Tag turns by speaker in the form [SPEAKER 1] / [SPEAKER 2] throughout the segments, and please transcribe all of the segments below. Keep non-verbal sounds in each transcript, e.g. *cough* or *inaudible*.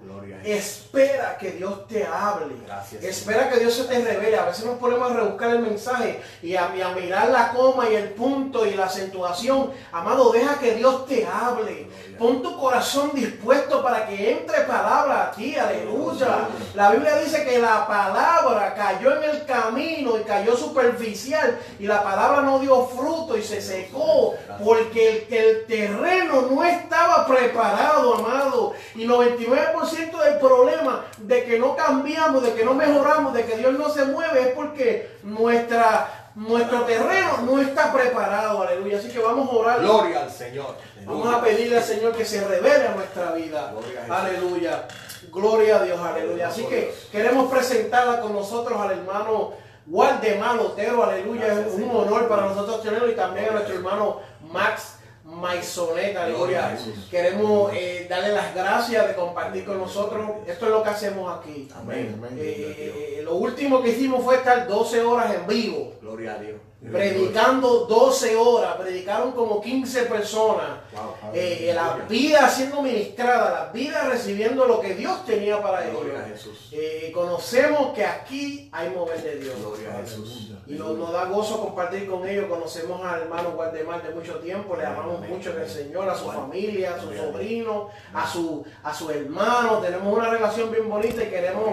[SPEAKER 1] Pablo. Espera que Dios te hable.
[SPEAKER 2] Gracias,
[SPEAKER 1] Espera que Dios se te revele. A veces nos ponemos a rebuscar el mensaje y a, y a mirar la coma y el punto y la acentuación. Amado, deja que Dios te hable. Pon tu corazón dispuesto para que entre palabra a ti. Aleluya. La Biblia dice que la palabra cayó en el camino y cayó superficial y la palabra no dio fruto y se secó porque el, el terreno no estaba preparado, amado. Y 99% problema de que no cambiamos, de que no mejoramos, de que Dios no se mueve es porque nuestra, nuestro terreno no está preparado, aleluya. Así que vamos a orar.
[SPEAKER 2] Gloria al Señor.
[SPEAKER 1] Vamos a pedirle al Señor que se revele a nuestra vida.
[SPEAKER 2] Gloria a Jesús.
[SPEAKER 1] Aleluya. Gloria a Dios, aleluya. Así que queremos presentarla con nosotros al hermano Waldemar Otero, aleluya. Es un honor para nosotros tenerlo y también a nuestro hermano Max Maisonet,
[SPEAKER 2] Gloria.
[SPEAKER 1] Queremos eh, darle las gracias de compartir con nosotros. Esto es lo que hacemos aquí.
[SPEAKER 2] Amén. Amén.
[SPEAKER 1] Eh, lo último que hicimos fue estar 12 horas en vivo.
[SPEAKER 2] Gloria a Dios.
[SPEAKER 1] Predicando 12 horas, predicaron como 15 personas.
[SPEAKER 2] Wow.
[SPEAKER 1] Eh, la vida siendo ministrada, la vida recibiendo lo que Dios tenía para ellos.
[SPEAKER 2] Gloria a Jesús.
[SPEAKER 1] Eh, conocemos que aquí hay mover de Dios.
[SPEAKER 2] Gloria a Jesús.
[SPEAKER 1] Y nos, nos da gozo compartir con ellos. Conocemos al hermano Guardemar de mucho tiempo. Le amamos
[SPEAKER 2] Amén.
[SPEAKER 1] mucho en el Señor, a su familia, a su sobrino, a su, a su hermano. Tenemos una relación bien bonita y queremos,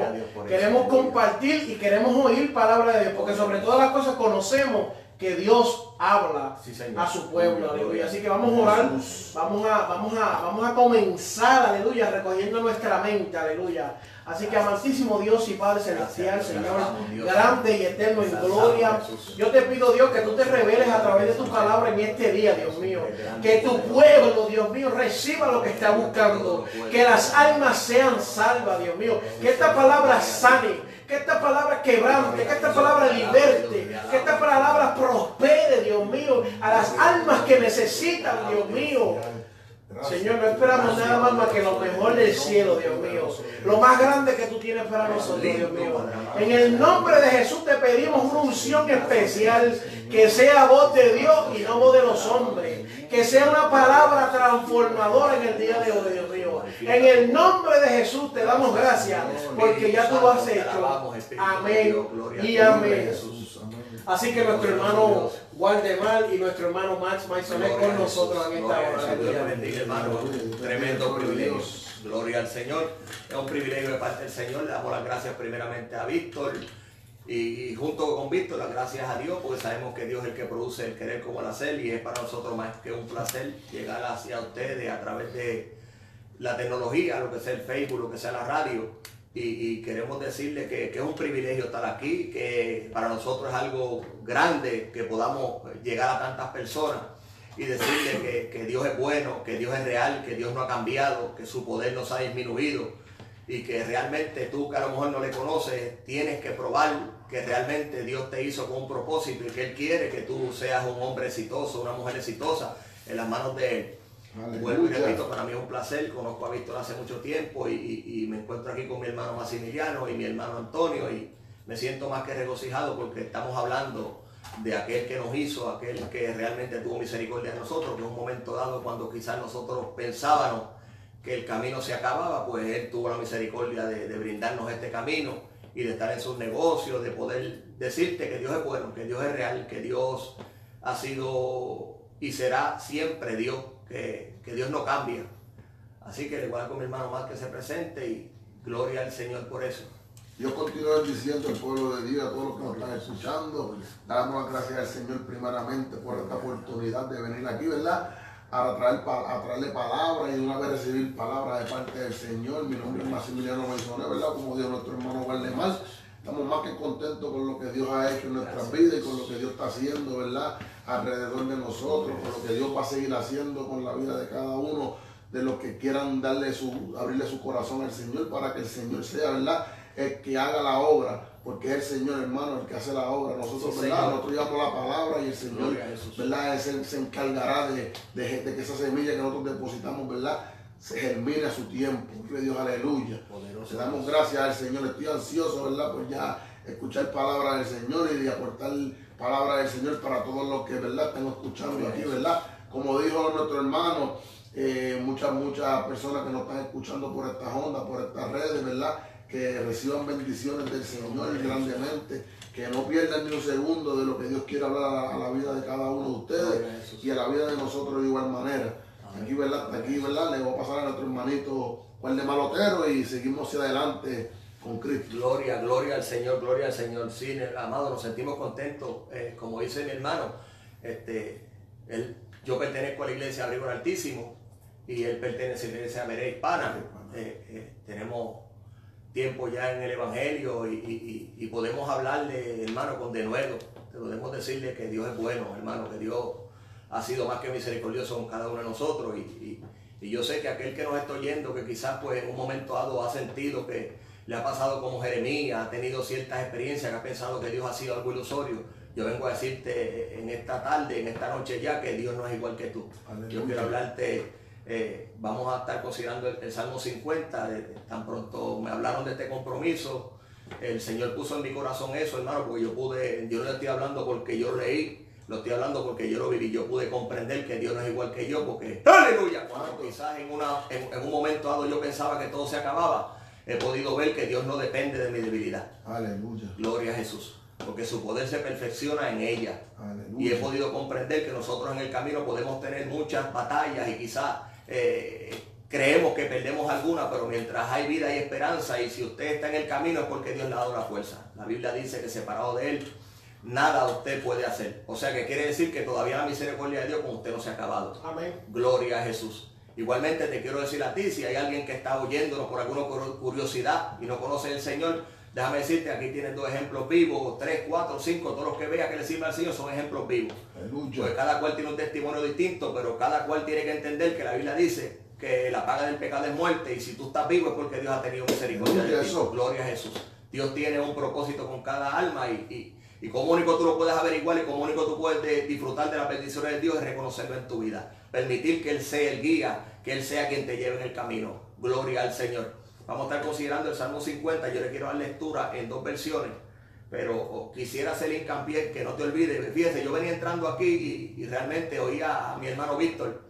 [SPEAKER 1] queremos compartir y queremos oír palabra de Dios. Porque sobre todas las cosas conocemos que Dios habla
[SPEAKER 2] Sí,
[SPEAKER 1] a su pueblo, aleluya. Así que vamos a orar, vamos a, vamos a, vamos a comenzar, aleluya, recogiendo nuestra mente, aleluya. Así que amantísimo Dios y Padre Celestial, Señor, grande y eterno en gloria. Yo te pido, Dios, que tú te reveles a través de tu palabra en este día, Dios mío. Que tu pueblo, Dios mío, reciba lo que está buscando. Que las almas sean salvas, Dios mío. Que esta palabra sane. Que esta palabra quebrante, que esta palabra liberte, que esta palabra prospere, Dios mío, a las almas que necesitan, Dios mío. Señor, no esperamos nada más más que lo mejor del cielo, Dios mío. Lo más grande que tú tienes para nosotros, Dios mío. En el nombre de Jesús te pedimos una unción especial que sea voz de Dios y no voz de los hombres. Que sea una palabra transformadora en el día de hoy, Dios mío. En el nombre de Jesús te damos gracias porque ya tú lo has hecho. Amén y amén. Así que nuestro hermano Waldemar y nuestro hermano Max Maisonet con nosotros en esta hora.
[SPEAKER 2] Dios te bendiga, hermano. Tremendo privilegio. Gloria al Señor. Es un privilegio de parte del Señor. Le damos las gracias primeramente a Víctor. Y, y junto con Víctor, las gracias a Dios, porque sabemos que Dios es el que produce el querer como el hacer. Y es para nosotros más que un placer llegar hacia ustedes a través de la tecnología, lo que sea el Facebook, lo que sea la radio. Y, y queremos decirle que, que es un privilegio estar aquí, que para nosotros es algo grande que podamos llegar a tantas personas y decirle que, que Dios es bueno, que Dios es real, que Dios no ha cambiado, que su poder no se ha disminuido y que realmente tú que a lo mejor no le conoces, tienes que probar que realmente Dios te hizo con un propósito y que Él quiere que tú seas un hombre exitoso, una mujer exitosa en las manos de Él. Vuelvo y repito, para mí es un placer, conozco a Víctor hace mucho tiempo y, y- y me encuentro aquí con mi hermano Maximiliano y mi hermano Antonio y me siento más que regocijado porque estamos hablando de aquel que nos hizo, aquel que realmente tuvo misericordia de nosotros, que en un momento dado cuando quizás nosotros pensábamos que el camino se acababa, pues Él tuvo la misericordia de, de brindarnos este camino y de estar en sus negocios, de poder decirte que Dios es bueno, que Dios es real, que Dios ha sido y será siempre Dios, que, Dios no cambia. Así que le voy a con mi hermano más que se presente y gloria al Señor por eso.
[SPEAKER 3] Yo continúo diciendo al pueblo de Dios, a todos los que nos están escuchando, damos las gracias al Señor primeramente por esta oportunidad de venir aquí, ¿verdad? A, traer, a traerle palabras y una vez recibir palabras de parte del Señor. Mi nombre es Maximiliano Maisoné, ¿verdad? Como dijo nuestro hermano Valdemar. Estamos más que contentos con lo que Dios ha hecho en nuestras vidas y con lo que Dios está haciendo, ¿verdad? Alrededor de nosotros, con lo que Dios va a seguir haciendo con la vida de cada uno de los que quieran darle su, abrirle su corazón al Señor para que el Señor sea, ¿verdad? El que haga la obra, porque es el Señor, hermano, el que hace la obra. Nosotros, ¿verdad? Nosotros llevamos la palabra y el Señor, ¿verdad? Él se, encargará de, de, que esa semilla que nosotros depositamos, ¿verdad? Se germine a su tiempo. Dios, aleluya. Le damos gracias al Señor. Estoy ansioso, ¿verdad? Pues ya escuchar palabras del Señor y de aportar palabras del Señor para todos los que, ¿verdad? Están escuchando aquí, ¿verdad? Como dijo nuestro hermano, eh, muchas, muchas personas que nos están escuchando por estas ondas, por estas redes, ¿verdad? Que reciban bendiciones del Señor grandemente, que no pierdan ni un segundo de lo que Dios quiere hablar a la, vida de cada uno de ustedes y a la vida de nosotros de igual manera. Aquí, ¿verdad? Aquí, ¿verdad? Le voy a pasar a nuestro hermanito Juan de Malotero y seguimos hacia adelante con Cristo.
[SPEAKER 2] Gloria, gloria al Señor, gloria al Señor. Sí, amado, nos sentimos contentos, eh, como dice mi hermano, este, él, yo pertenezco a la iglesia Abrigo Altísimo y él pertenece a la iglesia Merey Hispana. Eh, eh, tenemos tiempo ya en el Evangelio y, podemos hablarle, hermano, con denuedo. Podemos decirle que Dios es bueno, hermano, que Dios ha sido más que misericordioso con cada uno de nosotros. Y, yo sé que aquel que nos está oyendo, que quizás pues en un momento dado ha sentido que le ha pasado como Jeremías, ha tenido ciertas experiencias, que ha pensado que Dios ha sido algo ilusorio. Yo vengo a decirte en esta tarde, en esta noche ya, que Dios no es igual que tú. Yo quiero hablarte eh, vamos a estar considerando el, Salmo 50, tan pronto me hablaron de este compromiso, el Señor puso en mi corazón eso, hermano, porque yo pude, yo no le estoy hablando porque yo leí, lo estoy hablando porque yo lo viví, yo pude comprender que Dios no es igual que yo, porque, aleluya, cuando quizás en, una, en, un momento dado yo pensaba que todo se acababa, he podido ver que Dios no depende de mi debilidad.
[SPEAKER 3] Aleluya.
[SPEAKER 2] Gloria a Jesús porque su poder se perfecciona en ella. Y he podido comprender que nosotros en el camino podemos tener muchas batallas y quizás eh, creemos que perdemos alguna, pero mientras hay vida y esperanza, y si usted está en el camino es porque Dios le ha dado la fuerza. La Biblia dice que separado de Él, nada usted puede hacer. O sea que quiere decir que todavía la misericordia de Dios con usted no se ha acabado.
[SPEAKER 1] Amén.
[SPEAKER 2] Gloria a Jesús. Igualmente te quiero decir a ti, si hay alguien que está oyéndonos por alguna curiosidad y no conoce al Señor, déjame decirte, aquí tienes dos ejemplos vivos, tres, cuatro, cinco, todos los que veas que le sirva al Señor son ejemplos vivos. Porque cada cual tiene un testimonio distinto, pero cada cual tiene que entender que la Biblia dice que la paga del pecado es muerte y si tú estás vivo es porque Dios ha tenido misericordia de ti. Gloria a Jesús. Dios tiene un propósito con cada alma y, y, como único tú lo puedes averiguar y como único tú puedes disfrutar de las bendiciones de Dios es reconocerlo en tu vida. Permitir que Él sea el guía, que Él sea quien te lleve en el camino. Gloria al Señor. Vamos a estar considerando el Salmo 50. Yo le quiero dar lectura en dos versiones pero quisiera hacer hincapié que no te olvides. Fíjese, yo venía entrando aquí y, realmente oía a mi hermano Víctor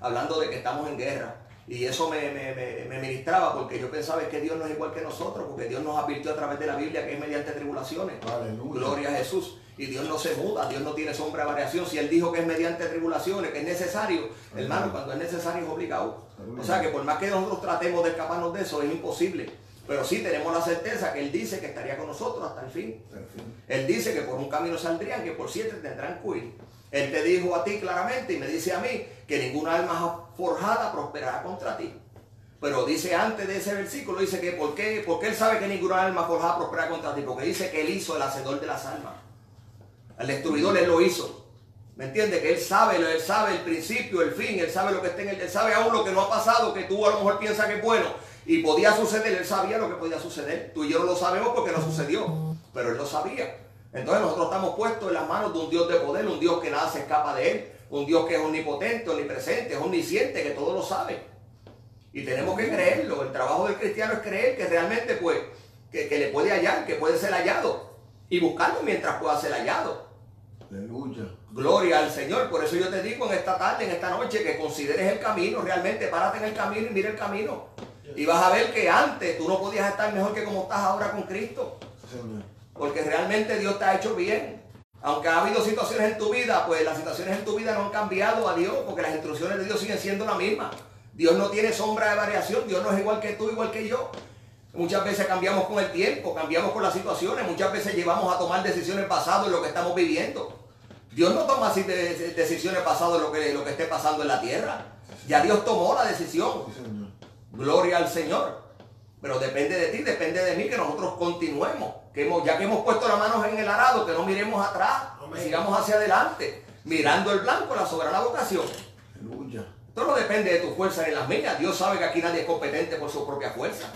[SPEAKER 2] hablando de que estamos en guerra. Y eso me, me, ministraba porque yo pensaba que Dios no es igual que nosotros, porque Dios nos advirtió a través de la Biblia que es mediante tribulaciones. Gloria a Jesús. Y Dios no se muda, Dios no tiene sombra de variación. Si Él dijo que es mediante tribulaciones, que es necesario, hermano, cuando es necesario es obligado. O sea que por más que nosotros tratemos de escaparnos de eso, es imposible. Pero sí tenemos la certeza que Él dice que estaría con nosotros hasta el fin. Él dice que por un camino saldrían, que por siete tendrán huir. Él te dijo a ti claramente y me dice a mí que ninguna alma forjada prosperará contra ti. Pero dice antes de ese versículo, dice que ¿por qué? Porque Él sabe que ninguna alma forjada prosperará contra ti. Porque dice que Él hizo el hacedor de las almas. El destruidor Él lo hizo. ¿Me entiendes? Que Él sabe, Él sabe el principio, el fin, Él sabe lo que está en Él, Él sabe aún lo que no ha pasado, que tú a lo mejor piensas que es bueno y podía suceder, él sabía lo que podía suceder. Tú y yo no lo sabemos porque no sucedió, pero él lo sabía. Entonces nosotros estamos puestos en las manos de un Dios de poder, un Dios que nada se escapa de él, un Dios que es omnipotente, omnipresente, es omnisciente, que todo lo sabe. Y tenemos que creerlo. El trabajo del cristiano es creer que realmente pues, que, le puede hallar, que puede ser hallado. Y buscarlo mientras pueda ser hallado.
[SPEAKER 3] Aleluya.
[SPEAKER 2] Gloria al Señor. Por eso yo te digo en esta tarde, en esta noche, que consideres el camino, realmente párate en el camino y mira el camino. Y vas a ver que antes tú no podías estar mejor que como estás ahora con Cristo. Porque realmente Dios te ha hecho bien. Aunque ha habido situaciones en tu vida, pues las situaciones en tu vida no han cambiado a Dios, porque las instrucciones de Dios siguen siendo las mismas. Dios no tiene sombra de variación, Dios no es igual que tú, igual que yo. Muchas veces cambiamos con el tiempo, cambiamos con las situaciones, muchas veces llevamos a tomar decisiones basadas en lo que estamos viviendo. Dios no toma así de- de- decisiones basadas en lo que, lo que esté pasando en la tierra. Ya Dios tomó la decisión. Gloria al Señor. Pero depende de ti, depende de mí que nosotros continuemos. Que hemos, ya que hemos puesto las manos en el arado, que no miremos atrás,
[SPEAKER 1] Amén.
[SPEAKER 2] sigamos hacia adelante, mirando el blanco, la soberana vocación.
[SPEAKER 3] Aleluya.
[SPEAKER 2] Esto no depende de tu fuerza ni las mías. Dios sabe que aquí nadie es competente por su propia fuerza.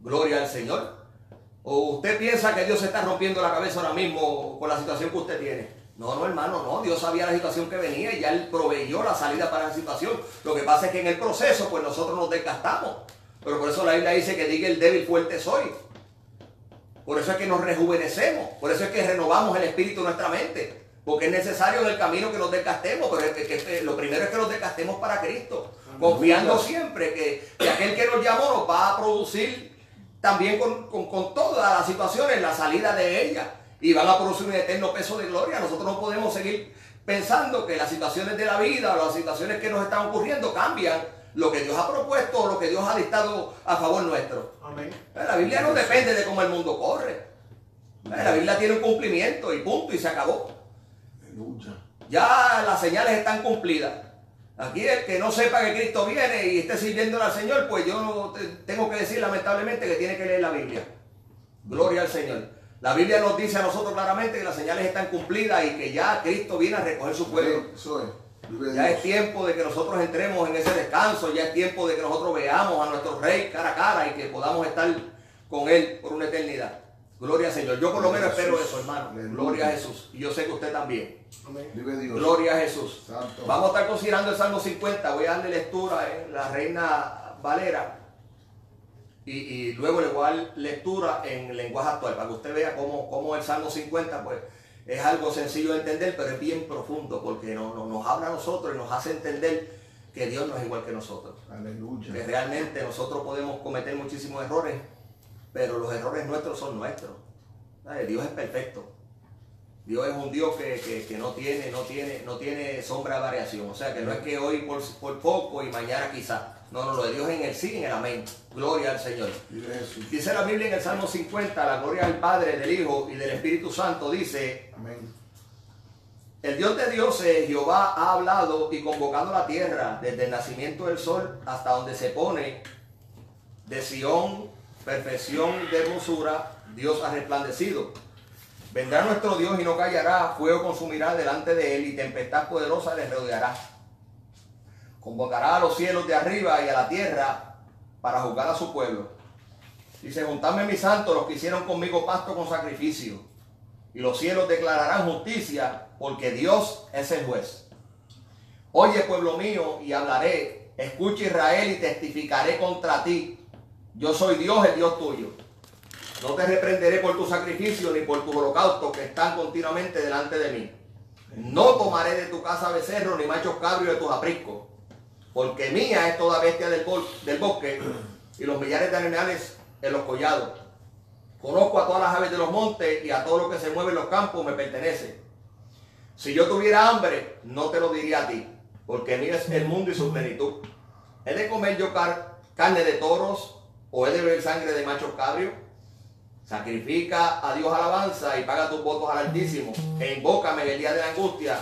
[SPEAKER 2] Gloria al Señor. ¿O usted piensa que Dios se está rompiendo la cabeza ahora mismo con la situación que usted tiene? No, no, hermano, no. Dios sabía la situación que venía y ya Él proveyó la salida para la situación. Lo que pasa es que en el proceso, pues nosotros nos desgastamos. Pero por eso la Biblia dice que diga el débil fuerte soy. Por eso es que nos rejuvenecemos. Por eso es que renovamos el espíritu de nuestra mente. Porque es necesario en el camino que nos desgastemos. Pero es que- que- lo primero es que nos desgastemos para Cristo. Confiando siempre que, que aquel que nos llamó nos va a producir también con, con- con todas las situaciones la salida de ellas. Y van a producir un eterno peso de gloria. Nosotros no podemos seguir pensando que las situaciones de la vida o las situaciones que nos están ocurriendo cambian lo que Dios ha propuesto o lo que Dios ha dictado a favor nuestro.
[SPEAKER 1] Amén.
[SPEAKER 2] La Biblia no depende de cómo el mundo corre. La Biblia tiene un cumplimiento y punto y se acabó. Ya las señales están cumplidas. Aquí el que no sepa que Cristo viene y esté sirviéndole al Señor, pues yo no tengo que decir lamentablemente que tiene que leer la Biblia. Gloria al Señor. La Biblia nos dice a nosotros claramente que las señales están cumplidas y que ya Cristo viene a recoger su pueblo.
[SPEAKER 3] Eso es. Vive
[SPEAKER 2] Ya es tiempo de que nosotros entremos en ese descanso, ya es tiempo de que nosotros veamos a nuestro Rey cara a cara y que podamos estar con Él por una eternidad. Gloria al Señor. Yo por lo menos espero eso, hermano. Gloria a Jesús. Y yo sé que usted también.
[SPEAKER 1] Amén.
[SPEAKER 3] Vive Dios.
[SPEAKER 2] Gloria a Jesús.
[SPEAKER 3] Santo.
[SPEAKER 2] Vamos a estar considerando el Salmo 50. Voy a darle lectura en la Reina Valera. Y, y luego le voy a dar lectura en lenguaje actual para que usted vea cómo, cómo el Salmo 50 pues, es algo sencillo de entender, pero es bien profundo porque no- no- nos habla a nosotros y nos hace entender que Dios no es igual que nosotros. Que
[SPEAKER 3] Aleluya.
[SPEAKER 2] realmente nosotros podemos cometer muchísimos errores, pero los errores nuestros son nuestros. Dios es perfecto. Dios es un Dios que, que- que no, tiene, no, tiene, no tiene sombra de variación. O sea, que no es que hoy por, por poco y mañana quizá. No, no, lo de Dios en el sí en el amén. Gloria al Señor. Dice la Biblia en el Salmo 50, la gloria del Padre, del Hijo y del Espíritu Santo. Dice,
[SPEAKER 3] Amén.
[SPEAKER 2] el Dios de dioses, Jehová, ha hablado y convocado la tierra desde el nacimiento del sol hasta donde se pone de Sión, perfección de hermosura, Dios ha resplandecido. Vendrá nuestro Dios y no callará, fuego consumirá delante de él y tempestad poderosa le rodeará. Convocará a los cielos de arriba y a la tierra para juzgar a su pueblo. Dice, juntadme mis santos, los que hicieron conmigo pacto con sacrificio y los cielos declararán justicia, porque Dios es el juez. Oye, pueblo mío, y hablaré, escucha Israel y testificaré contra ti. Yo soy Dios, el Dios tuyo. No te reprenderé por tu sacrificio ni por tus holocaustos que están continuamente delante de mí. No tomaré de tu casa becerro ni machos cabrios de tus apriscos, porque mía es toda bestia del, bosque y los millares de animales en los collados. Conozco a todas las aves de los montes y a todo lo que se mueve en los campos me pertenece. Si yo tuviera hambre, no te lo diría a ti, porque mío es el mundo y su plenitud. ¿He de comer yo car- carne de toros o he de beber sangre de machos cabrios? Sacrifica a Dios alabanza y paga tus votos al Altísimo, e invócame en el día de la angustia.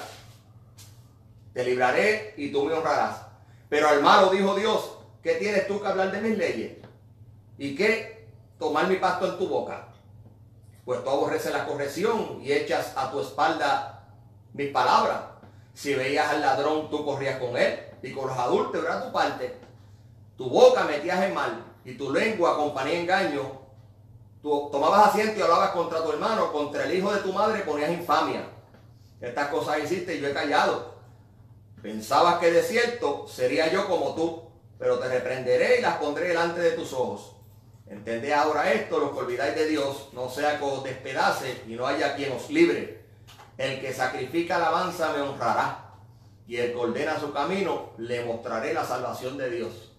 [SPEAKER 2] Te libraré y tú me honrarás. Pero al malo dijo Dios, ¿qué tienes tú que hablar de mis leyes? ¿Y qué tomar mi pasto en tu boca? Pues tú aborreces la corrección y echas a tu espalda mis palabras. Si veías al ladrón, tú corrías con él, y con los adúlteros era tu parte. Tu boca metías en mal, y tu lengua acompañía engaño. Tú tomabas asiento y hablabas contra tu hermano, contra el hijo de tu madre ponías infamia. Estas cosas hiciste y yo he callado. Pensabas que de cierto sería yo como tú, pero te reprenderé y las pondré delante de tus ojos. Entended ahora esto, los que olvidáis de Dios, no sea que os despedace y no haya quien os libre. El que sacrifica alabanza me honrará, y el que ordena su camino le mostraré la salvación de Dios.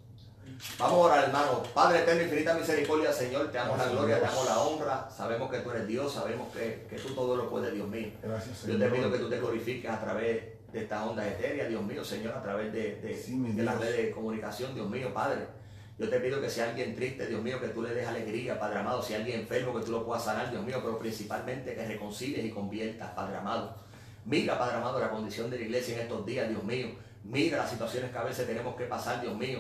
[SPEAKER 2] Vamos a orar, hermano. Padre eterno, infinita misericordia, Señor. Te damos la gloria, te damos la honra. Sabemos que tú eres Dios, sabemos que, que tú todo lo puedes, Dios mío.
[SPEAKER 3] Gracias,
[SPEAKER 2] Yo te pido que tú te glorifiques a través de esta onda etérea, Dios mío, Señor, a través de, de,
[SPEAKER 3] Sí,
[SPEAKER 2] de las redes de comunicación, Dios mío, Padre. Yo te pido que si alguien triste, Dios mío, que tú le des alegría, Padre amado. Si alguien enfermo, que tú lo puedas sanar, Dios mío, pero principalmente que reconcilies y conviertas, Padre amado. Mira, Padre amado, la condición de la iglesia en estos días, Dios mío. Mira las situaciones que a veces tenemos que pasar, Dios mío.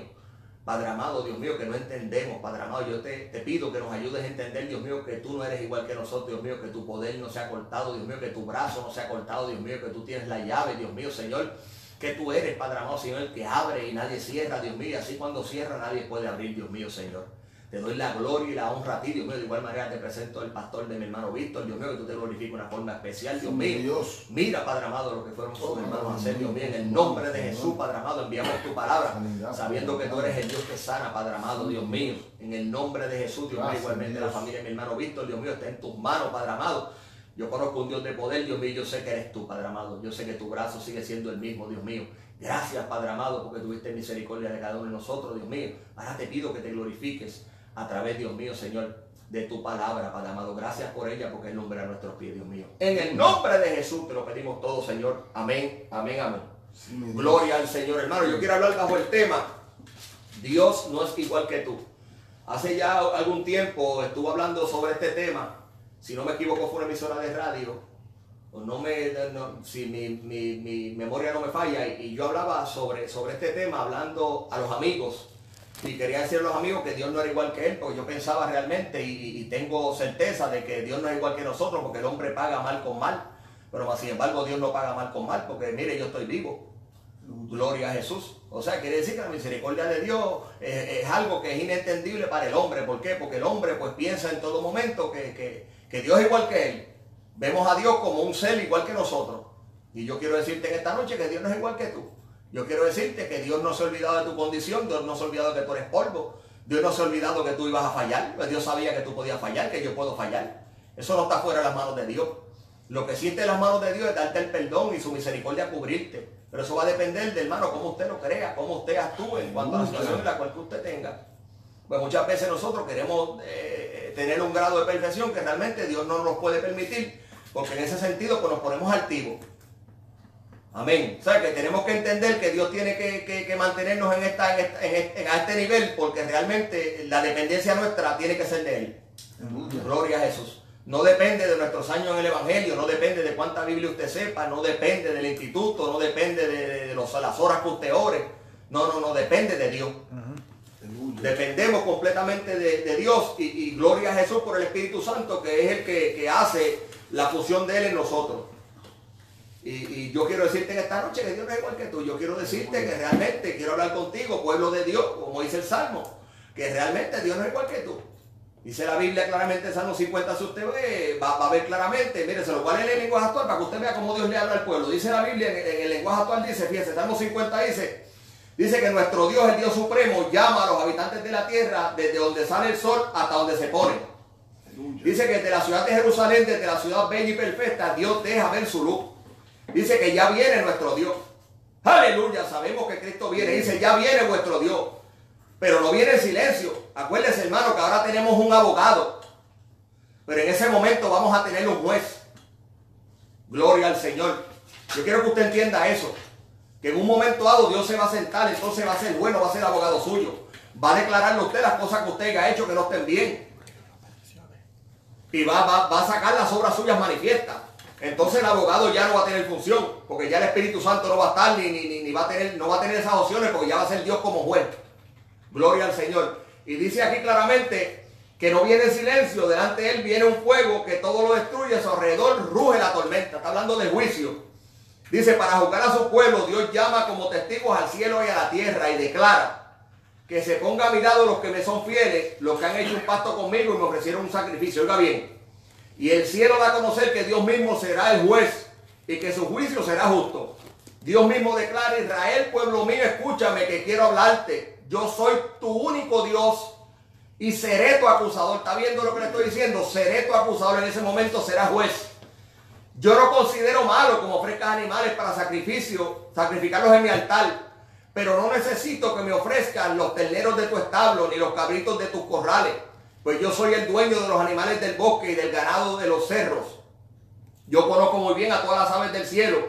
[SPEAKER 2] Padre amado, Dios mío, que no entendemos, Padre amado, yo te, te pido que nos ayudes a entender, Dios mío, que tú no eres igual que nosotros, Dios mío, que tu poder no se ha cortado, Dios mío, que tu brazo no se ha cortado, Dios mío, que tú tienes la llave, Dios mío, Señor, que tú eres, Padre amado, Señor, el que abre y nadie cierra, Dios mío, así cuando cierra nadie puede abrir, Dios mío, Señor. Te doy la gloria y la honra a ti, Dios mío. De igual manera te presento el pastor de mi hermano Víctor, Dios mío, que tú te glorifiques de una forma especial, Dios mío.
[SPEAKER 3] Dios.
[SPEAKER 2] Mira, Padre amado, lo que fueron sus
[SPEAKER 3] Oh,
[SPEAKER 2] hermanos a hacer, Dios mío. En el nombre de Jesús, Padre amado, enviamos tu palabra, sabiendo que tú eres el Dios que sana, Padre amado, Dios mío. En el nombre de Jesús, Dios mío, igualmente la familia de mi hermano Víctor, Dios mío, está en tus manos, Padre amado. Yo conozco un Dios de poder, Dios mío, yo sé que eres tú, Padre amado. Yo sé que tu brazo sigue siendo el mismo, Dios mío. Gracias, Padre amado, porque tuviste misericordia de cada uno de nosotros, Dios mío. Ahora te pido que te glorifiques a través, Dios mío, Señor, de tu palabra, Padre amado. Gracias por ella, porque es nombre a nuestros pies, Dios mío. En el nombre de Jesús te lo pedimos todo, Señor. Amén, amén, amén.
[SPEAKER 3] Sí.
[SPEAKER 2] Gloria al Señor, hermano. Yo quiero hablar bajo el tema. Dios no es igual que tú. Hace ya algún tiempo estuve hablando sobre este tema. Si no me equivoco, fue una emisora de radio. O no me, no- si mi, mi- mi memoria no me falla. Y, y yo hablaba sobre, sobre este tema, hablando a los amigos. Y quería decir a los amigos que Dios no era igual que Él, porque yo pensaba realmente y, tengo certeza de que Dios no es igual que nosotros, porque el hombre paga mal con mal. Pero sin embargo, Dios no paga mal con mal, porque mire, yo estoy vivo. Gloria a Jesús. O sea, quiere decir que la misericordia de Dios eh, es algo que es inentendible para el hombre. ¿Por qué? Porque el hombre pues piensa en todo momento que, que- que Dios es igual que él. Vemos a Dios como un ser igual que nosotros. Y yo quiero decirte en esta noche que Dios no es igual que tú. Yo quiero decirte que Dios no se ha olvidado de tu condición, Dios no se ha olvidado de que tú eres polvo, Dios no se ha olvidado que tú ibas a fallar, Dios sabía que tú podías fallar, que yo puedo fallar. Eso no está fuera de las manos de Dios. Lo que siente en las manos de Dios es darte el perdón y su misericordia cubrirte. Pero eso va a depender de hermano, cómo usted lo crea, cómo usted actúe en cuanto a la situación en la cual que usted tenga. Pues muchas veces nosotros queremos eh, tener un grado de perfección que realmente Dios no nos puede permitir, porque en ese sentido pues nos ponemos altivos. Amén. O sea que tenemos que entender que Dios tiene que, que- que mantenernos en, esta, en, esta- en este, en este nivel, porque realmente la dependencia nuestra tiene que ser de Él.
[SPEAKER 3] Aleluya.
[SPEAKER 2] Gloria a Jesús. No depende de nuestros años en el Evangelio, no depende de cuánta Biblia usted sepa, no depende del instituto, no depende de, de los- las horas que usted ore. No, no, no, depende de Dios.
[SPEAKER 3] Aleluya.
[SPEAKER 2] Dependemos completamente de, de Dios y, y gloria a Jesús por el Espíritu Santo que es el que, que hace la fusión de Él en nosotros. Y, y yo quiero decirte en esta noche que Dios no es igual que tú. Yo quiero decirte que realmente quiero hablar contigo, pueblo de Dios, como dice el Salmo, que realmente Dios no es igual que tú. Dice la Biblia claramente en Salmo 50, si usted ve, va, va a ver claramente, mire, se lo a leer en lenguaje actual para que usted vea cómo Dios le habla al pueblo. Dice la Biblia en, en el lenguaje actual, dice, fíjese, Salmo 50 dice, dice que nuestro Dios, el Dios supremo, llama a los habitantes de la tierra desde donde sale el sol hasta donde se pone. Dice que desde la ciudad de Jerusalén, desde la ciudad bella y perfecta, Dios deja ver su luz. Dice que ya viene nuestro Dios. Aleluya, sabemos que Cristo viene. Dice, ya viene vuestro Dios. Pero no viene en silencio. Acuérdese, hermano, que ahora tenemos un abogado. Pero en ese momento vamos a tener un juez. Gloria al Señor. Yo quiero que usted entienda eso. Que en un momento dado Dios se va a sentar, entonces va a ser bueno, va a ser abogado suyo. Va a declararle a usted las cosas que usted haya hecho que no estén bien. Y va a sacar las obras suyas manifiestas. Entonces el abogado ya no va a tener función, porque ya el Espíritu Santo no va a estar, ni, ni, ni- va a tener, no va a tener esas opciones, porque ya va a ser Dios como juez. Gloria al Señor. Y dice aquí claramente que no viene en silencio, delante de él viene un fuego que todo lo destruye, a su alrededor ruge la tormenta. Está hablando de juicio. Dice, para juzgar a su pueblo, Dios llama como testigos al cielo y a la tierra y declara que se ponga a mi lado los que me son fieles, los que han hecho un pacto conmigo y me ofrecieron un sacrificio. Oiga bien, y el cielo da a conocer que Dios mismo será el juez y que su juicio será justo. Dios mismo declara, Israel, pueblo mío, escúchame que quiero hablarte. Yo soy tu único Dios y seré tu acusador. ¿Está viendo lo que le estoy diciendo? Seré tu acusador. En ese momento será juez. Yo no considero malo como ofrezcas animales para sacrificio, sacrificarlos en mi altar. pero no necesito que me ofrezcan los terneros de tu establo ni los cabritos de tus corrales, pues yo soy el dueño de los animales del bosque y del ganado de los cerros. Yo conozco muy bien a todas las aves del cielo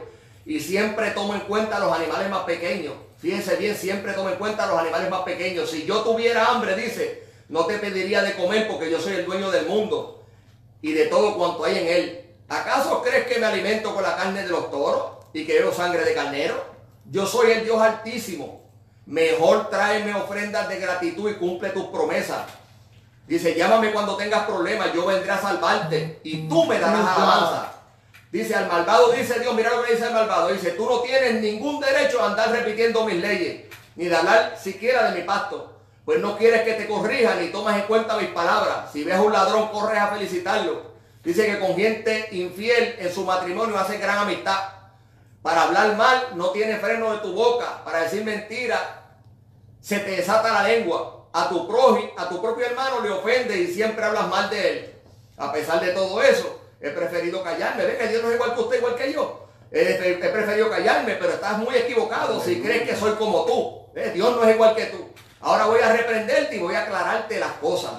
[SPEAKER 2] y siempre tomo en cuenta los animales más pequeños. Fíjense bien, siempre tomo en cuenta los animales más pequeños. Si yo tuviera hambre, dice, no te pediría de comer porque yo soy el dueño del mundo y de todo cuanto hay en él. ¿Acaso crees que me alimento con la carne de los toros y que bebo sangre de carnero? Yo soy el Dios altísimo. Mejor tráeme ofrendas de gratitud y cumple tus promesas. Dice, llámame cuando tengas problemas, yo vendré a salvarte y tú me darás alabanza. Dice al malvado, dice Dios, mira lo que dice el malvado. Dice, tú no tienes ningún derecho a andar repitiendo mis leyes, ni de hablar siquiera de mi pacto. Pues no quieres que te corrija ni tomas en cuenta mis palabras. Si ves a un ladrón, corres a felicitarlo. Dice que con gente infiel en su matrimonio hace gran amistad. Para hablar mal no tiene freno de tu boca. Para decir mentira se te desata la lengua. A tu, a tu propio hermano le ofende y siempre hablas mal de él. A pesar de todo eso, he preferido callarme. Ve que Dios no es igual que usted, igual que yo. He, preferido callarme, pero estás muy equivocado si crees que soy como tú. Dios no es igual que tú. Ahora voy a reprenderte y voy a aclararte las cosas.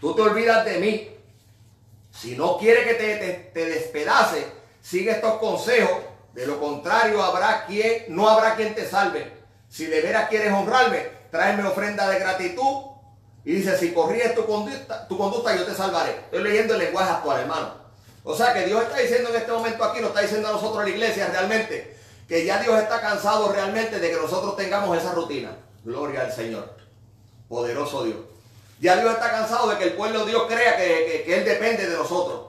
[SPEAKER 2] Tú te olvidas de mí. Si no quieres que te, te despedace, sigue estos consejos. De lo contrario, habrá quien, no habrá quien te salve. Si de veras quieres honrarme, tráeme ofrenda de gratitud. Y dice, si corríes tu conducta, tu conducta, yo te salvaré. Estoy leyendo el lenguaje actual, hermano. O sea que Dios está diciendo en este momento aquí, nos está diciendo a nosotros la iglesia realmente, que ya Dios está cansado realmente de que nosotros tengamos esa rutina. Gloria al Señor. Poderoso Dios. Ya Dios está cansado de que el pueblo de Dios crea que, Él depende de nosotros.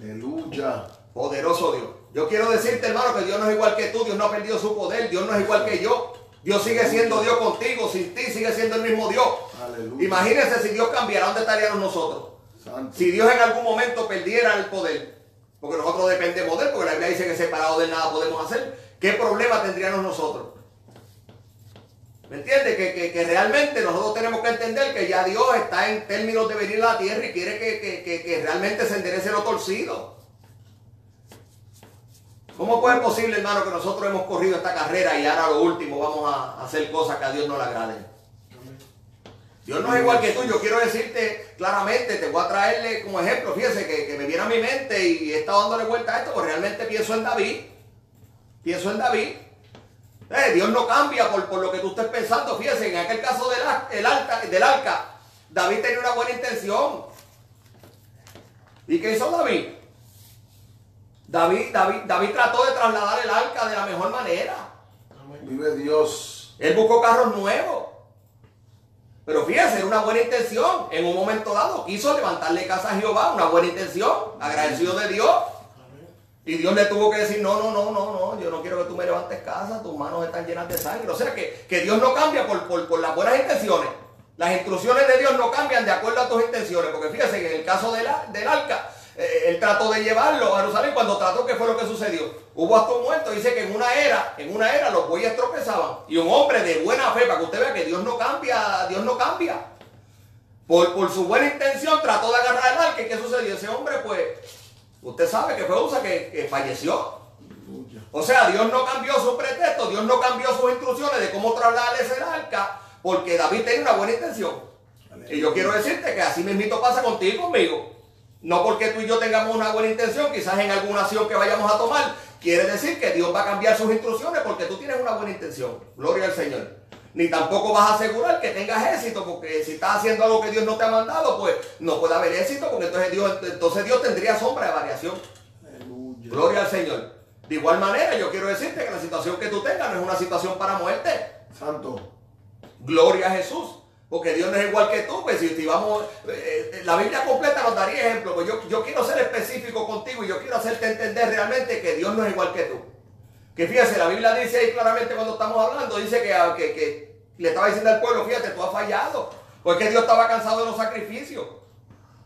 [SPEAKER 3] Aleluya.
[SPEAKER 2] Poderoso Dios. Yo quiero decirte, hermano, que Dios no es igual que tú. Dios no ha perdido su poder. Dios no es igual que yo. Dios sigue siendo Dios contigo. Sin ti sigue siendo el mismo Dios. Aleluya. Imagínense si Dios cambiara, ¿dónde estaríamos nosotros? Si Dios en algún momento perdiera el poder, porque nosotros dependemos de él, porque la Biblia dice que separado de nada podemos hacer, ¿qué problema tendríamos nosotros? ¿Me entiende? Que, realmente nosotros tenemos que entender que ya Dios está en términos de venir a la tierra y quiere que, realmente se enderece lo torcido. ¿Cómo puede ser posible, hermano, que nosotros hemos corrido esta carrera y ahora lo último vamos a hacer cosas que a Dios no le agraden? Dios no es igual que tú. Yo quiero decirte claramente, te voy a traerle como ejemplo, fíjese que, me viene a mi mente y he estado dándole vuelta a esto, porque realmente pienso en David. Pienso en David. Eh, Dios no cambia por, lo que tú estés pensando. Fíjese, en aquel caso del, el del arca, David tenía una buena intención. ¿Y qué hizo David? David, David, David trató de trasladar el arca de la mejor manera.
[SPEAKER 3] Vive Dios.
[SPEAKER 2] Él buscó carros nuevos. Pero fíjese, era una buena intención. En un momento dado quiso levantarle casa a Jehová, una buena intención, agradecido de Dios. Y Dios le tuvo que decir, no, no, no, no, no, yo no quiero que tú me levantes casa, tus manos están llenas de sangre. O sea que, que Dios no cambia por, por, las buenas intenciones. Las instrucciones de Dios no cambian de acuerdo a tus intenciones. Porque fíjese que en el caso de la, del arca, él trató de llevarlo a Jerusalén cuando trató, ¿qué fue lo que sucedió? Hubo hasta un muerto, dice que en una era, en una era los bueyes tropezaban. Y un hombre de buena fe, para que usted vea que Dios no cambia, Dios no cambia. Por, por su buena intención trató de agarrar el arca. ¿Y qué sucedió? Ese hombre, pues, usted sabe que fue Usa que, que falleció. O sea, Dios no cambió su pretexto, Dios no cambió sus instrucciones de cómo trasladar ese arca, porque David tenía una buena intención. Y yo quiero decirte que así mismito pasa contigo y conmigo. No porque tú y yo tengamos una buena intención, quizás en alguna acción que vayamos a tomar, quiere decir que Dios va a cambiar sus instrucciones porque tú tienes una buena intención. Gloria al Señor. Ni tampoco vas a asegurar que tengas éxito, porque si estás haciendo algo que Dios no te ha mandado, pues no puede haber éxito, porque entonces Dios, entonces Dios tendría sombra de variación. Gloria al Señor. De igual manera, yo quiero decirte que la situación que tú tengas no es una situación para muerte.
[SPEAKER 3] Santo.
[SPEAKER 2] Gloria a Jesús. Porque Dios no es igual que tú, pues si, vamos, eh, eh, la Biblia completa nos daría ejemplo, pues yo, yo quiero ser específico contigo y yo quiero hacerte entender realmente que Dios no es igual que tú. Que fíjese, la Biblia dice ahí claramente cuando estamos hablando, dice que, ah, que, que le estaba diciendo al pueblo, fíjate, tú has fallado, porque Dios estaba cansado de los sacrificios.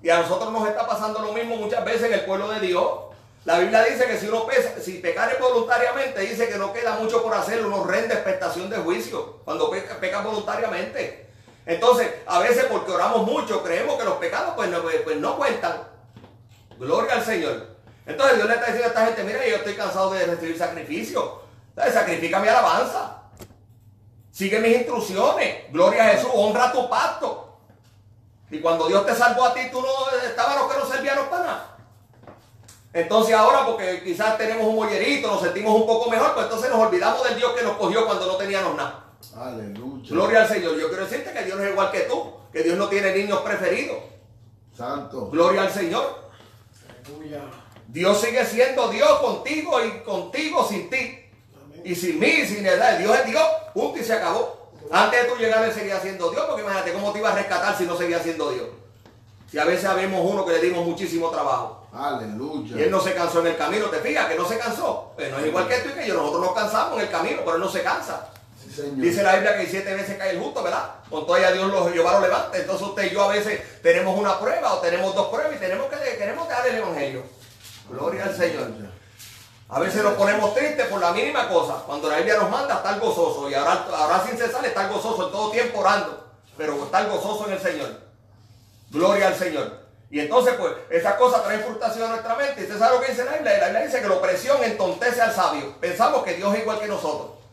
[SPEAKER 2] Y a nosotros nos está pasando lo mismo muchas veces en el pueblo de Dios. La Biblia dice que si uno pesa, si pecare voluntariamente, dice que no queda mucho por hacer, uno rende expectación de juicio cuando peca, peca voluntariamente. Entonces, a veces porque oramos mucho, creemos que los pecados pues no, pues, pues no cuentan. Gloria al Señor. Entonces Dios le está diciendo a esta gente, mira, yo estoy cansado de recibir sacrificio. Entonces, sacrifica mi alabanza. Sigue mis instrucciones. Gloria a Jesús. Honra tu pacto. Y cuando Dios te salvó a ti, tú no estabas los que no servían para nada. Entonces ahora, porque quizás tenemos un mollerito, nos sentimos un poco mejor, pues entonces nos olvidamos del Dios que nos cogió cuando no teníamos nada.
[SPEAKER 3] Aleluya.
[SPEAKER 2] Gloria al Señor. Yo quiero decirte que Dios no es igual que tú, que Dios no tiene niños preferidos.
[SPEAKER 3] Santo.
[SPEAKER 2] Gloria al Señor.
[SPEAKER 1] Aleluya.
[SPEAKER 2] Dios sigue siendo Dios contigo y contigo sin ti.
[SPEAKER 1] Amén.
[SPEAKER 2] Y sin mí, sin edad. Dios es Dios, punto y se acabó. Antes de tú llegar, Él seguía siendo Dios, porque imagínate cómo te iba a rescatar si no seguía siendo Dios. Si a veces habemos uno que le dimos muchísimo trabajo.
[SPEAKER 3] Aleluya.
[SPEAKER 2] Y él no se cansó en el camino, te fijas que no se cansó. Pues no es igual que tú y que yo, nosotros nos cansamos en el camino, pero él no se cansa. Dice la Biblia que siete veces cae el justo, ¿verdad? Con todo a Dios los Jehová lo levanta. Entonces usted y yo a veces tenemos una prueba o tenemos dos pruebas y tenemos que queremos el evangelio. Gloria al Señor. A veces nos ponemos tristes por la mínima cosa. Cuando la Biblia nos manda estar gozoso. Y ahora, ahora sin cesar estar gozoso en todo tiempo orando. Pero estar gozoso en el Señor. Gloria al Señor. Y entonces, pues, esa cosa trae frustración a nuestra mente. ¿Y usted sabe lo que dice la Biblia? La Biblia dice que la opresión entontece al sabio. Pensamos que Dios es igual que nosotros.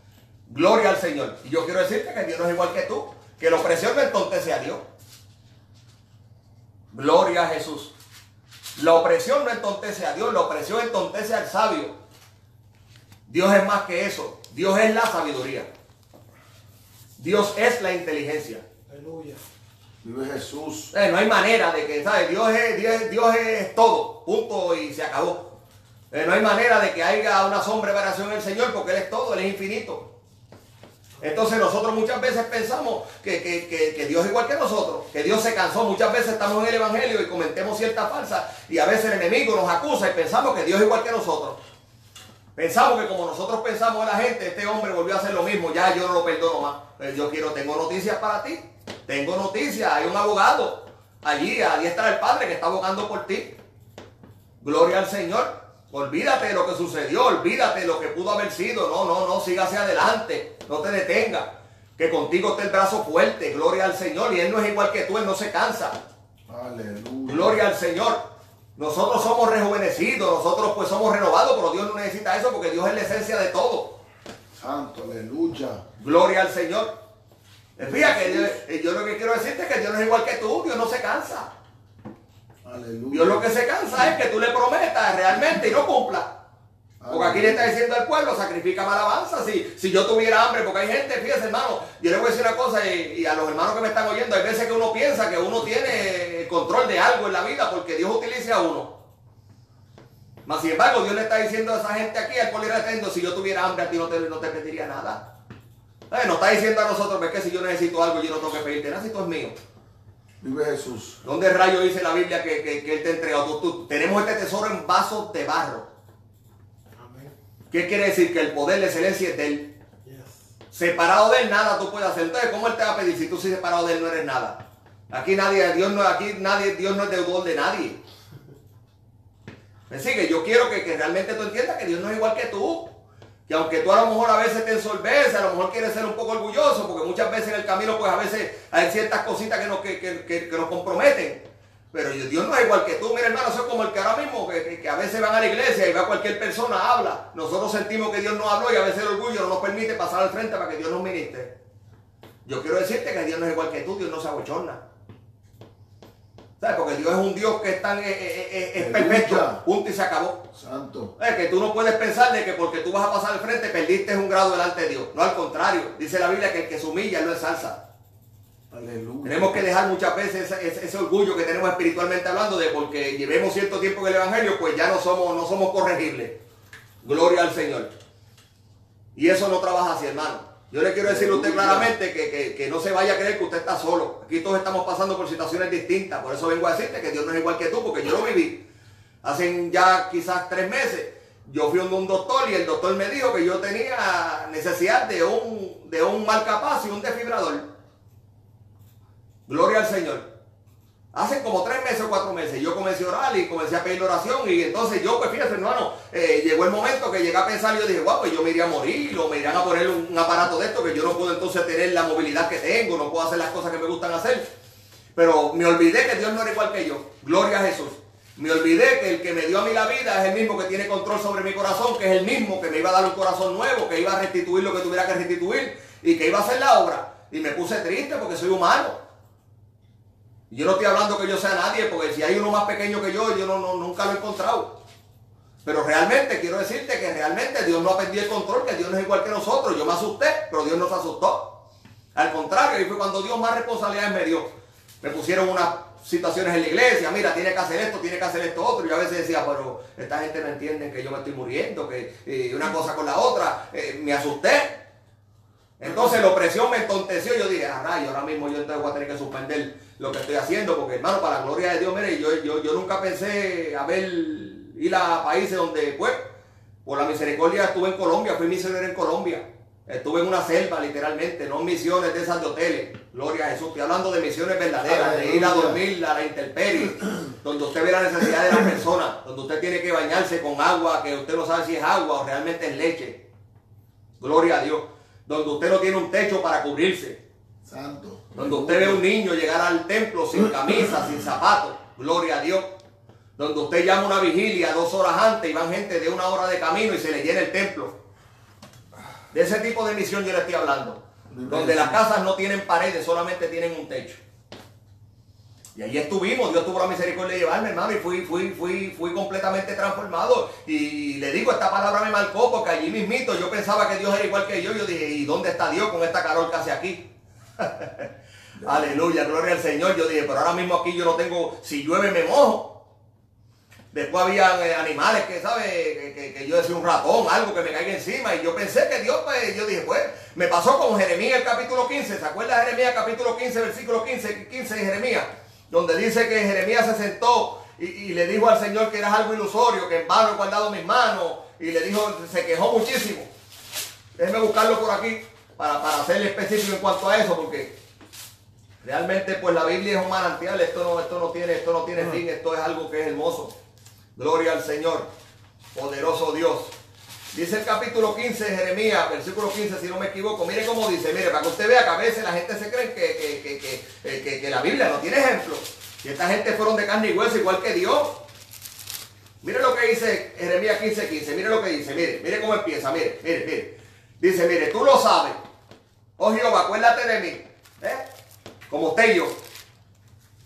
[SPEAKER 2] Gloria al Señor. Y yo quiero decirte que Dios no es igual que tú. Que la opresión no entontece a Dios. Gloria a Jesús. La opresión no entontece a Dios. La opresión entontece al sabio. Dios es más que eso. Dios es la sabiduría. Dios es la inteligencia.
[SPEAKER 1] Aleluya.
[SPEAKER 3] Vive Jesús.
[SPEAKER 2] Eh, no hay manera de que, ¿sabes? Dios es, Dios, Dios es todo, punto y se acabó. Eh, no hay manera de que haya una sombra de variación en el Señor porque Él es todo, Él es infinito. Entonces nosotros muchas veces pensamos que, que- que- que Dios es igual que nosotros, que Dios se cansó. Muchas veces estamos en el Evangelio y cometemos cierta falsa y a veces el enemigo nos acusa y pensamos que Dios es igual que nosotros. Pensamos que como nosotros pensamos de la gente, este hombre volvió a hacer lo mismo, ya yo no lo perdono más. Pero yo quiero, tengo noticias para ti. Tengo noticias, hay un abogado allí, allí está el Padre que está abogando por ti. Gloria al Señor. Olvídate de lo que sucedió, olvídate de lo que pudo haber sido. No, no, no, siga hacia adelante, no te detenga. Que contigo esté el brazo fuerte, gloria al Señor. Y Él no es igual que tú, Él no se cansa.
[SPEAKER 3] Aleluya.
[SPEAKER 2] Gloria al Señor. Nosotros somos rejuvenecidos, nosotros pues somos renovados, pero Dios no necesita eso porque Dios es la esencia de todo.
[SPEAKER 3] Santo, aleluya.
[SPEAKER 2] Gloria al Señor. Fíjate que yo, eh, yo lo que quiero decirte es que Dios no es igual que tú, Dios no se cansa.
[SPEAKER 3] Aleluya.
[SPEAKER 2] Dios lo que se cansa es que tú le prometas realmente y no cumpla. Porque aquí le está diciendo al pueblo, sacrifica alabanza. Si, si yo tuviera hambre, porque hay gente, fíjese hermano, yo le voy a decir una cosa y, a los hermanos que me están oyendo, hay veces que uno piensa que uno tiene control de algo en la vida porque Dios utiliza a uno. Mas sin embargo, Dios le está diciendo a esa gente aquí, al pueblo le diciendo, si yo tuviera hambre a ti no te, no te pediría nada. Eh, nos está diciendo a nosotros, ves que si yo necesito algo, yo no tengo que pedirte nada, si tú es mío.
[SPEAKER 3] Vive Jesús.
[SPEAKER 2] ¿Dónde rayo dice la Biblia que, que- que Él te entregó? Tú- tú- tenemos este tesoro en vasos de barro.
[SPEAKER 1] Amén.
[SPEAKER 2] ¿Qué quiere decir? Que el poder, la excelencia es de Él.
[SPEAKER 1] Yes.
[SPEAKER 2] Separado de Él nada tú puedes hacer. Entonces, ¿cómo Él te va a pedir si tú si separado de Él no eres nada? Aquí nadie, Dios no, aquí nadie, Dios no es deudor de nadie. *laughs* ¿Me sigue? Yo quiero que, que realmente tú entiendas que Dios no es igual que tú. Que aunque tú a lo mejor a veces te ensolveces, a lo mejor quieres ser un poco orgulloso, porque muchas veces en el camino, pues a veces hay ciertas cositas que nos, que, que- que- nos comprometen. Pero Dios no es igual que tú, mira hermano, es como el que ahora mismo, que- que a veces van a la iglesia y va cualquier persona, habla. Nosotros sentimos que Dios no habló y a veces el orgullo no nos permite pasar al frente para que Dios nos ministre. Yo quiero decirte que Dios no es igual que tú, Dios no se abochorna. ¿Sabes? Porque Dios es un Dios que es tan, eh, eh, eh, es perfecto, punto y se acabó.
[SPEAKER 3] Santo.
[SPEAKER 2] Es que tú no puedes pensar de que porque tú vas a pasar al frente perdiste un grado delante de Dios. No, al contrario. Dice la Biblia que el que se humilla no ensalza.
[SPEAKER 3] Aleluya.
[SPEAKER 2] Tenemos que dejar muchas veces ese, ese- ese orgullo que tenemos espiritualmente hablando de porque llevemos cierto tiempo en el Evangelio, pues ya no somos, no somos corregibles. Gloria al Señor. Y eso no trabaja así, hermano. Yo le quiero decirle a usted claramente que, que- que no se vaya a creer que usted está solo. Aquí todos estamos pasando por situaciones distintas. Por eso vengo a decirte que Dios no es igual que tú, porque yo lo viví. Hace ya quizás tres meses, yo fui a un doctor y el doctor me dijo que yo tenía necesidad de un, de un marcapaso y un desfibrador. Gloria al Señor. Hace como tres meses o cuatro meses yo comencé a orar y comencé a pedir oración y entonces yo, pues fíjate hermano, eh, llegó el momento que llegué a pensar y yo dije, guau, pues yo me iría a morir o me irán a poner un, un aparato de esto que yo no puedo entonces tener la movilidad que tengo, no puedo hacer las cosas que me gustan hacer. Pero me olvidé que Dios no era igual que yo. Gloria a Jesús. Me olvidé que el que me dio a mí la vida es el mismo que tiene control sobre mi corazón, que es el mismo que me iba a dar un corazón nuevo, que iba a restituir lo que tuviera que restituir, y que iba a hacer la obra. Y me puse triste porque soy humano. Yo no estoy hablando que yo sea nadie, porque si hay uno más pequeño que yo, yo no, nunca lo he encontrado. Pero realmente quiero decirte que realmente Dios no ha perdido el control, que Dios no es igual que nosotros. Yo me asusté, pero Dios no se asustó. Al contrario, y fue cuando Dios más responsabilidades me dio. Me pusieron unas situaciones en la iglesia, mira, tiene que hacer esto, tiene que hacer esto otro. Y yo a veces decía, pero esta gente no entiende que yo me estoy muriendo, que eh, una cosa con la otra. Eh, me asusté. Entonces la opresión me entonteció. Yo dije, ah, rayo, ahora mismo yo entonces voy a tener que suspender lo que estoy haciendo, porque hermano, para la gloria de Dios, mire, yo, yo, yo nunca pensé haber ir a países donde, pues, por la misericordia estuve en Colombia, fui misionero en Colombia. Estuve en una selva, literalmente, no misiones de esas de hoteles. Gloria a Jesús. Estoy hablando de misiones verdaderas, de ir a dormir a la intemperie, donde usted ve la necesidad de la persona, donde usted tiene que bañarse con agua, que usted no sabe si es agua o realmente es leche. Gloria a Dios. Donde usted no tiene un techo para cubrirse. Santo. Donde usted ve a un niño llegar al templo sin camisa, sin zapatos. Gloria a Dios. Donde usted llama una vigilia dos horas antes y van gente de una hora de camino y se le llena el templo. De ese tipo de misión yo le estoy hablando. Donde las casas no tienen paredes, solamente tienen un techo. Y ahí estuvimos, Dios tuvo la misericordia de llevarme, hermano, y fui, fui, fui, fui completamente transformado. Y le digo, esta palabra me marcó porque allí mismito yo pensaba que Dios era igual que yo. Yo dije, ¿y dónde está Dios con esta que hace aquí? *laughs* Aleluya, gloria al Señor. Yo dije, pero ahora mismo aquí yo no tengo, si llueve me mojo. Después había eh, animales que, ¿sabe? Que, yo decía un ratón, algo que me caiga encima. Y yo pensé que Dios, pues, yo dije, pues, me pasó con Jeremías el capítulo 15. ¿Se acuerda Jeremías capítulo 15, versículo 15, 15 de Jeremías? Donde dice que Jeremías se sentó y, le dijo al Señor que era algo ilusorio, que en vano he guardado mis manos. Y le dijo, se quejó muchísimo. Déjeme buscarlo por aquí para, para serle específico en cuanto a eso, porque realmente pues la Biblia es un manantial, esto no, esto no tiene, esto no tiene fin, esto es algo que es hermoso. Gloria al Señor, poderoso Dios. Dice el capítulo 15 de Jeremías, versículo 15, si no me equivoco. Mire cómo dice, mire, para que usted vea que a veces la gente se cree que, que, la Biblia no tiene ejemplo. Y esta gente fueron de carne y hueso igual que Dios. Mire lo que dice Jeremías 15, 15. Mire lo que dice, mire, mire cómo empieza, mire, mire, mire. Dice, mire, tú lo sabes. Oh Jehová, acuérdate de mí. ¿eh? Como usted y yo.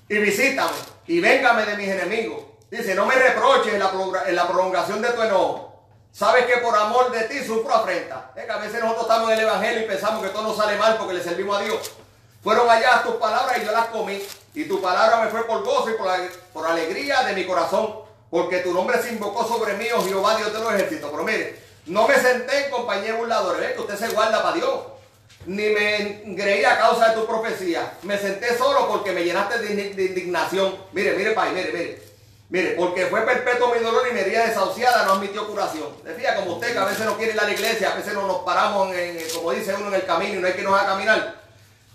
[SPEAKER 2] Y visítame. Y véngame de mis enemigos Dice, no me reproches en la, prolongación de tu enojo. Sabes que por amor de ti sufro afrenta. Es que a veces nosotros estamos en el Evangelio y pensamos que todo nos sale mal porque le servimos a Dios. Fueron allá tus palabras y yo las comí. Y tu palabra me fue por gozo y por, por alegría de mi corazón. Porque tu nombre se invocó sobre mí, oh Jehová, Dios de los ejércitos. Pero mire, no me senté en compañía de burladores. ¿Ves que usted se guarda para Dios? Ni me engreí a causa de tu profecía. Me senté solo porque me llenaste de, indignación. Mire, mire, pai, mire, mire. Mire, porque fue perpetuo mi dolor y mi herida desahuciada no admitió curación. Decía como usted que a veces no quiere ir a la iglesia, a veces no nos paramos, como dice uno, en el camino y no hay que nos a caminar.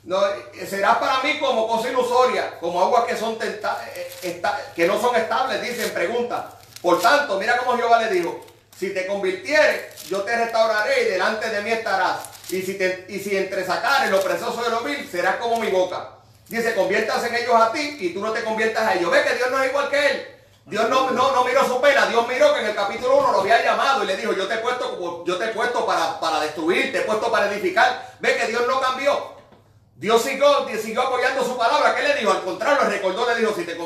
[SPEAKER 2] No, eh, será para mí como cosa ilusoria, como aguas que, son eh, que no son estables, dicen, pregunta. Por tanto, mira cómo Jehová le dijo, si te convirtieres, yo te restauraré y delante de mí estarás. Y si, te, y si entresacares lo precioso de lo vil, serás como mi boca. Dice, conviértase en ellos a ti y tú no te conviertas a ellos. Ve que Dios no es igual que él. Dios no, no, miró su pena, Dios miró que en el capítulo 1 lo había llamado y le dijo, yo te he puesto, yo te he puesto para, para destruir, te he puesto para edificar. Ve que Dios no cambió. Dios siguió, siguió apoyando su palabra. ¿Qué le dijo? Al contrario, le recordó, le dijo, si, te,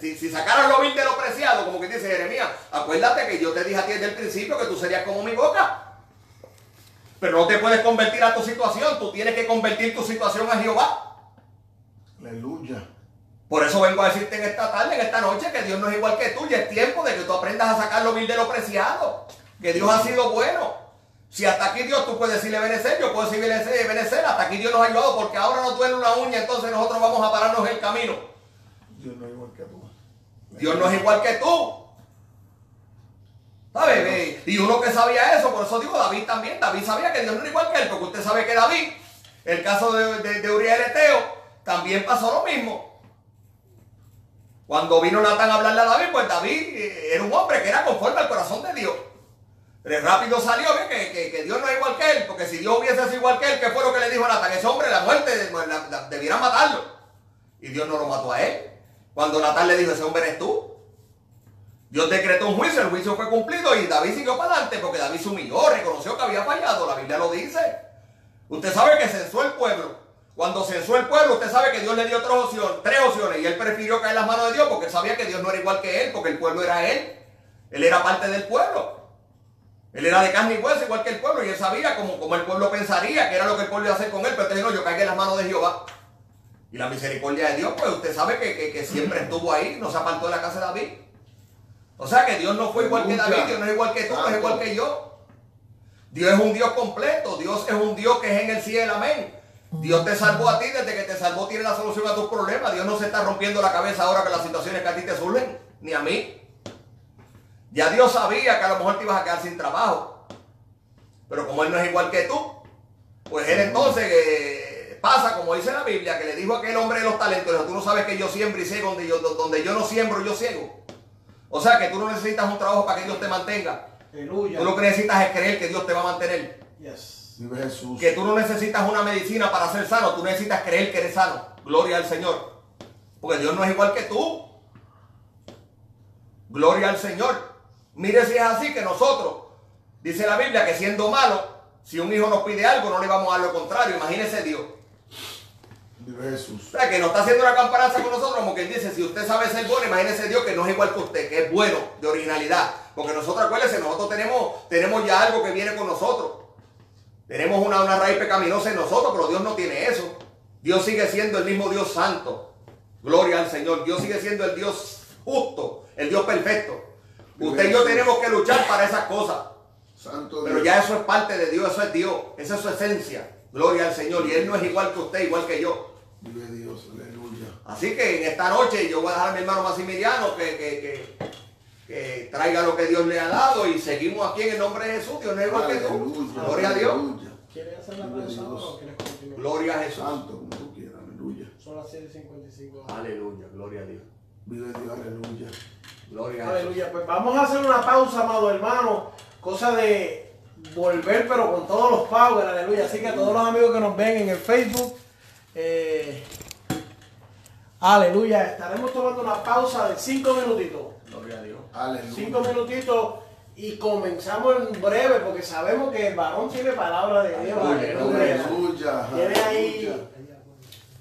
[SPEAKER 2] si, si sacaras lo vil de lo preciado, como que dice Jeremías, acuérdate que yo te dije a ti desde el principio que tú serías como mi boca. Pero no te puedes convertir a tu situación, tú tienes que convertir tu situación a Jehová.
[SPEAKER 3] Aleluya.
[SPEAKER 2] Por eso vengo a decirte en esta tarde, en esta noche, que Dios no es igual que tú y es tiempo de que tú aprendas a sacar lo vil de lo preciado. Que Dios ha sido bueno. Si hasta aquí Dios tú puedes decirle Benecer, yo puedo decir Benecer, Benecer, hasta aquí Dios nos ha ayudado porque ahora nos duele una uña, entonces nosotros vamos a pararnos el camino.
[SPEAKER 3] Dios no es igual que tú.
[SPEAKER 2] Dios no es igual que tú. ¿Sabes? Y uno que sabía eso, por eso digo David también. David sabía que Dios no era igual que él, porque usted sabe que David, el caso de, de, de Uriel Eteo, también pasó lo mismo. Cuando vino Natán a hablarle a David, pues David eh, era un hombre que era conforme al corazón de Dios. Pero rápido salió que, Dios no es igual que él, porque si Dios hubiese sido igual que él, ¿qué fue lo que le dijo a Natán? Ese hombre, la muerte, debiera matarlo. Y Dios no lo mató a él. Cuando Natán le dijo, ese hombre eres tú. Dios decretó un juicio, el juicio fue cumplido y David siguió para adelante porque David se humilló, reconoció que había fallado, la Biblia lo dice. Usted sabe que censó el pueblo. Cuando censó el pueblo, usted sabe que Dios le dio tres opciones, tres opciones y él prefirió caer en las manos de Dios porque él sabía que Dios no era igual que él, porque el pueblo era él. Él era parte del pueblo. Él era de carne y hueso igual que el pueblo y él sabía como, como el pueblo pensaría que era lo que el pueblo iba a hacer con él, pero entonces no, yo caí en las manos de Jehová. Y la misericordia de Dios, pues usted sabe que, que- que siempre estuvo ahí, no se apartó de la casa de David. O sea que Dios no fue igual que David, Dios no es igual que tú, no es igual que yo. Dios es un Dios completo, Dios es un Dios que es en el cielo, amén. Dios te salvó a ti, desde que te salvó tiene la solución a tus problemas. Dios no se está rompiendo la cabeza ahora con las situaciones que a ti te surgen, ni a mí. Ya Dios sabía que a lo mejor te ibas a quedar sin trabajo. Pero como Él no es igual que tú, pues Él entonces eh, pasa, como dice la Biblia, que le dijo a aquel hombre de los talentos, tú no sabes que yo siembro y ciego, donde yo, donde yo no siembro, yo ciego. O sea que tú no necesitas un trabajo para que Dios te mantenga.
[SPEAKER 1] Aleluya.
[SPEAKER 2] Tú lo que necesitas es creer que Dios te va a mantener.
[SPEAKER 1] Yes.
[SPEAKER 3] Vive Jesús.
[SPEAKER 2] Que tú no necesitas una medicina para ser sano, tú necesitas creer que eres sano. Gloria al Señor. Porque Dios no es igual que tú. Gloria al Señor. Mire si es así que nosotros, dice la Biblia, que siendo malos, si un hijo nos pide algo, no le vamos a dar lo contrario. Imagínese Dios.
[SPEAKER 3] Jesús.
[SPEAKER 2] O sea, que nos está haciendo una comparanza con nosotros, como que él dice, si usted sabe ser bueno, imagínese Dios que no es igual que usted, que es bueno, de originalidad. Porque nosotros, acuérdense, nosotros tenemos, tenemos ya algo que viene con nosotros. Tenemos una, una raíz pecaminosa en nosotros, pero Dios no tiene eso. Dios sigue siendo el mismo Dios santo. Gloria al Señor. Dios sigue siendo el Dios justo, el Dios perfecto. Usted y yo tenemos que luchar para esas cosas.
[SPEAKER 3] Santo
[SPEAKER 2] Pero
[SPEAKER 3] Dios.
[SPEAKER 2] ya eso es parte de Dios, eso es Dios, esa es su esencia. Gloria al Señor. Y Él no es igual que usted, igual que yo.
[SPEAKER 3] Vive Dios. Aleluya.
[SPEAKER 2] Así que en esta noche yo voy a dejar a mi hermano Maximiliano que, que, que, que traiga lo que Dios le ha dado y seguimos aquí en el nombre de Jesús. Dios no es igual que tú.
[SPEAKER 3] Aleluya.
[SPEAKER 2] Gloria a Dios.
[SPEAKER 3] Aleluya.
[SPEAKER 1] ¿Quieres hacer la o quieres continuar?
[SPEAKER 2] Gloria a Jesús.
[SPEAKER 3] Santo como tú quieras. Aleluya.
[SPEAKER 1] Son las 7.55.
[SPEAKER 2] Aleluya, gloria a Dios.
[SPEAKER 3] Vive Dios. Aleluya.
[SPEAKER 2] Gloria a.
[SPEAKER 1] Aleluya. Pues vamos a hacer una pausa, amado hermano. Cosa de volver, pero con todos los power. Aleluya. Así que a todos los amigos que nos ven en el Facebook. eh, aleluya. Estaremos tomando una pausa de 5 minutitos.
[SPEAKER 2] Gloria a Dios.
[SPEAKER 3] Aleluya.
[SPEAKER 1] 5 minutitos. Y comenzamos en breve porque sabemos que el varón tiene palabra de Dios. Aleluya.
[SPEAKER 3] Aleluya.
[SPEAKER 1] Tiene ahí
[SPEAKER 3] Aleluya.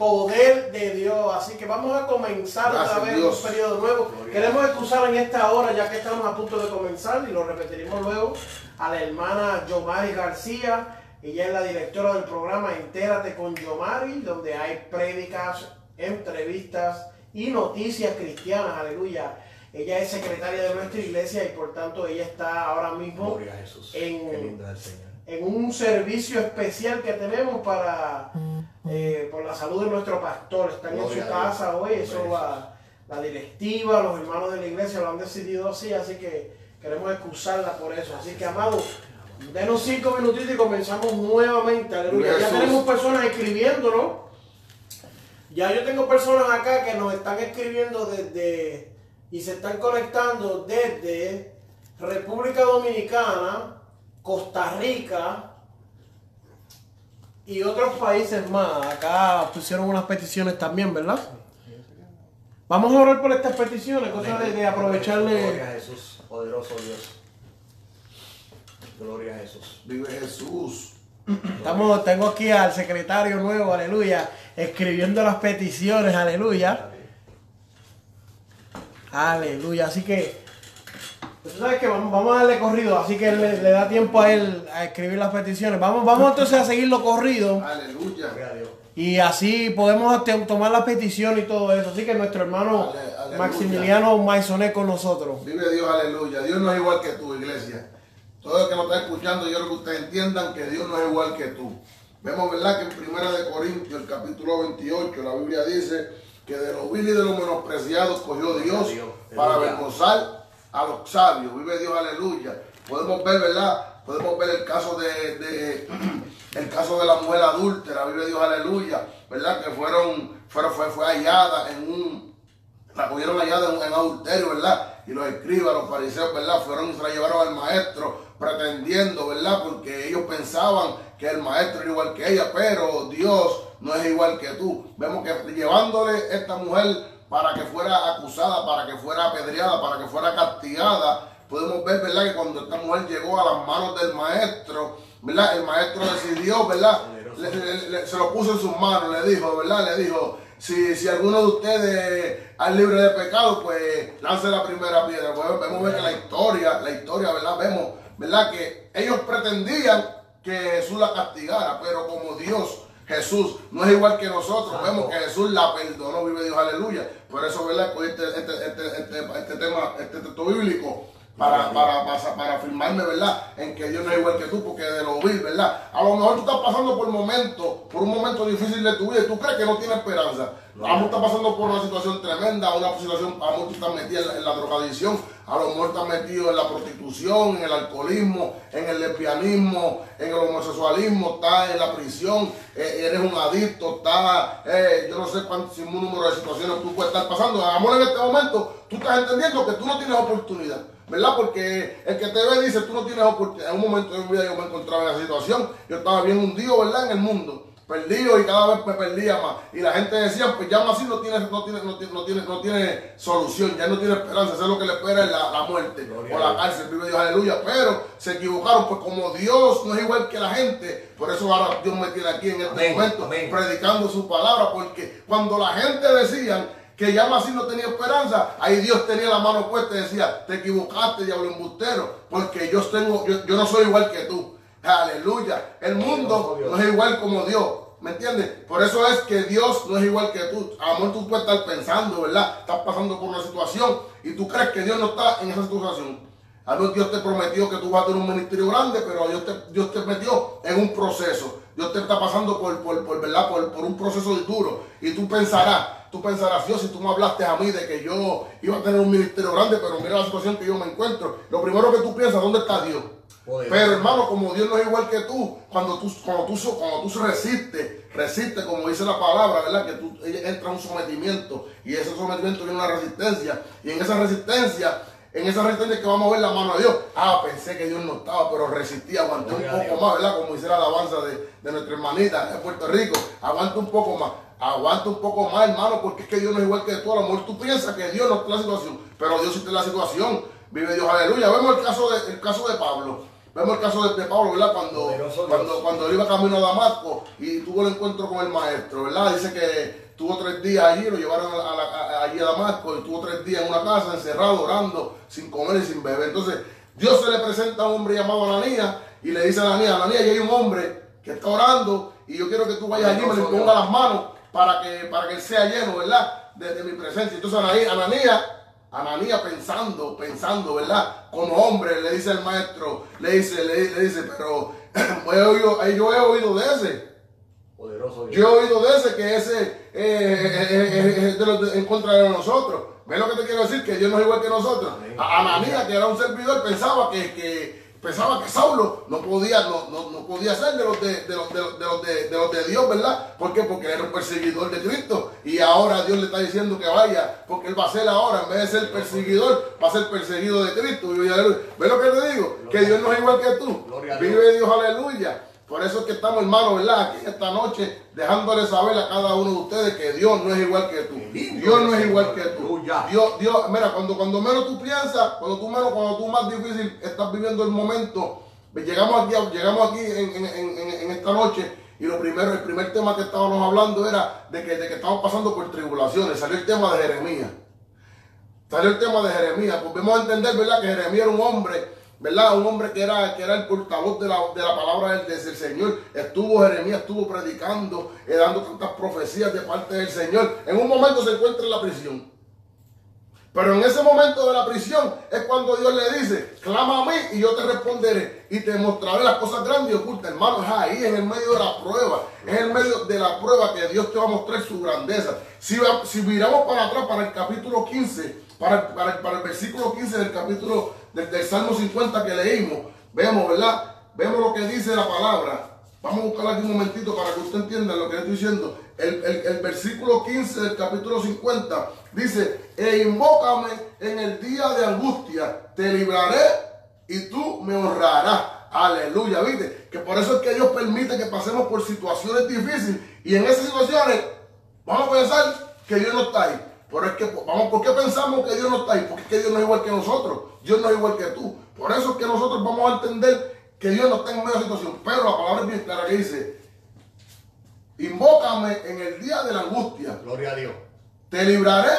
[SPEAKER 1] Poder de Dios. Así que vamos a comenzar
[SPEAKER 3] Gracias,
[SPEAKER 1] otra vez
[SPEAKER 3] Dios.
[SPEAKER 1] un periodo nuevo.
[SPEAKER 2] Gloria
[SPEAKER 1] Queremos excusar en esta hora, ya que estamos a punto de comenzar, y lo repetiremos luego, a la hermana Yomari García. Ella es la directora del programa Entérate con Yomari, donde hay prédicas, entrevistas y noticias cristianas. Aleluya. Ella es secretaria de nuestra iglesia y por tanto ella está ahora mismo
[SPEAKER 2] Gloria a Jesús.
[SPEAKER 1] En-
[SPEAKER 2] Qué lindo es el Señor.
[SPEAKER 1] En un servicio especial que tenemos para eh, por la salud de nuestro pastor. Están en su casa hoy, eso la, la directiva, los hermanos de la iglesia lo han decidido así, así que queremos excusarla por eso. Así que, amados, denos cinco minutitos y comenzamos nuevamente. Aleluya. Ya tenemos personas escribiéndonos. Ya yo tengo personas acá que nos están escribiendo desde y se están conectando desde República Dominicana, Costa Rica y otros países más. Acá pusieron unas peticiones también, ¿verdad? Vamos a orar por estas peticiones, cosa de, de
[SPEAKER 2] Gloria a
[SPEAKER 1] aprovecharle.
[SPEAKER 2] Jesús, poderoso Dios. Gloria a Jesús.
[SPEAKER 3] Vive Jesús.
[SPEAKER 1] Estamos, tengo aquí al secretario nuevo, aleluya, escribiendo las peticiones, aleluya. Aleluya, así que, tú sabes que vamos, vamos a darle corrido, así que le, le da tiempo a él a escribir las peticiones. Vamos, vamos entonces a seguirlo corrido
[SPEAKER 3] Aleluya.
[SPEAKER 1] Y así podemos tomar las peticiones y todo eso. Así que nuestro hermano
[SPEAKER 3] Ale- aleluya.
[SPEAKER 1] Maximiliano Maisoné con nosotros.
[SPEAKER 3] Vive Dios, aleluya. Dios no es igual que tú, iglesia. Todo el que nos está escuchando, yo quiero que ustedes entiendan que Dios no es igual que tú. Vemos, ¿verdad?, que en Primera de Corintios, el capítulo 28, la Biblia dice que de los vil y de los menospreciados cogió Dios
[SPEAKER 2] Dios,
[SPEAKER 3] para avergonzar a los sabios. Vive Dios, aleluya. Podemos ver, ¿verdad? Podemos ver el caso de, de- *clears throat* el caso de la mujer adúltera, vive Dios, aleluya, ¿verdad? Que fueron, fueron fue, fue hallada en un, la cogieron hallada en, en adulterio, ¿verdad? Y los escribas, los fariseos, ¿verdad? Fueron y se la llevaron al maestro pretendiendo, ¿verdad? Porque ellos pensaban que el maestro era igual que ella, pero Dios no es igual que tú. Vemos que llevándole esta mujer para que fuera acusada, para que fuera apedreada, para que fuera castigada, podemos ver, ¿verdad? Que cuando esta mujer llegó a las manos del maestro, ¿verdad? El maestro decidió, ¿verdad? se lo puso en sus manos, le dijo, ¿verdad? Le dijo, si, si alguno de ustedes es libre de pecado, pues lance la primera piedra. Pues vemos ver que la historia, la historia, ¿verdad? Vemos, ¿verdad? Que ellos pretendían que Jesús la castigara, pero como Dios, Jesús, no es igual que nosotros, vemos que Jesús la perdonó, vive Dios, aleluya. Por eso, ¿verdad? Pues este, este, este, este, este tema, este texto bíblico, para, para, para, para afirmarme, ¿verdad? En que Dios no es igual que tú, porque de lo vil, ¿verdad? A lo mejor tú estás pasando por momentos, por un momento difícil de tu vida y tú crees que no tienes esperanza. A lo estás pasando por una situación tremenda, una situación, a lo mejor tú estás metido en la, drogadicción, a lo mejor estás metido en la prostitución, en el alcoholismo, en el lesbianismo, en el homosexualismo, estás en la prisión, eh, eres un adicto, estás, eh, yo no sé cuánto, sin un número de situaciones tú puedes estar pasando. Amor, en este momento, tú estás entendiendo que tú no tienes oportunidad. ¿Verdad? Porque el que te ve dice, tú no tienes oportunidad. En un momento de mi vida yo me encontraba en esa situación. Yo estaba bien hundido, ¿verdad? En el mundo. Perdido y cada vez me perdía más. Y la gente decía, pues ya más así no tiene, no tiene, no tiene, no tiene, no tiene solución, ya no tiene esperanza. Eso es lo que le espera es la, la muerte
[SPEAKER 2] Gloria
[SPEAKER 3] o la cárcel. Vive Dios, aleluya. Pero se equivocaron, pues como Dios no es igual que la gente, por eso ahora Dios me tiene aquí en este
[SPEAKER 2] Amén,
[SPEAKER 3] momento
[SPEAKER 2] amén.
[SPEAKER 3] predicando su palabra. Porque cuando la gente decían que ya así no tenía esperanza, ahí Dios tenía la mano puesta y decía, te equivocaste, diablo embustero, porque yo tengo, yo, yo no soy igual que tú. Aleluya. El mundo no es igual como Dios. ¿Me entiendes? Por eso es que Dios no es igual que tú. A lo mejor tú puedes estar pensando, ¿verdad? Estás pasando por una situación y tú crees que Dios no está en esa situación. A Dios te prometió que tú vas a tener un ministerio grande, pero Dios te, Dios te metió en un proceso. Dios te está pasando por, por, por, ¿verdad? por, por un proceso duro. Y tú pensarás, tú pensarás, Dios, si tú me hablaste a mí de que yo iba a tener un ministerio grande, pero mira la situación que yo me encuentro. Lo primero que tú piensas, ¿dónde está Dios?
[SPEAKER 2] Poderoso.
[SPEAKER 3] Pero hermano, como Dios no es igual que tú, cuando tú, cuando tú, cuando tú resistes, resistes, como dice la palabra, ¿verdad? Que tú entra un sometimiento y ese sometimiento viene una resistencia. Y en esa resistencia, en esa resistencia que vamos a ver la mano de Dios. Ah, pensé que Dios no estaba, pero resistí, aguanté un poco más, ¿verdad? Como dice la alabanza de, de nuestra hermanita de Puerto Rico. Aguanta un poco más. Aguanta un poco más, hermano, porque es que Dios no es igual que tú. A lo mejor tú piensas que Dios no está en la situación, pero Dios sí está en la situación. Vive Dios, aleluya. Vemos el caso de, el caso de Pablo. Vemos el caso de, de Pablo, ¿verdad? Cuando, cuando, cuando él iba camino a Damasco y tuvo el encuentro con el maestro, ¿verdad? Dice que tuvo tres días allí, lo llevaron allí a Damasco y tuvo tres días en una casa encerrado, orando, sin comer y sin beber. Entonces, Dios se le presenta a un hombre llamado Ananías y le dice a Ananías, Ananías, ya hay un hombre que está orando y yo quiero que tú vayas allí y me le las manos para que, para que él sea lleno, ¿verdad? De, mi presencia. Entonces Ananías, Ananías, Ananías pensando, pensando, ¿verdad? Como hombre, le dice al maestro, le dice, le, le dice, pero *clears throat* yo he oído de ese.
[SPEAKER 2] Poderoso Dios.
[SPEAKER 3] Yo he oído de ese que ese eh, eh, eh, eh, de los de- en contra de nosotros. ¿Ves lo que te quiero decir? Que Dios no es igual que nosotros.
[SPEAKER 2] Amén.
[SPEAKER 3] A- Ananías, que era un servidor, pensaba que, que pensaba que Saulo no podía, no, no, no podía ser de los de, de los, de, los, de, los de, de los de Dios, ¿verdad? ¿Por qué? Porque era un perseguidor de Cristo. Y ahora Dios le está diciendo que vaya, porque él va a ser ahora, en vez de ser perseguidor, va a ser perseguido de Cristo. ¿Ves lo que te digo? Que Dios no es igual que tú. Vive Dios, aleluya. Por eso es que estamos, hermanos, ¿verdad? Aquí esta noche, dejándole saber a cada uno de ustedes que Dios no es igual que tú. Dios no es igual que tú. Dios, Dios, mira, cuando, cuando menos tú piensas, cuando tú menos, cuando tú más difícil estás viviendo el momento, llegamos aquí, llegamos aquí en, en- en- en- en esta noche y lo primero, el primer tema que estábamos hablando era de que, de que estamos pasando por tribulaciones. Salió el tema de Jeremías. Salió el tema de Jeremías. Pues vamos a entender, ¿verdad? Que Jeremías era un hombre, ¿verdad? Un hombre que era, que era el portavoz de la, de la palabra del, del Señor. Estuvo Jeremías, estuvo predicando, eh, dando tantas profecías de parte del Señor. En un momento se encuentra en la prisión. Pero en ese momento de la prisión es cuando Dios le dice, clama a mí y yo te responderé y te mostraré las cosas grandes y ocultas. Hermano, es ahí, en el medio de la prueba. Es en el medio de la prueba que Dios te va a mostrar su grandeza. Si, si miramos para atrás, para el capítulo 15, para, para, para el versículo 15 del capítulo del, del Salmo 50 que leímos, vemos, ¿verdad? Vemos lo que dice la palabra. Vamos a buscar aquí un momentito para que usted entienda lo que estoy diciendo. El, el- el versículo 15 del capítulo 50 dice, e invócame en el día de angustia, te libraré y tú me honrarás. Aleluya, ¿viste? Que por eso es que Dios permite que pasemos por situaciones difíciles y en esas situaciones vamos a pensar que Dios no está ahí. Pero es que, vamos, ¿por qué pensamos que Dios no está ahí? Porque es que Dios no es igual que nosotros. Dios no es igual que tú. Por eso es que nosotros vamos a entender que Dios no está en medio de la situación. Pero la palabra es bien clara que dice, invócame en el día de la angustia.
[SPEAKER 2] Gloria a Dios.
[SPEAKER 3] Te libraré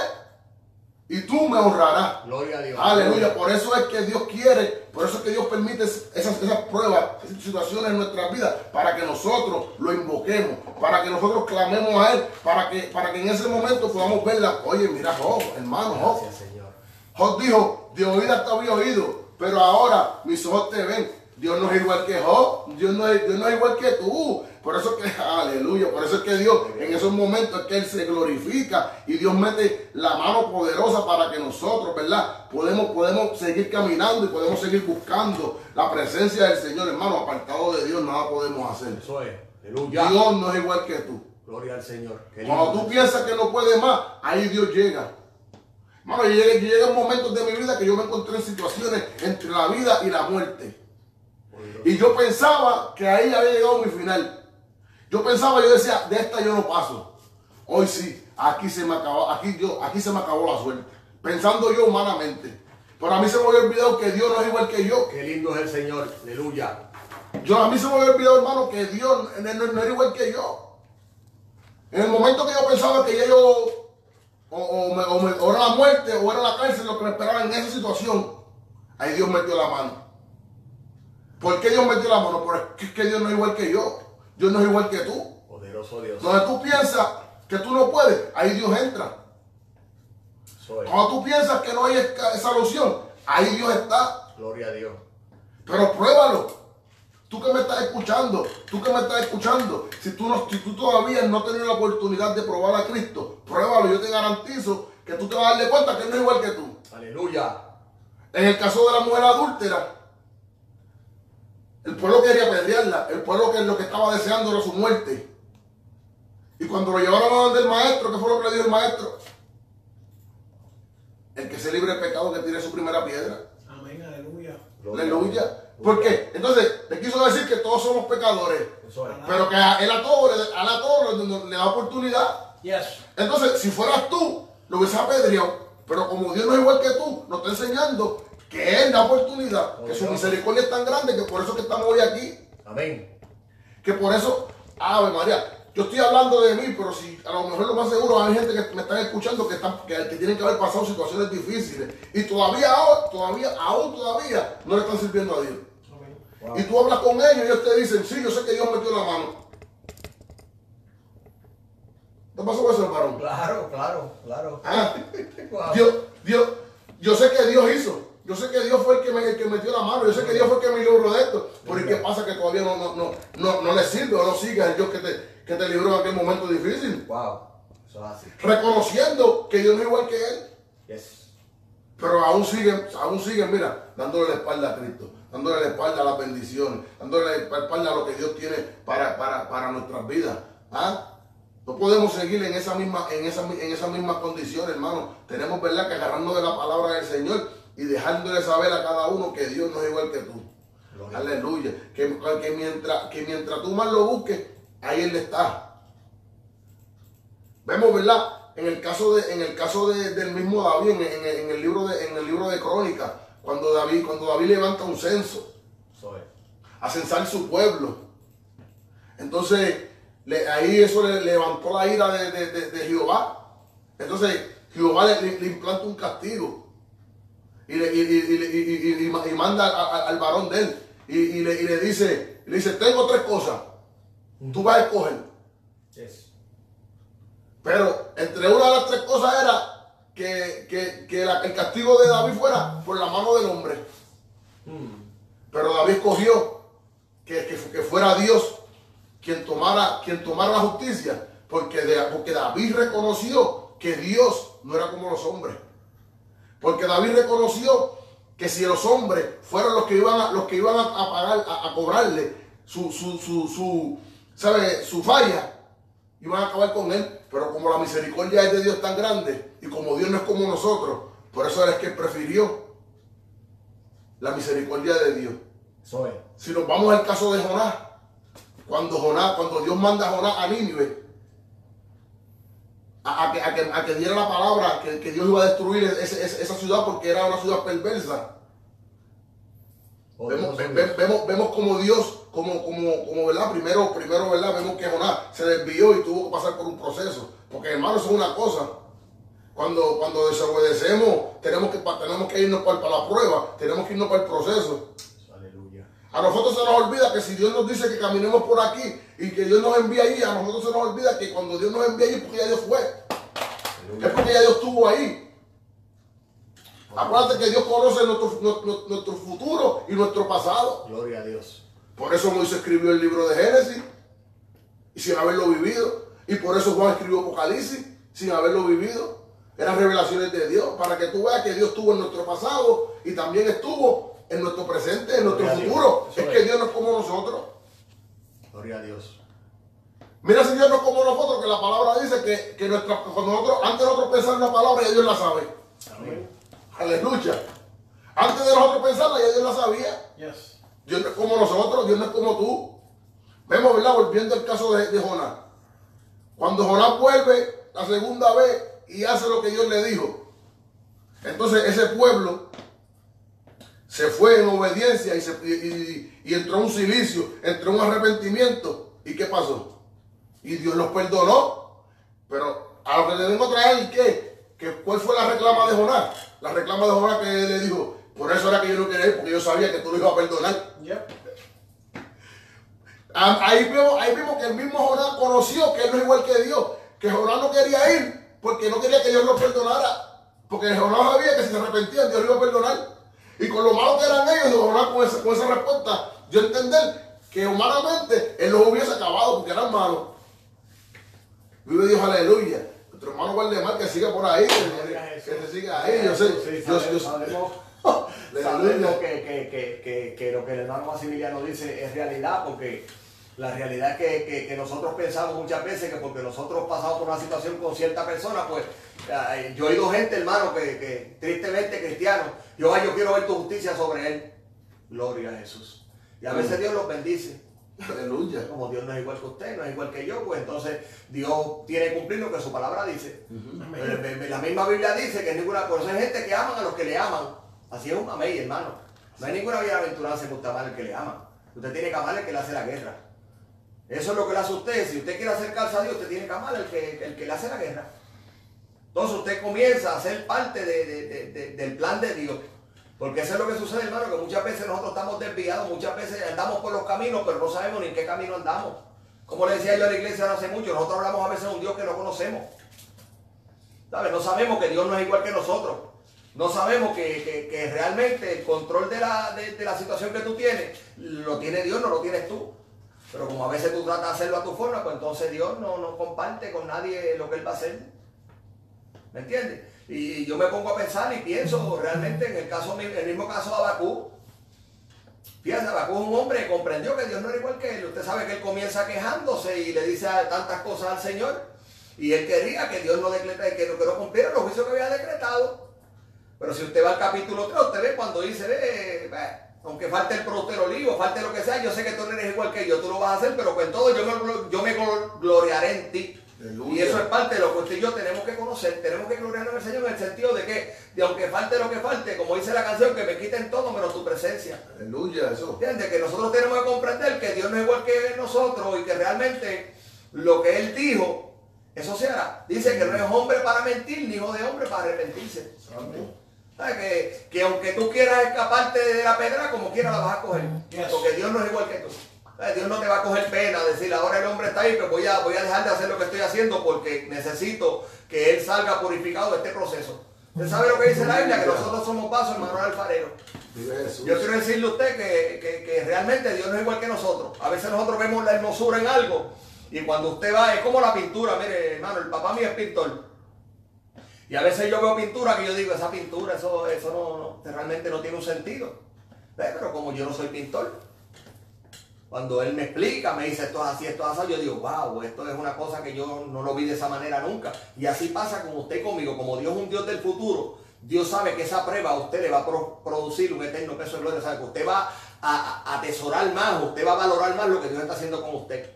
[SPEAKER 3] y tú me honrarás.
[SPEAKER 2] Gloria a Dios.
[SPEAKER 3] Aleluya. Por eso es que Dios quiere, por eso es que Dios permite esas, esas pruebas, esas situaciones en nuestras vidas, para que nosotros lo invoquemos, para que nosotros clamemos a Él, para que, para que en ese momento podamos verla. Oye, mira, Job, hermano, Job.
[SPEAKER 2] Gracias, Señor.
[SPEAKER 3] Job dijo, de oídas te había oído, pero ahora mis ojos te ven. Dios no es igual que Job, Dios no es, Dios no es igual que tú. Por eso que, *laughs* aleluya, por eso es que Dios en esos momentos es que Él se glorifica y Dios mete la mano poderosa para que nosotros, ¿verdad? Podemos, podemos seguir caminando y podemos seguir buscando la presencia del Señor, hermano. Apartado de Dios nada podemos hacer.
[SPEAKER 2] Eso es. Aleluya.
[SPEAKER 3] Dios no es igual que tú.
[SPEAKER 2] Gloria al Señor.
[SPEAKER 3] Cuando tú piensas que no puedes más, ahí Dios llega. Hermano, yo llegué, yo llegué a momentos de mi vida que yo me encontré en situaciones entre la vida y la muerte. Y yo pensaba que ahí había llegado mi final. Yo pensaba, yo decía, de esta yo no paso. Hoy sí, aquí se me acabó, aquí yo, aquí se me acabó la suerte. Pensando yo humanamente. Pero a mí se me había olvidado que Dios no es igual que yo.
[SPEAKER 2] Qué lindo es el Señor. Aleluya.
[SPEAKER 3] Yo a mí se me había olvidado, hermano, que Dios no, no- no era igual que yo. En el momento que yo pensaba que ya yo o, o me- o me- o era la muerte o era la cárcel lo que me esperaba en esa situación, ahí Dios metió la mano. ¿Por qué Dios metió la mano? Porque es que Dios no es igual que yo. Dios no es igual que tú.
[SPEAKER 2] Poderoso Dios.
[SPEAKER 3] Donde tú piensas que tú no puedes, ahí Dios entra.
[SPEAKER 2] Es.
[SPEAKER 3] Cuando tú piensas que no hay esa solución, ahí Dios está.
[SPEAKER 2] Gloria a Dios.
[SPEAKER 3] Pero pruébalo. Tú que me estás escuchando, tú que me estás escuchando, si tú, no, si tú todavía no has tenido la oportunidad de probar a Cristo, pruébalo. Yo te garantizo que tú te vas a darle cuenta que Él no es igual que tú.
[SPEAKER 2] Aleluya.
[SPEAKER 3] En el caso de la mujer adúltera, el pueblo quería apedrearla, el pueblo que lo que estaba deseando era su muerte. Y cuando lo llevaron a donde el maestro, ¿qué fue lo que le dijo el maestro? El que se libre del pecado que tire su primera piedra.
[SPEAKER 1] Amén, aleluya.
[SPEAKER 3] Aleluya. ¿Por qué? Entonces, le quiso decir que todos somos pecadores,
[SPEAKER 2] Eso es.
[SPEAKER 3] pero que a él a todos, le- a todos le, le da oportunidad.
[SPEAKER 1] Yes.
[SPEAKER 3] Entonces, si fueras tú, lo hubiese apedreado. Pero como Dios no es igual que tú, nos está enseñando que Él da oportunidad, que su misericordia es tan grande que por eso que estamos hoy aquí.
[SPEAKER 2] Amén.
[SPEAKER 3] Que por eso, Ave María, yo estoy hablando de mí, pero si a lo mejor lo más seguro hay gente que me están escuchando que, están, que, que tienen que haber pasado situaciones difíciles y todavía, todavía, aún todavía no le están sirviendo a Dios.
[SPEAKER 1] Amén.
[SPEAKER 2] Wow.
[SPEAKER 3] Y tú hablas con ellos y ellos te dicen, sí, yo sé que Dios metió la mano. ¿Te pasó eso, varón?
[SPEAKER 2] Claro, claro, claro.
[SPEAKER 3] Ah, *laughs*
[SPEAKER 2] Wow.
[SPEAKER 3] Dios, Dios, yo sé que Dios hizo. Yo sé que Dios fue el que, me, el que metió la mano. Yo sé que Dios fue el que me libró de esto. Pero ¿y qué pasa? Que todavía no, no, no, no, no le sirve o no sigue al Dios que te, que te libró en aquel momento difícil.
[SPEAKER 2] Wow. Eso es así.
[SPEAKER 3] Reconociendo que Dios no es igual que Él.
[SPEAKER 2] Yes.
[SPEAKER 3] Pero aún siguen, aún siguen, mira, dándole la espalda a Cristo, dándole la espalda a las bendiciones, dándole la espalda a lo que Dios tiene para, para, para nuestras vidas. ¿Ah? No podemos seguir en esa misma, en esa, en esa misma condición, hermano. Tenemos, ¿verdad?, que agarrarnos de la palabra del Señor y dejándole saber a cada uno que Dios no es igual que tú. Aleluya. Que, que mientras, que mientras tú más lo busques, ahí Él está. Vemos, ¿verdad? En el caso, de, en el caso de- del mismo David, en, en- en el libro de, en el libro de Crónicas, cuando David, cuando David levanta un censo a censar su pueblo. Entonces, le- ahí eso le levantó la ira de, de- de- de Jehová. Entonces, Jehová le- le implanta un castigo. Y, le, y, y- y- y- y- y ma- y manda a- a- al varón de él. Y, y le, y le dice, le dice, tengo tres cosas. Tú vas a escoger.
[SPEAKER 2] Yes.
[SPEAKER 3] Pero entre una de las tres cosas era que, que- que la- el castigo de David fuera por la mano del hombre.
[SPEAKER 2] Mm.
[SPEAKER 3] Pero David escogió que, que- que fuera Dios quien tomara, quien tomara la justicia, porque, de- porque David reconoció que Dios no era como los hombres. Porque David reconoció que si los hombres fueron los que iban a, los que iban a, pagar, a, a cobrarle su, su, su, su, ¿sabe? su falla, iban a acabar con él. Pero como la misericordia es de Dios tan grande y como Dios no es como nosotros, por eso es que él prefirió la misericordia de Dios.
[SPEAKER 2] Eso es.
[SPEAKER 3] Si nos vamos al caso de Jonás, cuando Jonás, cuando Dios manda a Jonás a Nínive, a, a que, a que- a que diera la palabra que, que Dios iba a destruir ese- ese- esa ciudad porque era una ciudad perversa. Vemos, vemos, vemos como Dios, como, como, como, ¿verdad? Primero, primero, ¿verdad? Vemos que Jonás se desvió y tuvo que pasar por un proceso. Porque hermanos, es una cosa. Cuando, cuando desobedecemos, tenemos que, tenemos que irnos para, la prueba, tenemos que irnos para el proceso. A nosotros se nos olvida que si Dios nos dice que caminemos por aquí y que Dios nos envía ahí, a nosotros se nos olvida que cuando Dios nos envía ahí, porque ya Dios fue. Es porque ya Dios estuvo ahí. Acuérdate que Dios conoce nuestro, nuestro, futuro y nuestro pasado.
[SPEAKER 2] Gloria a Dios.
[SPEAKER 3] Por eso Moisés escribió el libro de Génesis y sin haberlo vivido. Y por eso Juan escribió Apocalipsis sin haberlo vivido. Eran revelaciones de Dios para que tú veas que Dios estuvo en nuestro pasado y también estuvo en nuestro presente, en nuestro futuro. Es, que Dios no es como nosotros.
[SPEAKER 2] Gloria a Dios.
[SPEAKER 3] Mira si Dios no es como nosotros, que la palabra dice que, que cuando nosotros, antes de nosotros pensar en la palabra, ya Dios la sabe. Amén. Aleluya. Antes de nosotros pensarla, ya Dios la sabía. Dios no es como nosotros, Dios no es como tú. Vemos, ¿verdad? Volviendo al caso de, de Jonás. Cuando Jonás vuelve la segunda vez y hace lo que Dios le dijo, entonces ese pueblo se fue en obediencia y, se, y, entró un silicio, entró un arrepentimiento. ¿Y qué pasó? Y Dios los perdonó. Pero a lo que le tengo que traer, ¿qué? ¿Qué? ¿Cuál fue la reclama de Jonás? La reclama de Jonás que le dijo, por eso era que yo no quería ir, porque yo sabía que tú lo ibas a perdonar. Ahí vimos, ahí vimos que el mismo Jonás conoció que él no es igual que Dios, que Jonás no quería ir porque no quería que Dios lo perdonara, porque Jonás sabía que si se arrepentían Dios lo iba a perdonar. Y con lo malo que eran ellos, Jonás con esa, con esa respuesta, yo entender que humanamente él los hubiese acabado porque eran malos. Vive Dios, aleluya nuestro hermano Waldemar que siga por ahí, que, que, se siga ahí. Yo sé, yo, yo,
[SPEAKER 2] sabemos, *laughs* que, que, que, que, lo que el hermano Maximiliano dice es realidad, porque la realidad es que, nosotros pensamos muchas veces que porque nosotros pasamos por una situación con cierta persona, pues eh, yo he oído gente, hermano, que, tristemente cristiano, yo, yo quiero ver tu justicia sobre él. Gloria a Jesús. Y a veces Dios los bendice.
[SPEAKER 3] Aleluya. *laughs*
[SPEAKER 2] Como Dios no es igual que usted, no es igual que yo, pues entonces Dios tiene que cumplir lo que su palabra dice. La misma Biblia dice que ninguna, eso hay gente que aman a los que le aman. Así es un amén, hermano. No hay ninguna bienaventuranza que usted amar al que le ama. Usted tiene que amar al que le hace la guerra. Eso es lo que le hace a usted. Si usted quiere acercarse a Dios, usted tiene que amar que, el que le hace la guerra. Entonces usted comienza a ser parte del plan de Dios. Porque eso es lo que sucede, hermano, que muchas veces nosotros estamos desviados, muchas veces andamos por los caminos, pero no sabemos ni en qué camino andamos. Como le decía yo a la iglesia hace mucho, nosotros hablamos a veces de un Dios que no conocemos. No sabemos que Dios no es igual que nosotros. No sabemos que, realmente el control de la, de, la situación que tú tienes, lo tiene Dios, no lo tienes tú. Pero como a veces tú tratas de hacerlo a tu forma, pues entonces Dios no, no comparte con nadie lo que Él va a hacer. ¿Me entiendes? Y yo me pongo a pensar y pienso realmente en el caso, el mismo caso de Abacú. Fíjate, Abacú es un hombre que comprendió que Dios no era igual que él. Usted sabe que él comienza quejándose y le dice tantas cosas al Señor. Y él quería que Dios no decretara, que no, que no cumpliera los juicios que había decretado. Pero si usted va al capítulo 3, usted ve cuando dice, ve, aunque falte el producto olivo, falte lo que sea, yo sé que tú no eres igual que yo, tú lo vas a hacer, pero con todo yo me, yo me gloriaré en ti. Y eso es parte de lo que usted y yo tenemos que conocer, tenemos que gloriarnos al Señor en el sentido de que, de aunque falte lo que falte, como dice la canción, que me quiten todo menos tu presencia.
[SPEAKER 3] Aleluya, eso.
[SPEAKER 2] ¿Entiendes? Que nosotros tenemos que comprender que Dios no es igual que nosotros y que realmente lo que Él dijo, eso se hará. Dice que no es hombre para mentir, ni hijo de hombre para arrepentirse. Que, que aunque tú quieras escaparte de la pedra, como quieras la vas a coger. Porque Dios no es igual que tú. Dios no te va a coger pena decir, ahora el hombre está ahí, pero voy a, voy a dejar de hacer lo que estoy haciendo porque necesito que él salga purificado de este proceso. ¿Usted sabe lo que dice la Biblia? Que nosotros somos pasos en Manuel Alfarero. Yo quiero decirle a usted que, realmente Dios no es igual que nosotros. A veces nosotros vemos la hermosura en algo y cuando usted va, es como la pintura. Mire, hermano, el papá mío es pintor. Y a veces yo veo pintura que yo digo, esa pintura, eso, eso no, realmente no tiene un sentido. Pero como yo no soy pintor, cuando él me explica, me dice esto es así, esto es así, yo digo, wow, esto es una cosa que yo no lo vi de esa manera nunca. Y así pasa con usted conmigo, como Dios es un Dios del futuro, Dios sabe que esa prueba a usted le va a producir un eterno peso de gloria, sabe que usted va a, atesorar más, usted va a valorar más lo que Dios está haciendo con usted.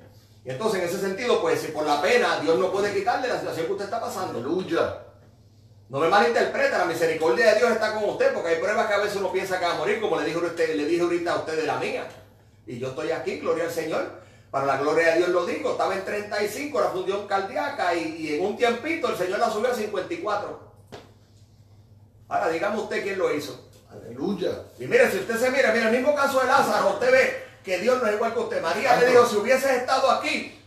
[SPEAKER 2] Y entonces en ese sentido, pues si por la pena Dios no puede quitarle la situación que usted está pasando.
[SPEAKER 3] Aleluya.
[SPEAKER 2] No me malinterpreta, la misericordia de Dios está con usted, porque hay pruebas que a veces uno piensa que va a morir, como le dije, usted, le dije ahorita a usted de la mía. Y yo estoy aquí, gloria al Señor. Para la gloria de Dios lo digo, estaba en 35 la función cardíaca y, y en un tiempito el Señor la subió a 54. Ahora dígame usted quién lo hizo.
[SPEAKER 3] Aleluya.
[SPEAKER 2] Y mire, si usted se mira, mira, el mismo caso de Lázaro, usted ve que Dios no es igual que usted. María le dijo, si hubieses estado aquí,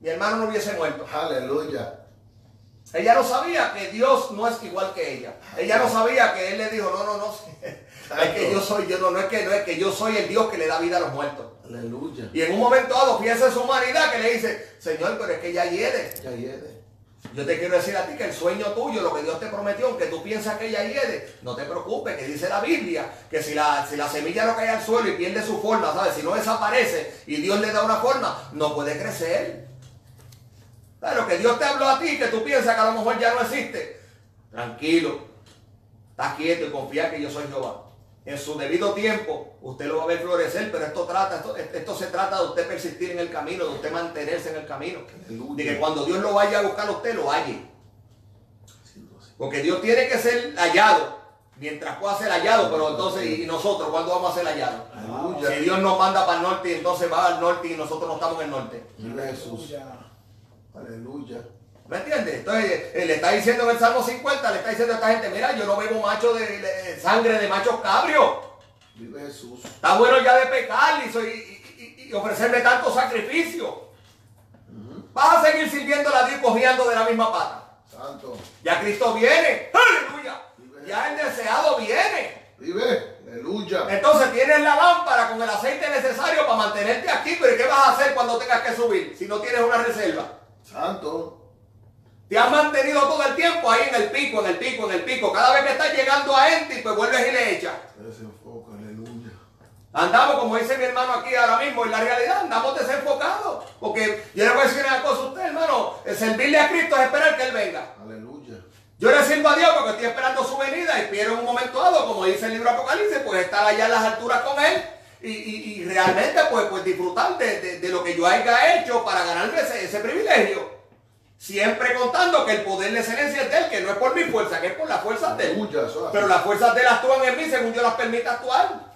[SPEAKER 2] mi hermano no hubiese muerto.
[SPEAKER 3] Aleluya.
[SPEAKER 2] Ella no sabía que Dios no es igual que ella. Ella no sabía que Él le dijo, no, no, no. *laughs* Es que yo soy, yo no, no es que no es que yo soy el Dios que le da vida a los muertos.
[SPEAKER 3] Aleluya.
[SPEAKER 2] Y en un momento dado piensa en su humanidad que le dice, Señor, pero es que ya hiede.
[SPEAKER 3] Ya hiede.
[SPEAKER 2] Yo te quiero decir a ti que el sueño tuyo, lo que Dios te prometió, aunque tú piensas que ella hiede, no te preocupes, que dice la Biblia, que si la, si la semilla no cae al suelo y pierde su forma, ¿sabes? Si no desaparece y Dios le da una forma, no puede crecer. Lo que Dios te habló a ti, que tú piensas que a lo mejor ya no existe, tranquilo, está quieto y confía que yo soy Jehová. En su debido tiempo, usted lo va a ver florecer, pero esto trata, esto, esto se trata de usted persistir en el camino, de usted mantenerse en el camino. De que cuando Dios lo vaya a buscar a usted, lo halle. Porque Dios tiene que ser hallado. Mientras pueda ser hallado, pero entonces, ¿y nosotros cuándo vamos a ser hallados? Si Dios nos manda para el norte, entonces va al norte y nosotros no estamos en el norte.
[SPEAKER 3] Jesús. Aleluya.
[SPEAKER 2] ¿Me entiendes? Entonces, le está diciendo en el Salmo 50, le está diciendo a esta gente, mira, yo no bebo macho de, de- sangre de machos cabrios.
[SPEAKER 3] Vive Jesús.
[SPEAKER 2] Está bueno ya de pecar y, soy- y- y- y ofrecerme tanto sacrificio. Vas a seguir sirviendo a Dios cogiendo de la misma pata.
[SPEAKER 3] Santo.
[SPEAKER 2] Ya Cristo viene. Aleluya. Ya el deseado viene.
[SPEAKER 3] Vive. Aleluya.
[SPEAKER 2] Entonces tienes la lámpara con el aceite necesario para mantenerte aquí. Pero ¿y ¿qué vas a hacer cuando tengas que subir si no tienes una reserva?
[SPEAKER 3] Santo.
[SPEAKER 2] Te has mantenido todo el tiempo ahí en el pico, en el pico, en el pico. Cada vez que estás llegando a Enti, pues vuelves y le echas.
[SPEAKER 3] Desenfoca. Aleluya.
[SPEAKER 2] Andamos, como dice mi hermano aquí ahora mismo, en la realidad andamos desenfocados. Porque yo le voy a decir una cosa a usted, hermano. El servirle a Cristo es esperar que Él venga.
[SPEAKER 3] Aleluya.
[SPEAKER 2] Yo le sirvo a Dios porque estoy esperando su venida y en un momento dado, como dice el libro Apocalipsis, pues estar allá en las alturas con Él y, y- y realmente pues, pues disfrutar de, de- de lo que yo haya hecho para ganarme ese, ese privilegio. Siempre contando que el poder de excelencia es de Él, que no es por mi fuerza, que es por las fuerzas de Él. Pero las fuerzas de Él actúan en mí según Dios las permite actuar.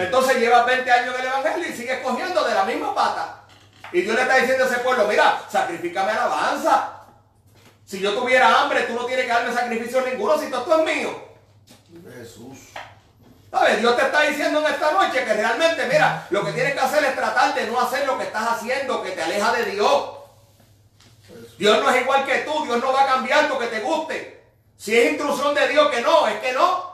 [SPEAKER 2] Entonces llevas 20 años en el Evangelio y sigues cogiendo de la misma pata. Y Dios le está diciendo a ese pueblo, mira, sacrifícame alabanza. Si yo tuviera hambre, tú no tienes que darme sacrificio ninguno, si todo esto es mío.
[SPEAKER 3] Jesús.
[SPEAKER 2] ¿Sabes? Dios te está diciendo en esta noche que realmente, mira, lo que tienes que hacer es tratar de no hacer lo que estás haciendo, que te aleja de Dios. Dios no es igual que tú, Dios no va a cambiar porque te guste. Si es instrucción de Dios que no, es que no.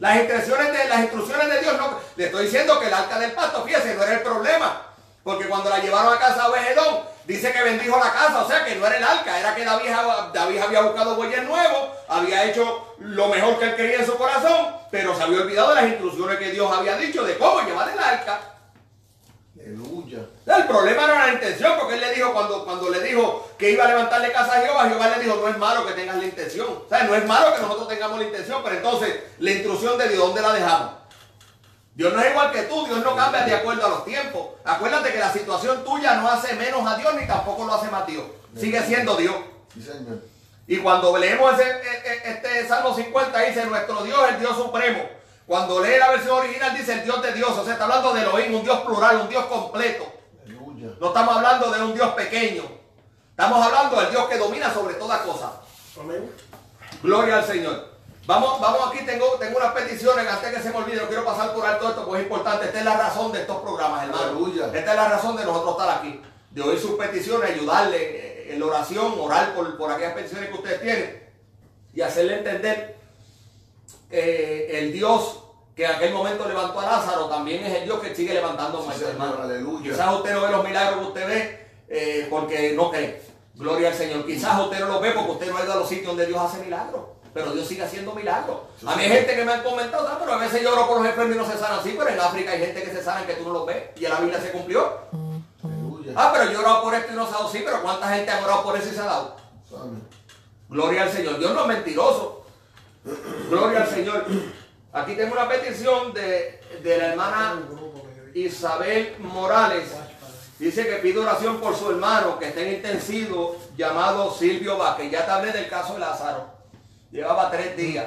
[SPEAKER 2] Las instrucciones de, las instrucciones de Dios no. Le estoy diciendo que el arca del pacto, fíjese, no era el problema. Porque cuando la llevaron a casa a Obededón, dice que bendijo la casa, o sea que no era el arca, era que David, David había buscado bueyes nuevos, había hecho lo mejor que él quería en su corazón, pero se había olvidado de las instrucciones que Dios había dicho de cómo llevar el arca.
[SPEAKER 3] Aleluya.
[SPEAKER 2] El problema no era la intención, porque él le dijo, cuando, cuando le dijo que iba a levantarle casa a Jehová, Jehová le dijo, no es malo que tengas la intención. O sea, no es malo que nosotros tengamos la intención, pero entonces, la instrucción de Dios, ¿dónde la dejamos? Dios no es igual que tú, Dios no cambia de acuerdo a los tiempos. Acuérdate que la situación tuya no hace menos a Dios ni tampoco lo hace más Dios. Sigue siendo Dios.
[SPEAKER 3] Sí, Señor.
[SPEAKER 2] Y cuando leemos ese- e- e- este Salmo 50 dice, nuestro Dios es el Dios supremo. Cuando lee la versión original dice el Dios de Dios. O sea, está hablando de Elohim, un Dios plural, un Dios completo.
[SPEAKER 3] Aleluya.
[SPEAKER 2] No estamos hablando de un Dios pequeño. Estamos hablando del Dios que domina sobre toda cosa.
[SPEAKER 1] Amén.
[SPEAKER 2] Gloria al Señor. Vamos, vamos aquí, tengo, tengo unas peticiones, antes que se me olvide, no quiero pasar por alto esto, porque es importante. Esta es la razón de estos programas, hermano. Esta es la razón de nosotros estar aquí. De oír sus peticiones, ayudarle eh, en la oración, orar por, por aquellas peticiones que ustedes tienen. Y hacerle entender que el Dios que en aquel momento levantó a Lázaro también es el Dios que sigue levantando a
[SPEAKER 3] Sí,
[SPEAKER 2] hermano.
[SPEAKER 3] Aleluya.
[SPEAKER 2] Quizás usted no ve los milagros que usted ve eh, porque no cree. Gloria al Señor. Quizás usted no los ve porque usted no ha ido a los sitios donde Dios hace milagros. Pero Dios sigue haciendo milagros. A mí hay gente que me han comentado, "Ah, pero a veces yo oro por los enfermos y no se sanan así, pero en África hay gente que se sanan que tú no los ves. Y en la Biblia se cumplió. Ah, pero yo he orado por esto y no se ha dado. Sí, pero ¿cuánta gente ha orado por eso y se ha dado? Gloria al Señor. Dios no es mentiroso. Gloria al Señor. Aquí tengo una petición de, de la hermana Isabel Morales. Dice que pide oración por su hermano que está en intensivo llamado Silvio Vázquez. Ya te hablé del caso de Lázaro. Llevaba tres días.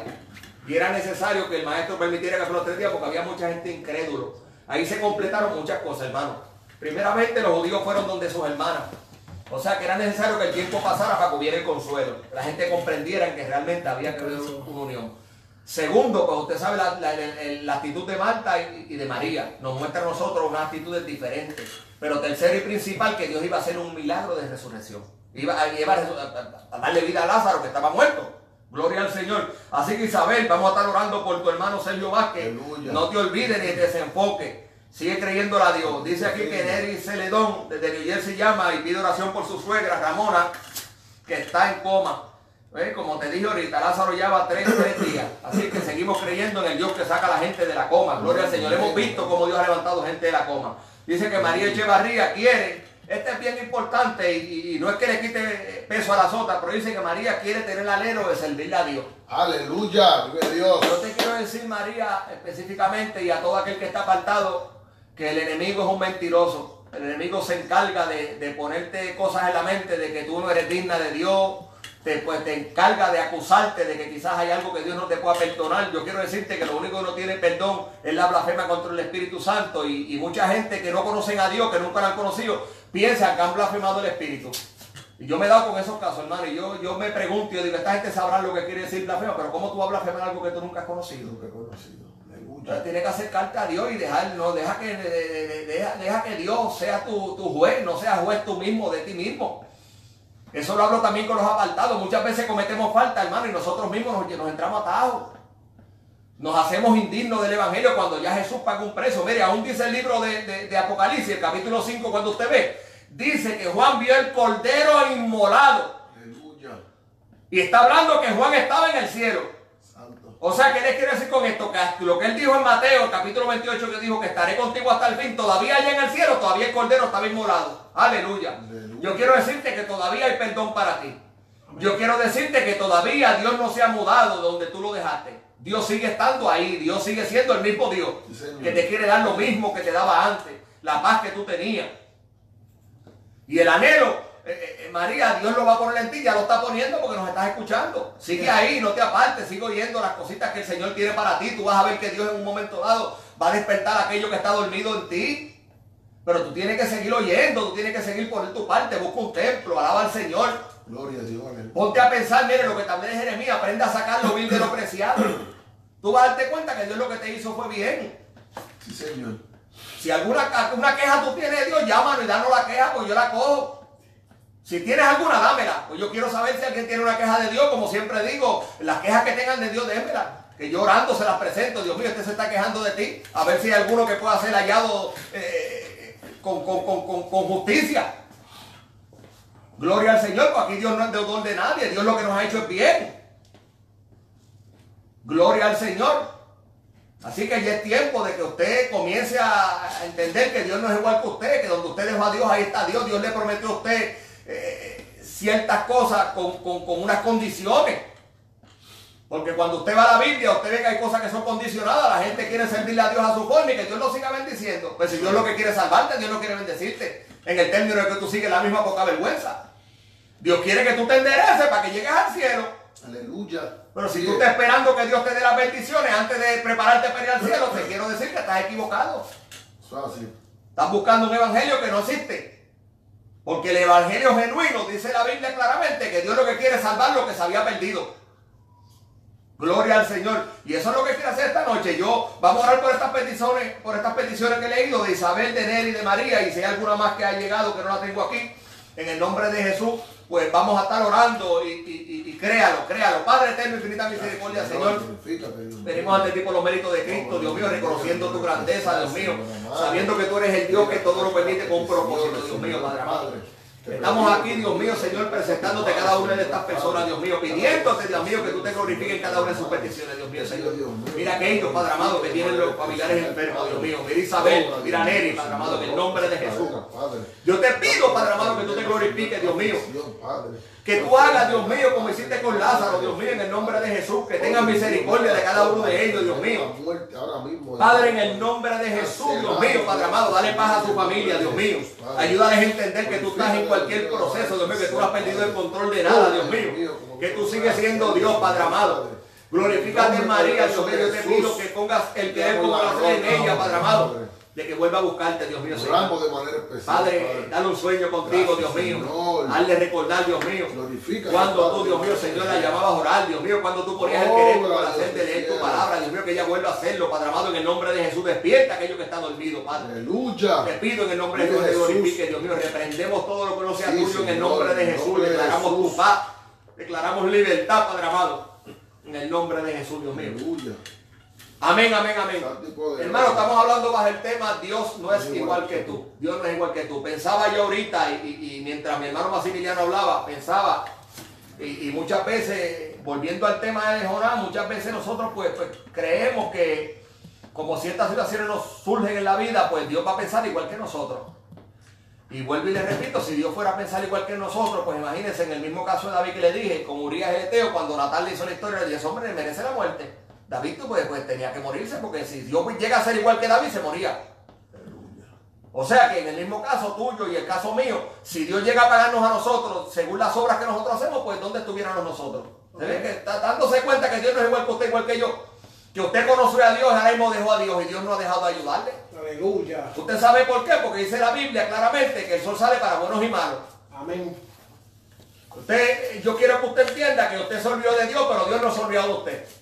[SPEAKER 2] Y era necesario que el maestro permitiera que fueran tres días porque había mucha gente incrédulo. Ahí se completaron muchas cosas, hermano. Primeramente los judíos fueron donde sus hermanas. O sea que era necesario que el tiempo pasara para que hubiera el consuelo. La gente comprendiera que realmente había que haber una unión. Segundo, pues usted sabe la, actitud de Marta y, de María. Nos muestra a nosotros unas actitudes diferentes. Pero tercero y principal, que Dios iba a hacer un milagro de resurrección. Iba a, llevar a, darle vida a Lázaro que estaba muerto. Gloria al Señor. Así que Isabel, vamos a estar orando por tu hermano Sergio Vázquez. No te olvides ni te desenfoque. Sigue creyendo a Dios. Dice aquí que Neri Celedón, desde New Jersey, llama y pide oración por su suegra, Ramona, que está en coma. Como te dije ahorita, Lázaro lleva tres, tres días. Así que seguimos creyendo en el Dios que saca a la gente de la coma. Gloria al Señor. Hemos visto cómo Dios ha levantado gente de la coma. Dice que María Echevarría quiere, este es bien importante y, no es que le quite peso a la sota, pero dice que María quiere tener el alero de servirle a Dios.
[SPEAKER 3] Aleluya, Dios.
[SPEAKER 2] Yo te quiero decir, María, específicamente y a todo aquel que está apartado, que el enemigo es un mentiroso. El enemigo se encarga de, ponerte cosas en la mente de que tú no eres digna de Dios, te, pues, te encarga de acusarte de que quizás hay algo que Dios no te pueda perdonar. Yo quiero decirte que lo único que no tiene perdón es la blasfema contra el Espíritu Santo. Y, mucha gente que no conocen a Dios, que nunca lo han conocido, piensa que han blasfemado el Espíritu. Y yo me he dado con esos casos, hermano, y yo, yo me pregunto, yo digo, esta gente sabrá lo que quiere decir blasfema, pero ¿cómo tú vas a blasfemar algo que tú nunca has conocido?
[SPEAKER 3] Nunca he conocido.
[SPEAKER 2] Entonces tienes que acercarte a Dios y dejar, no, deja que, deja, que Dios sea tu, tu juez, no seas juez tú mismo de ti mismo. Eso lo hablo también con los apartados. Muchas veces cometemos falta, hermano, y nosotros mismos nos, nos entramos atados. Nos hacemos indignos del Evangelio cuando ya Jesús paga un precio. Mire, aún dice el libro de, Apocalipsis, el capítulo 5, cuando usted ve, dice que Juan vio el cordero inmolado. Aleluya. Y está hablando que Juan estaba en el cielo. O sea, ¿qué les quiere decir con esto? Que lo que él dijo en Mateo, capítulo 28, que dijo que estaré contigo hasta el fin, todavía allá en el cielo, todavía el cordero estaba inmolado. Aleluya. Yo quiero decirte que todavía hay perdón para ti. Yo quiero decirte que todavía Dios no se ha mudado de donde tú lo dejaste. Dios sigue estando ahí, Dios sigue siendo el mismo Dios que te quiere dar lo mismo que te daba antes, la paz que tú tenías. Y el anhelo eh, eh, eh, María, Dios lo va a poner en ti, ya lo está poniendo porque nos estás escuchando. Sigue ahí, no te apartes, sigue oyendo las cositas que el Señor tiene para ti. Tú vas a ver que Dios en un momento dado va a despertar aquello que está dormido en ti. Pero tú tienes que seguir oyendo, tú tienes que seguir por tu parte, busca un templo, alaba al Señor.
[SPEAKER 3] Gloria a Dios.
[SPEAKER 2] Ponte a pensar, mire lo que también es Jeremías, aprende a sacar lo vil de lo preciado. Tú vas a darte cuenta que Dios lo que te hizo fue bien.
[SPEAKER 3] Sí, Señor.
[SPEAKER 2] Si alguna una queja tú tienes de Dios, llámanos y danos la queja, pues yo la cojo. Si tienes alguna, dámela. Pues yo quiero saber si alguien tiene una queja de Dios, como siempre digo, las quejas que tengan de Dios, démela. Que yo orando se las presento. Dios mío, este se está quejando de ti. A ver si hay alguno que pueda ser hallado eh, con, justicia. Gloria al Señor, porque aquí Dios no es deudor de nadie. Dios lo que nos ha hecho es bien. Gloria al Señor. Así que ya es tiempo de que usted comience a entender que Dios no es igual que usted, que donde usted dejó a Dios, ahí está Dios. Dios le prometió a usted eh, ciertas cosas con, unas condiciones. Porque cuando usted va a la Biblia, usted ve que hay cosas que son condicionadas. La gente quiere servirle a Dios a su forma y que Dios lo siga bendiciendo. Pues si Dios lo que quiere salvarte, Dios no quiere bendecirte. En el término de que tú sigues la misma poca vergüenza. Dios quiere que tú te endereces para que llegues al cielo.
[SPEAKER 3] Aleluya.
[SPEAKER 2] Pero si tú estás esperando que Dios te dé las bendiciones antes de prepararte para ir al cielo, te quiero decir que estás equivocado. Estás buscando un evangelio que no existe. Porque el evangelio genuino dice la Biblia claramente que Dios lo que quiere es salvar lo que se había perdido. Gloria al Señor. Y eso es lo que quiere hacer esta noche. Yo vamos a orar por estas peticiones, por estas peticiones que he leído de Isabel, de Nelly, de María. Y si hay alguna más que ha llegado que no la tengo aquí, en el nombre de Jesús, pues vamos a estar orando y, créalo, créalo. Padre eterno, infinita misericordia, Señor. Venimos ante ti por los méritos de Cristo, Dios mío, reconociendo tu grandeza, Dios mío, sabiendo que tú eres el Dios que todo lo permite con propósito, Dios mío, Padre amado. Estamos aquí, Dios mío, Señor, presentándote cada una de estas personas, Dios mío, pidiéndote, Dios mío, que tú te glorifiques en cada una de sus peticiones, Dios mío, Señor. Mira aquellos, Padre amado, que tienen los familiares enfermos, Dios mío. Mira Isabel, mira Neri, Padre amado, en el nombre de Jesús. Yo te pido, Padre amado, que tú te glorifiques, Dios mío. Que tú hagas, Dios mío, como hiciste con Lázaro, Dios mío, en el nombre de Jesús. Que tengas misericordia de cada uno de ellos, Dios mío. Padre, en el nombre de Jesús, Dios mío, Padre amado, dale paz a su familia, Dios mío. Ayúdales a entender que tú estás en cualquier proceso, Dios mío, que tú no has perdido el control de nada, Dios mío. Que tú sigues siendo Dios, Padre amado. Glorifícate María, Dios mío, yo te pido que pongas el querer tu corazón en ella, Padre amado de que vuelva a buscarte, Dios mío,
[SPEAKER 3] Señor. de manera especial,
[SPEAKER 2] Padre, dale un sueño contigo, Dios mío. Hazle recordar, Dios mío. Cuando tú, Dios mío, Señor, la llamabas a orar, Dios mío, cuando tú ponías el querer por hacer de leer tu palabra, Dios mío, que ella vuelva a hacerlo, Padre amado, en el nombre de Jesús. Despierta a aquellos que están dormidos, Padre.
[SPEAKER 3] Aleluya.
[SPEAKER 2] Te pido en el nombre de Jesús que glorifique, Dios mío. Reprendemos todo lo que no sea tuyo en el nombre de Jesús. Declaramos tu paz. Declaramos libertad, Padre amado. En el nombre de Jesús, Dios mío.
[SPEAKER 3] Aleluya.
[SPEAKER 2] Amén, amén, amén. Hermano, estamos hablando bajo el tema Dios no es igual que tú. Dios no es igual que tú. Pensaba yo ahorita y, mientras mi hermano Maximiliano hablaba, pensaba y, muchas veces, volviendo al tema de Jonás, muchas veces nosotros pues, pues, creemos que como ciertas situaciones nos surgen en la vida, pues Dios va a pensar igual que nosotros. Y vuelvo y le repito, si Dios fuera a pensar igual que nosotros, pues imagínense en el mismo caso de David que le dije, con Urias Eteo, cuando Natal le hizo la historia, le dije, hombre, merece la muerte. David pues, pues, tenía que morirse porque si Dios llega a ser igual que David, se moría. O sea que en el mismo caso tuyo y el caso mío, si Dios llega a pagarnos a nosotros según las obras que nosotros hacemos, pues ¿dónde estuviéramos nosotros? ¿Se ve que está dándose cuenta que Dios no es igual que usted, igual que yo? Que usted conoció a Dios, ahora mismo dejó a Dios y Dios no ha dejado de ayudarle.
[SPEAKER 1] Aleluya.
[SPEAKER 2] ¿Usted sabe por qué? Porque dice la Biblia claramente que el sol sale para buenos y malos.
[SPEAKER 1] Amén.
[SPEAKER 2] Usted, yo quiero que usted entienda que usted se olvidó de Dios, pero Dios no se olvidó de usted.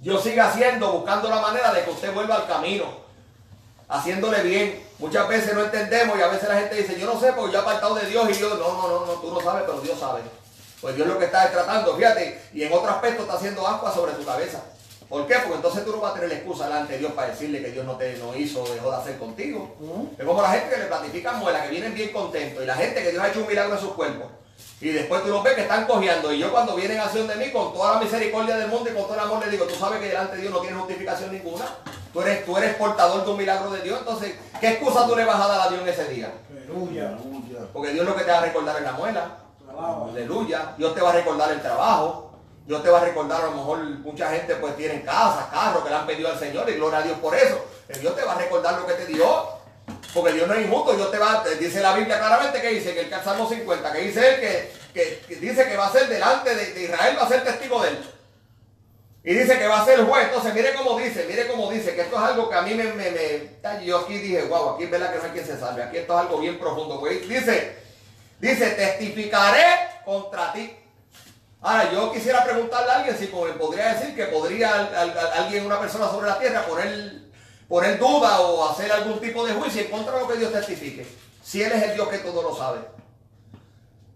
[SPEAKER 2] Dios sigue haciendo, buscando la manera de que usted vuelva al camino, haciéndole bien. Muchas veces no entendemos y a veces la gente dice, yo no sé porque yo he apartado de Dios y Dios, no, no, no, no, tú no sabes, pero Dios sabe. Pues Dios lo que está tratando, fíjate, y en otro aspecto está haciendo agua sobre tu cabeza. ¿Por qué? Porque entonces tú no vas a tener la excusa delante de Dios para decirle que Dios no te no hizo dejó de hacer contigo. Es como la gente que le platifican muela, que vienen bien contentos, y la gente que Dios ha hecho un milagro en sus cuerpos. Y después tú los ves que están cojeando. Y yo cuando vienen a acción de mí, con toda la misericordia del mundo y con todo el amor, le digo, tú sabes que delante de Dios no tienes justificación ninguna. Tú eres, tú eres portador de un milagro de Dios. Entonces, ¿qué excusa tú le vas a dar a Dios en ese día?
[SPEAKER 1] Aleluya.
[SPEAKER 2] Porque Dios lo que te va a recordar es la muela. Aleluya. Dios te va a recordar el trabajo. Dios te va a recordar, a lo mejor mucha gente pues tiene casa, carro que le han pedido al Señor y gloria a Dios por eso. Dios te va a recordar lo que te dio. Porque Dios no es injusto, Dios te va, dice la Biblia claramente que dice que el Salmo 50, que dice él que, que, dice que va a ser delante de, Israel, va a ser testigo de él. Y dice que va a ser juez. Entonces, mire cómo dice, mire cómo dice, que esto es algo que a mí me, me, yo aquí dije, wow, aquí es verdad que no hay quien se salve, aquí esto es algo bien profundo. Pues, dice, dice, testificaré contra ti. Ahora, yo quisiera preguntarle a alguien si podría decir que podría alguien, una persona sobre la tierra, poner poner duda o hacer algún tipo de juicio en contra de lo que Dios testifique. Si Él es el Dios que todo lo sabe.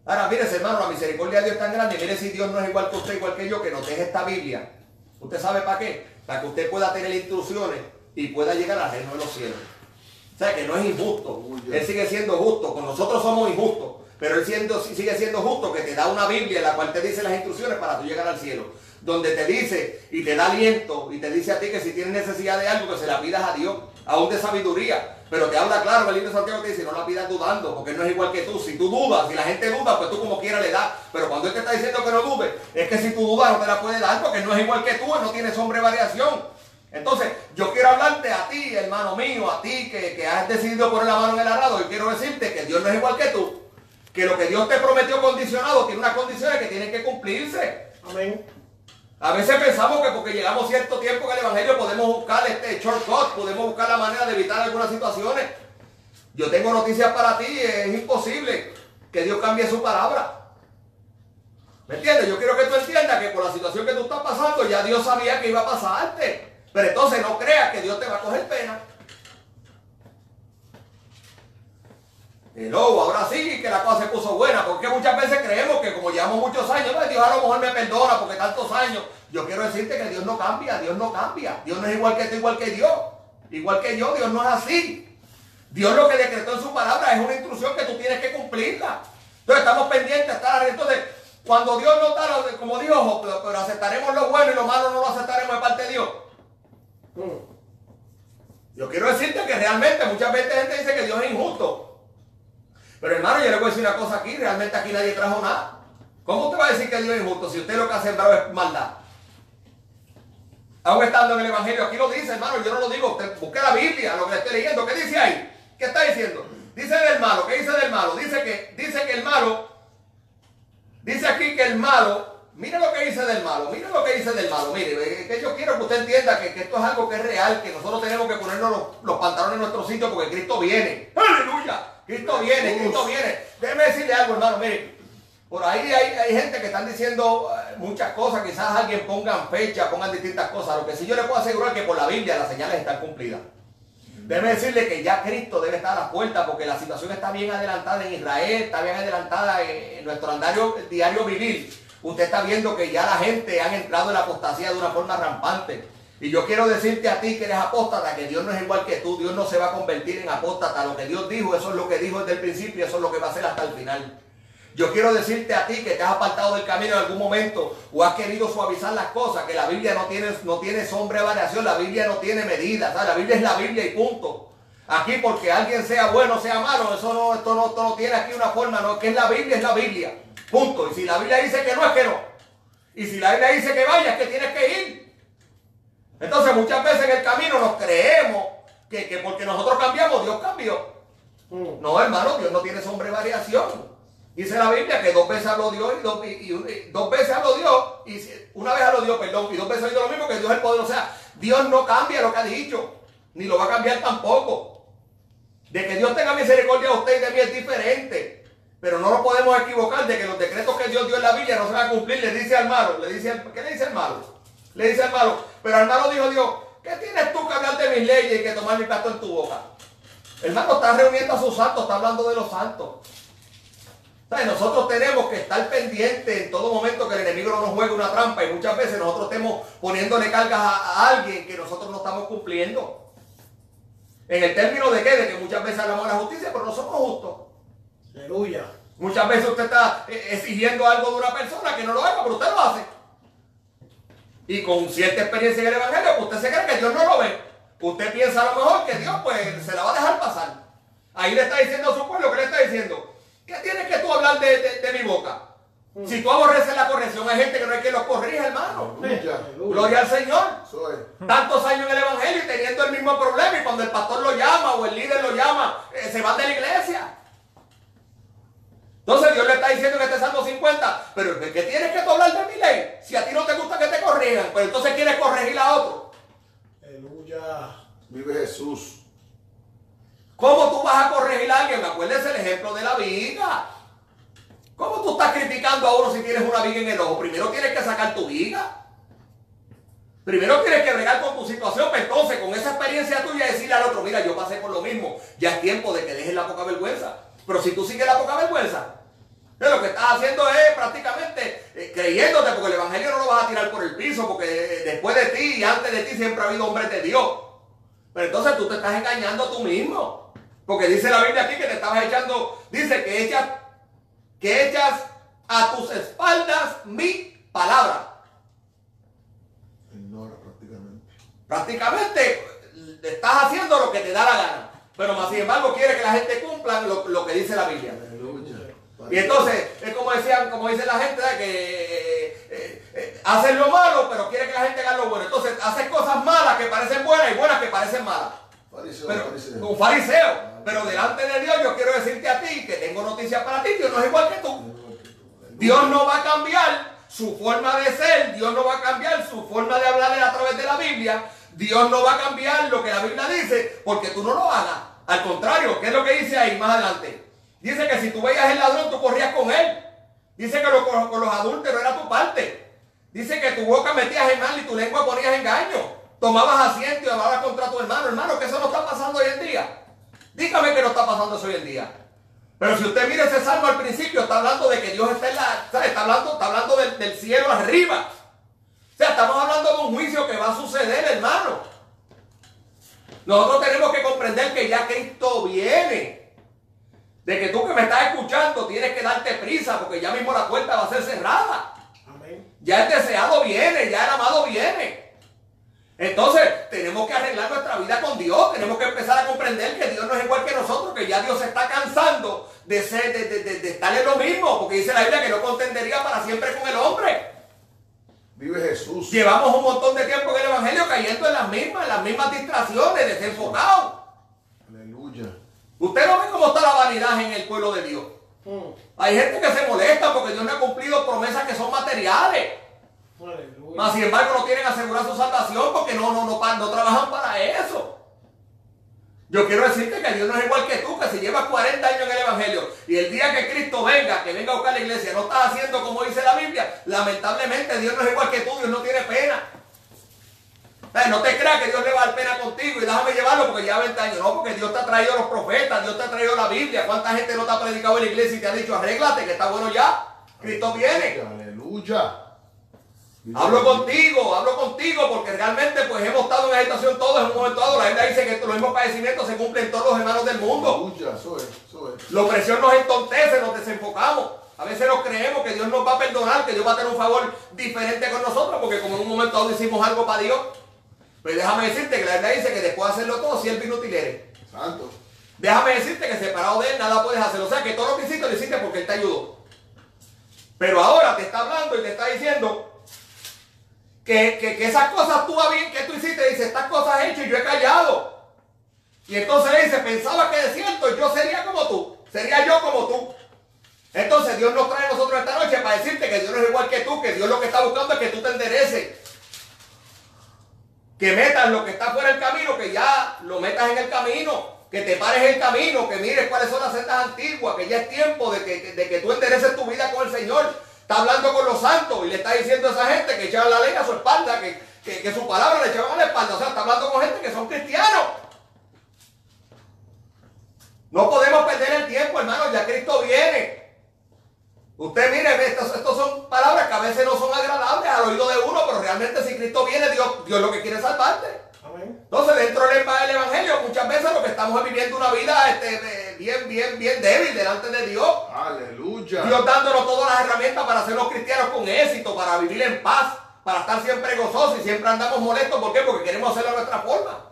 [SPEAKER 2] Ahora, mire, hermano, la misericordia de Dios es tan grande. Mire si Dios no es igual que usted, igual que yo, que nos deje esta Biblia. ¿Usted sabe para qué? Para que usted pueda tener instrucciones y pueda llegar al reino de los cielos. O sea, que no es injusto. Él sigue siendo justo. Con nosotros somos injustos. Pero Él sigue siendo justo que te da una Biblia en la cual te dice las instrucciones para tú llegar al cielo donde te dice y te da aliento y te dice a ti que si tienes necesidad de algo, que se la pidas a Dios, aún de sabiduría. Pero te habla claro, el libro de Santiago te dice, no la pidas dudando, porque no es igual que tú. Si tú dudas, si la gente duda, pues tú como quiera le das. Pero cuando él te está diciendo que no dudes, es que si tú dudas no te la puede dar, porque no es igual que tú, no tiene sombra variación. Entonces, yo quiero hablarte a ti, hermano mío, a ti que, que has decidido poner la mano en el arado, y quiero decirte que Dios no es igual que tú. Que lo que Dios te prometió condicionado tiene unas condiciones que tienen que cumplirse.
[SPEAKER 1] Amén.
[SPEAKER 2] A veces pensamos que porque llegamos cierto tiempo en el Evangelio podemos buscar este shortcut, podemos buscar la manera de evitar algunas situaciones. Yo tengo noticias para ti, es imposible que Dios cambie su palabra. ¿Me entiendes? Yo quiero que tú entiendas que por la situación que tú estás pasando ya Dios sabía que iba a pasarte. Pero entonces no creas que Dios te va a coger pena. Hello, ahora sí que la cosa se puso buena, porque muchas veces creemos que como llevamos muchos años, Dios a lo mejor me perdona porque tantos años. Yo quiero decirte que Dios no cambia, Dios no cambia. Dios no es igual que tú, igual que Dios. Igual que yo, Dios no es así. Dios lo que decretó en su palabra es una instrucción que tú tienes que cumplirla. Entonces estamos pendientes de estar Entonces, cuando Dios no está, como dijo, pero, pero, aceptaremos lo bueno y lo malo no lo aceptaremos de parte de Dios. Mm. Yo quiero decirte que realmente muchas veces gente dice que Dios es injusto. Pero hermano, yo le voy a decir una cosa aquí, realmente aquí nadie trajo nada. ¿Cómo usted va a decir que Dios es injusto si usted lo que ha sembrado es maldad? Aún estando en el Evangelio, aquí lo dice, hermano, yo no lo digo, usted busque la Biblia, lo que le estoy leyendo, ¿qué dice ahí? ¿Qué está diciendo? Dice del malo, ¿qué dice del malo? Dice que, dice que el malo, dice aquí que el malo, mire lo que dice del malo, mire lo que dice del malo, mire, que yo quiero que usted entienda que, esto es algo que es real, que nosotros tenemos que ponernos los pantalones en nuestro sitio porque Cristo viene. ¡Aleluya! Cristo viene, Cristo viene. Déjeme decirle algo, hermano, mire. Por ahí hay, gente que están diciendo eh, muchas cosas, quizás alguien pongan fecha, pongan distintas cosas. Lo que sí yo le puedo asegurar es que por la Biblia las señales están cumplidas. Debe decirle que ya Cristo debe estar a la puerta porque la situación está bien adelantada en Israel, está bien adelantada en, nuestro andario, diario vivir. Usted está viendo que ya la gente ha entrado en la apostasía de una forma rampante. Y yo quiero decirte a ti que eres apóstata, que Dios no es igual que tú, Dios no se va a convertir en apóstata. Lo que Dios dijo, eso es lo que dijo desde el principio, eso es lo que va a hacer hasta el final. Yo quiero decirte a ti que te has apartado del camino en algún momento o has querido suavizar las cosas, que la Biblia no tiene, no tiene sombra de variación, la Biblia no tiene medidas, la Biblia es la Biblia y punto. Aquí porque alguien sea bueno o sea malo, eso no, esto no, esto no tiene aquí una forma, no, que es la Biblia, es la Biblia. Punto. Y si la Biblia dice que no, es que no. Y si la Biblia dice que vayas, que tienes que ir. Entonces muchas veces en el camino nos creemos que, que porque nosotros cambiamos, Dios cambió. Mm. No, hermano, Dios no tiene sombra de variación. Dice la Biblia que dos veces habló Dios y dos, y, dos veces habló Dios y una vez habló Dios, perdón, y dos veces ha dicho lo mismo que Dios es el poder. O sea, Dios no cambia lo que ha dicho, ni lo va a cambiar tampoco. De que Dios tenga misericordia a usted y de mí es diferente. Pero no nos podemos equivocar de que los decretos que Dios dio en la Biblia no se van a cumplir. Le dice al malo, le dice ¿qué le dice al malo? Le dice al malo, pero al malo dijo Dios, ¿qué tienes tú que hablar de mis leyes y que tomar mi plato en tu boca? El malo está reuniendo a sus santos, está hablando de los santos. Nosotros tenemos que estar pendientes en todo momento que el enemigo no nos juegue una trampa y muchas veces nosotros estemos poniéndole cargas a, alguien que nosotros no estamos cumpliendo. En el término de qué? De que muchas veces hablamos de la justicia, pero no somos justos.
[SPEAKER 1] Aleluya.
[SPEAKER 2] Muchas veces usted está eh, exigiendo algo de una persona que no lo haga, pero usted lo hace. Y con cierta experiencia en el Evangelio, usted se cree que Dios no lo ve. Usted piensa a lo mejor que Dios pues se la va a dejar pasar. Ahí le está diciendo a su pueblo, ¿qué le está diciendo? ¿Qué tienes que tú hablar de, mi boca? Mm. Si tú aborreces la corrección, hay gente que no hay que los corrija, hermano. Gloria al Señor. Tantos años en el Evangelio y teniendo el mismo problema. Y cuando el pastor lo llama o el líder lo llama, eh, se van de la iglesia. Entonces Dios le está diciendo que este Salmo 50, pero ¿qué tienes que tú hablar de mi ley? Si a ti no te gusta que te corrijan, pero entonces quieres corregir a otro.
[SPEAKER 1] Aleluya.
[SPEAKER 3] Vive Jesús.
[SPEAKER 2] ¿Cómo tú vas a corregir a alguien? Acuérdese el ejemplo de la viga. ¿Cómo tú estás criticando a uno si tienes una viga en el ojo? Primero tienes que sacar tu viga. Primero tienes que bregar con tu situación, pero pues entonces con esa experiencia tuya decirle al otro, mira, yo pasé por lo mismo, ya es tiempo de que dejes la poca vergüenza. Pero si tú sigues la poca vergüenza, lo que estás haciendo es prácticamente eh, creyéndote, porque el Evangelio no lo vas a tirar por el piso, porque eh, después de ti y antes de ti siempre ha habido hombres de Dios. Pero entonces tú te estás engañando tú mismo. Porque dice la Biblia aquí que te estabas echando, dice que echas, que echas a tus espaldas mi palabra.
[SPEAKER 3] Ignora prácticamente.
[SPEAKER 2] Prácticamente estás haciendo lo que te da la gana. Pero más sin embargo quiere que la gente cumpla lo, que dice la Biblia. Y entonces, es como decían, como dice la gente, que eh, eh, eh, hacen lo malo, pero quiere que la gente haga lo bueno. Entonces, haces cosas malas que parecen buenas y buenas que parecen malas. pero, Un fariseo. Pero delante de Dios yo quiero decirte a ti que tengo noticias para ti. Dios no es igual que tú. Dios no va a cambiar su forma de ser. Dios no va a cambiar su forma de hablar a través de la Biblia. Dios no va a cambiar lo que la Biblia dice porque tú no lo hagas. Al contrario, ¿qué es lo que dice ahí más adelante? Dice que si tú veías el ladrón, tú corrías con él. Dice que con los adultos no era tu parte. Dice que tu boca metías en mal y tu lengua ponías engaño. Tomabas asiento y hablabas contra tu hermano. Hermano, que eso no está pasando hoy en día. Dígame que no está pasando eso hoy en día. Pero si usted mira ese salmo al principio, está hablando de que Dios está en la. Está hablando, está hablando del, cielo arriba. O sea, estamos hablando de un juicio que va a suceder, hermano. Nosotros tenemos que comprender que ya Cristo viene. De que tú que me estás escuchando tienes que darte prisa porque ya mismo la puerta va a ser cerrada. Amén. Ya el deseado viene, ya el amado viene. Entonces, tenemos que arreglar nuestra vida con Dios. Tenemos que empezar a comprender que Dios no es igual que nosotros, que ya Dios se está cansando de, ser, de, estar en lo mismo. Porque dice la Biblia que no contendería para siempre con el hombre.
[SPEAKER 3] Vive Jesús.
[SPEAKER 2] Llevamos un montón de tiempo en el Evangelio cayendo en las mismas, en las mismas distracciones, desenfocados.
[SPEAKER 3] Aleluya.
[SPEAKER 2] Usted no ve cómo está la vanidad en el pueblo de Dios.
[SPEAKER 1] Mm.
[SPEAKER 2] Hay gente que se molesta porque Dios no ha cumplido promesas que son materiales.
[SPEAKER 1] Aleluya.
[SPEAKER 2] Mas sin embargo no quieren asegurar su salvación porque no, no, no, pa- no trabajan para eso. Yo quiero decirte que Dios no es igual que tú, que si llevas 40 años en el Evangelio y el día que Cristo venga, que venga a buscar la iglesia, no estás haciendo como dice la Biblia, lamentablemente Dios no es igual que tú, Dios no tiene pena. No te creas que Dios le va a dar pena contigo y déjame llevarlo porque ya 20 años. No, porque Dios te ha traído los profetas, Dios te ha traído la Biblia. ¿Cuánta gente no te ha predicado en la iglesia y te ha dicho, arréglate, que está bueno ya? Cristo viene.
[SPEAKER 3] Aleluya.
[SPEAKER 2] Hablo contigo, hablo contigo, porque realmente pues hemos estado en agitación todos en un momento dado. La Biblia dice que los mismos padecimientos se cumplen en todos los hermanos del mundo. La opresión nos entontece, nos desenfocamos. A veces nos creemos que Dios nos va a perdonar, que Dios va a tener un favor diferente con nosotros, porque como en un momento dado hicimos algo para Dios. Pues déjame decirte que la Biblia dice que después de hacerlo todo, si Él inútil eres.
[SPEAKER 3] Santo.
[SPEAKER 2] Déjame decirte que separado de Él nada puedes hacer. O sea que todo lo que hiciste lo hiciste porque Él te ayudó. Pero ahora te está hablando y te está diciendo que, que- que esas cosas tú bien que tú hiciste, dice, estas cosas he hecho y yo he callado. Y entonces le dice, pensaba que de cierto yo sería como tú, sería yo como tú. Entonces Dios nos trae a nosotros esta noche para decirte que Dios no es igual que tú, que Dios lo que está buscando es que tú te endereces. Que metas lo que está fuera del camino, que ya lo metas en el camino, que te pares el camino, que mires cuáles son las sendas antiguas, que ya es tiempo de que, de que tú endereces tu vida con el Señor. Está hablando con los santos y le está diciendo a esa gente que echaban la ley a su espalda, que, que, que su palabra le echaban a la espalda. O sea, está hablando con gente que son cristianos. No podemos perder el tiempo, hermano, ya Cristo viene. Usted mire, estas son palabras que a veces no son agradables al oído de uno, pero realmente si Cristo viene, Dios, Dios lo que quiere es salvarte. Entonces, dentro del Evangelio, muchas veces lo que estamos es viviendo una vida este, bien, bien, bien débil delante de Dios.
[SPEAKER 3] Aleluya.
[SPEAKER 2] Dios dándonos todas las herramientas para ser los cristianos con éxito, para vivir en paz, para estar siempre gozosos y siempre andamos molestos. ¿Por qué? Porque queremos hacerlo a nuestra forma.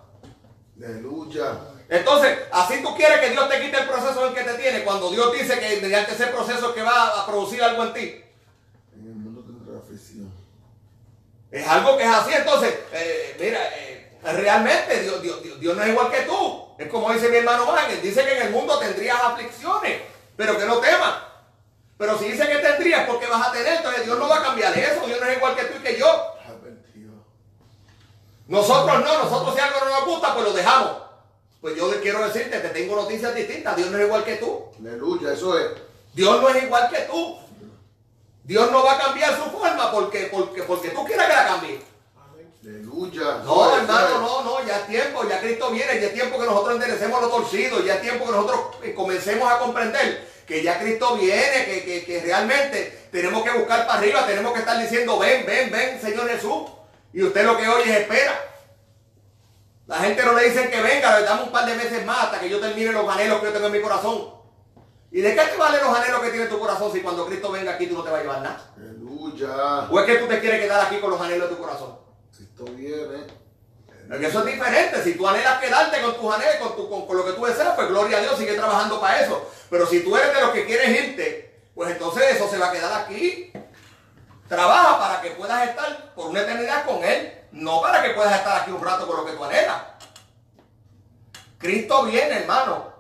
[SPEAKER 3] Aleluya.
[SPEAKER 2] Entonces, así tú quieres que Dios te quite el proceso en que te tiene, cuando Dios dice que mediante ese proceso que va a producir algo en ti.
[SPEAKER 3] En el mundo tendrá aflicción.
[SPEAKER 2] Es algo que es así. Entonces, eh, mira, eh, realmente Dios, Dios, Dios, Dios no es igual que tú. Es como dice mi hermano Ángel, dice que en el mundo tendrías aflicciones, pero que no temas. Pero si dice que tendrías, porque vas a tener, entonces Dios no va a cambiar eso. Dios no es igual que tú y que yo. Nosotros no, nosotros si algo no nos gusta, pues lo dejamos. Pues yo quiero decirte que tengo noticias distintas. Dios no es igual que tú.
[SPEAKER 3] Aleluya. Eso es.
[SPEAKER 2] Dios no es igual que tú. Dios no va a cambiar su forma porque, porque, porque tú quieras que la cambie.
[SPEAKER 3] Aleluya.
[SPEAKER 2] No, hermano, no, no, ya es tiempo, ya Cristo viene, ya es tiempo que nosotros enderecemos lo torcido, ya es tiempo que nosotros eh, comencemos a comprender que ya Cristo viene, que, que- que realmente tenemos que buscar para arriba, tenemos que estar diciendo, ven, ven, ven, Señor Jesús. Y usted lo que oye es espera. La gente no le dice que venga, le damos un par de meses más hasta que yo termine los anhelos que yo tengo en mi corazón. ¿Y de qué te valen los anhelos que tiene tu corazón si cuando Cristo venga aquí tú no te vas a llevar nada?
[SPEAKER 3] Aleluya.
[SPEAKER 2] ¿O es que tú te quieres quedar aquí con los anhelos de tu corazón?
[SPEAKER 3] Cristo viene.
[SPEAKER 2] Porque eso es diferente. Si tú anhelas quedarte con tus anhelos, con, tu- con- con lo que tú deseas, pues gloria a Dios, sigue trabajando para eso. Pero si tú eres de los que quieres irte, pues entonces eso se va a quedar aquí. Trabaja para que puedas estar por una eternidad con Él, no para que puedas estar aquí un rato con lo que tú anhelas. Cristo viene, hermano.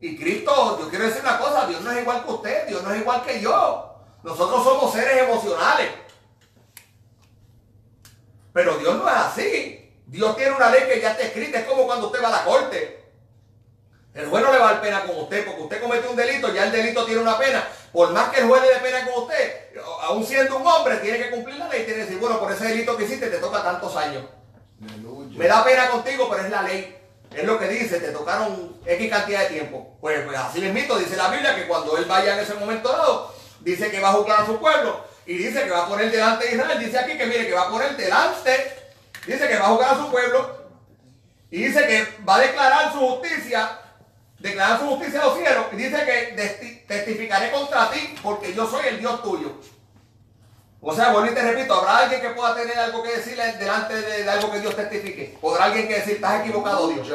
[SPEAKER 2] Y Cristo, yo quiero decir una cosa, Dios no es igual que usted, Dios no es igual que yo. Nosotros somos seres emocionales. Pero Dios no es así. Dios tiene una ley que ya está escrita. Es como cuando usted va a la corte. El juez no le va a dar pena con usted porque usted cometió un delito, ya el delito tiene una pena. Por más que el juez le dé pena con usted, aún siendo un hombre, tiene que cumplir la ley. Tiene que decir, bueno, por ese delito que hiciste te toca tantos años.
[SPEAKER 3] Aleluya.
[SPEAKER 2] Me da pena contigo, pero es la ley. Es lo que dice, te tocaron X cantidad de tiempo. Pues, pues así mismo dice la Biblia que cuando él vaya en ese momento dado, dice que va a juzgar a su pueblo y dice que va a poner delante de Israel. Dice aquí que mire que va a poner delante, dice que va a juzgar a su pueblo y dice que va a declarar su justicia, declarar su justicia a los cielos y dice que testi- testificaré contra ti porque yo soy el Dios tuyo. O sea, bueno, y te repito, ¿habrá alguien que pueda tener algo que decirle delante de, de algo que Dios testifique? ¿Podrá alguien que decir, estás equivocado, Dios?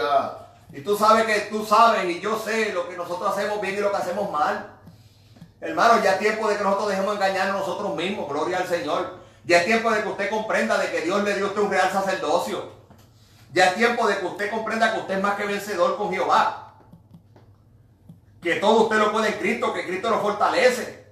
[SPEAKER 2] Y tú sabes que tú sabes y yo sé lo que nosotros hacemos bien y lo que hacemos mal. Hermano, ya es tiempo de que nosotros dejemos engañarnos nosotros mismos, gloria al Señor. Ya es tiempo de que usted comprenda de que Dios le dio a usted un real sacerdocio. Ya es tiempo de que usted comprenda que usted es más que vencedor con Jehová. Que todo usted lo puede en Cristo, que Cristo lo fortalece.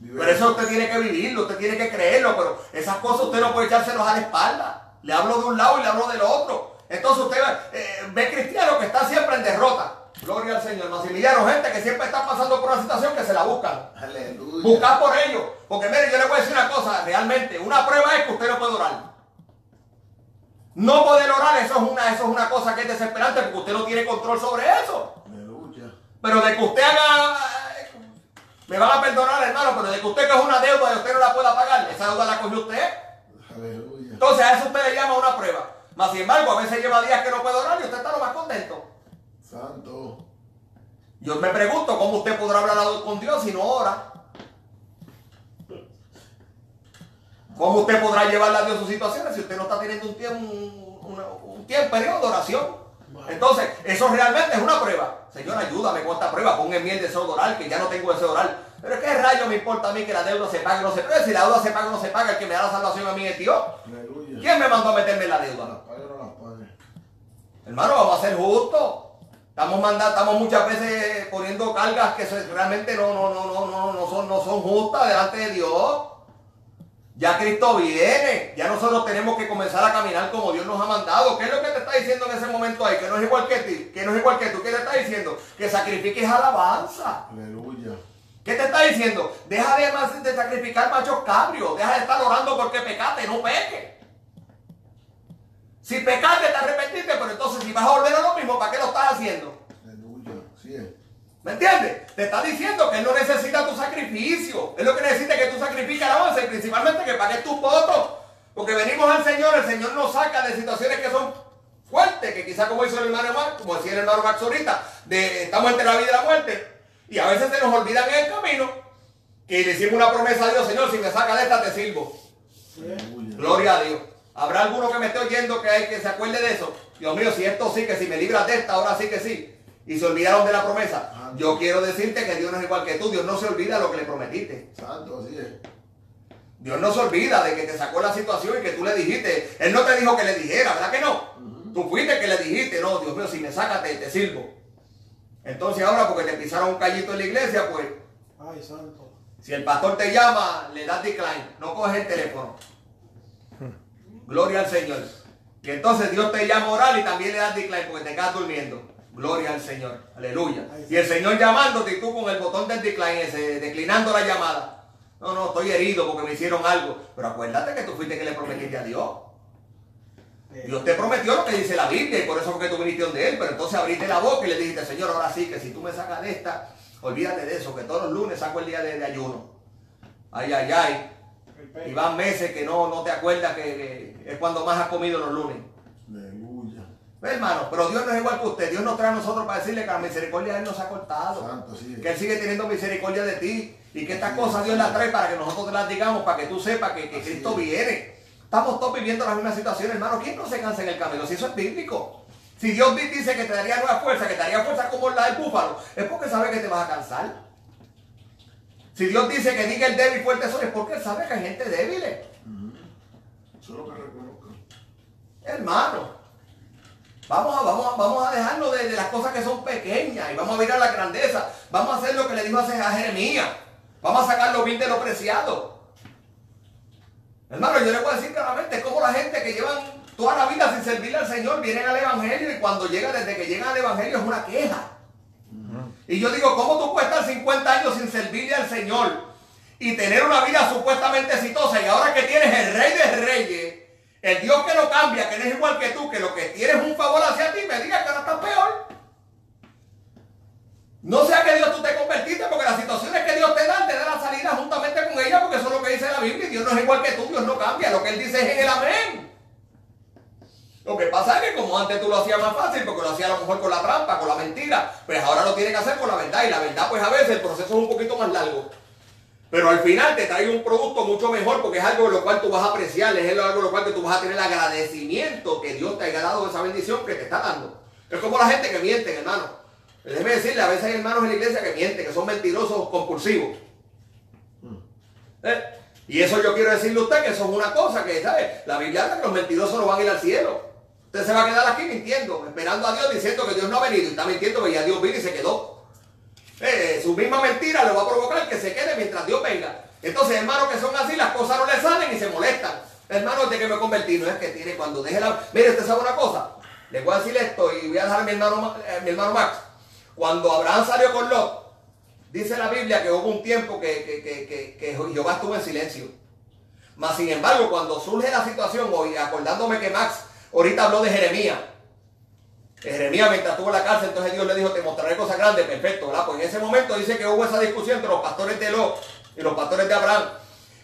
[SPEAKER 2] Pero eso usted tiene que vivirlo, usted tiene que creerlo, pero esas cosas usted no puede echárselos a la espalda. Le hablo de un lado y le hablo del otro. Entonces usted eh, ve cristianos que están siempre en derrota. Gloria al Señor. Maximiliano, gente que siempre está pasando por una situación que se la buscan.
[SPEAKER 3] Aleluya.
[SPEAKER 2] Buscar por ellos. Porque mire, yo le voy a decir una cosa, realmente, una prueba es que usted no puede orar. No poder orar, eso es una, eso es una cosa que es desesperante porque usted no tiene control sobre eso.
[SPEAKER 3] Aleluya.
[SPEAKER 2] Pero de que usted haga, me van a perdonar hermano, pero de que usted coge una deuda y usted no la pueda pagar, esa deuda la cogió usted.
[SPEAKER 3] Aleluya.
[SPEAKER 2] Entonces a eso usted le llama una prueba. Más sin embargo, a veces lleva días que no puede orar y usted está lo más contento.
[SPEAKER 3] Santo.
[SPEAKER 2] Yo me pregunto cómo usted podrá hablar con Dios si no ora. ¿Cómo usted podrá llevarle a Dios sus situaciones si usted no está teniendo un tiempo, un, un tiempo, periodo de oración? Entonces, eso realmente es una prueba. Señor, ayúdame con esta prueba, ponme en mi deseo de orar, que ya no tengo deseo de orar. Pero ¿qué rayo me importa a mí que la deuda se pague o no se pague? Si la deuda se paga o no se paga, el que me da la salvación a mí es Dios.
[SPEAKER 3] Aleluya.
[SPEAKER 2] ¿Quién me mandó a meterme en la deuda?
[SPEAKER 3] O no las pague.
[SPEAKER 2] Hermano, vamos a ser justos. Estamos mandando, estamos muchas veces poniendo cargas que realmente no, no, no, no, no, no son, no son justas delante de Dios. Ya Cristo viene, ya nosotros tenemos que comenzar a caminar como Dios nos ha mandado. ¿Qué es lo que te está diciendo en ese momento ahí? Que no es igual que ti, que no es igual que tú. ¿Qué te está diciendo? Que sacrifiques alabanza.
[SPEAKER 3] Aleluya.
[SPEAKER 2] ¿Qué te está diciendo? Deja de, de sacrificar machos cabrios. Deja de estar orando porque pecaste, no peques. Si pecaste, te arrepentiste, pero entonces si vas a volver a lo mismo, ¿para qué lo estás haciendo?
[SPEAKER 3] Aleluya. Es.
[SPEAKER 2] ¿Me entiendes? Te está diciendo que él no necesita tu sacrificio. Es lo que necesita que tú sacrifiques alabanza y principalmente que pagues tus votos. Porque venimos al Señor, el Señor nos saca de situaciones que son fuertes, que quizá como hizo el hermano como decía el hermano Max ahorita, de estamos entre la vida y la muerte. Y a veces se nos olvidan en el camino que le hicimos una promesa a Dios, Señor, si me saca de esta te sirvo. Gloria a Dios. ¿Habrá alguno que me esté oyendo que, hay, que se acuerde de eso? Dios mío, si esto sí, que si me libras de esta, ahora sí que sí. Y se olvidaron de la promesa. Yo quiero decirte que Dios no es igual que tú. Dios no se olvida de lo que le prometiste.
[SPEAKER 3] Santo, así es.
[SPEAKER 2] Dios no se olvida de que te sacó la situación y que tú le dijiste. Él no te dijo que le dijera, ¿verdad que no? Tú fuiste que le dijiste, no, Dios mío, si me sacas te, te sirvo. Entonces ahora porque te pisaron un callito en la iglesia, pues
[SPEAKER 1] Ay, santo.
[SPEAKER 2] si el pastor te llama, le das decline, no coges el teléfono. Gloria al Señor. Y entonces Dios te llama a orar y también le das decline porque te quedas durmiendo. Gloria al Señor. Aleluya. Y el Señor llamándote y tú con el botón del decline ese, declinando la llamada. No, no, estoy herido porque me hicieron algo. Pero acuérdate que tú fuiste que le prometiste a Dios. Dios te prometió lo que dice la Biblia y por eso fue que tú viniste donde Él. Pero entonces abriste la boca y le dijiste, Señor, ahora sí, que si tú me sacas de esta, olvídate de eso, que todos los lunes saco el día de, de ayuno. Ay, ay, ay. Y van meses que no, no te acuerdas que, que es cuando más has comido los lunes.
[SPEAKER 3] Aleluya.
[SPEAKER 2] Ve, hermano, pero Dios no es igual que usted. Dios nos trae a nosotros para decirle que la misericordia de Él nos ha cortado.
[SPEAKER 3] Santo, sí es.
[SPEAKER 2] Que Él sigue teniendo misericordia de ti. Y que estas cosas Dios las trae para que nosotros te las digamos, para que tú sepas que, Cristo viene. Estamos todos viviendo las mismas situaciones, hermano. ¿Quién no se cansa en el camino? Si eso es bíblico. Si Dios di- dice que te daría nueva fuerza, que te daría fuerza como la del búfalo, es porque sabe que te vas a cansar. Si Dios dice que diga el débil fuerte soy, es porque Él sabe que hay gente débil.
[SPEAKER 3] Solo que.
[SPEAKER 2] Hermano, vamos a, vamos a, vamos a dejarnos de, de las cosas que son pequeñas y vamos a mirar la grandeza. Vamos a hacer lo que le dijo a Jeremías. Vamos a sacar lo vil de lo preciado. Hermano, yo le voy a decir claramente, es como la gente que llevan toda la vida sin servirle al Señor, vienen al Evangelio y cuando llega, desde que llegan al Evangelio es una queja. Y yo digo, ¿cómo tú puedes estar 50 años sin servirle al Señor y tener una vida supuestamente exitosa y ahora que tienes el Rey de Reyes, el Dios que no cambia, que no es igual que tú, que lo que tienes un favor hacia ti, me digas que ahora estás peor? No sea que Dios tú te convertiste, porque las situaciones que Dios te da, te da la salida juntamente con ella, porque eso es lo que dice la Biblia. Dios no es igual que tú, Dios no cambia. Lo que Él dice es en el amén. Lo que pasa es que como antes tú lo hacías más fácil, porque lo hacías a lo mejor con la trampa, con la mentira, pues ahora lo tienes que hacer con la verdad. Y la verdad, pues a veces el proceso es un poquito más largo. Pero al final te trae un producto mucho mejor porque es algo en lo cual tú vas a apreciar, es algo en lo cual tú vas a tener agradecimiento que Dios te haya dado esa bendición que te está dando. Es como la gente que miente, hermano. Déjeme decirle, a veces hay hermanos en la iglesia que mienten, que son mentirosos compulsivos. ¿Eh? Y eso yo quiero decirle a usted que eso es una cosa que, ¿sabe? La Biblia habla que los mentirosos no van a ir al cielo. Usted se va a quedar aquí mintiendo, esperando a Dios, diciendo que Dios no ha venido. Y está mintiendo que ya Dios vino y se quedó. Eh, su misma mentira le va a provocar que se quede mientras Dios venga. Entonces, hermanos que son así, las cosas no le salen y se molestan. Hermanos, de que me convertí, no es que tiene cuando deje la... Mire, usted sabe una cosa. Le voy a decir esto y voy a dejar a mi hermano, eh, mi hermano Max. Cuando Abraham salió con Lot, dice la Biblia que hubo un tiempo que, que, que Jehová estuvo en silencio. Mas, sin embargo, cuando surge la situación, hoy acordándome que Max ahorita habló de Jeremías, Jeremías mientras estuvo en la cárcel, entonces Dios le dijo, te mostraré cosas grandes, perfecto, ¿verdad? Pues en ese momento dice que hubo esa discusión entre los pastores de Lot y los pastores de Abraham,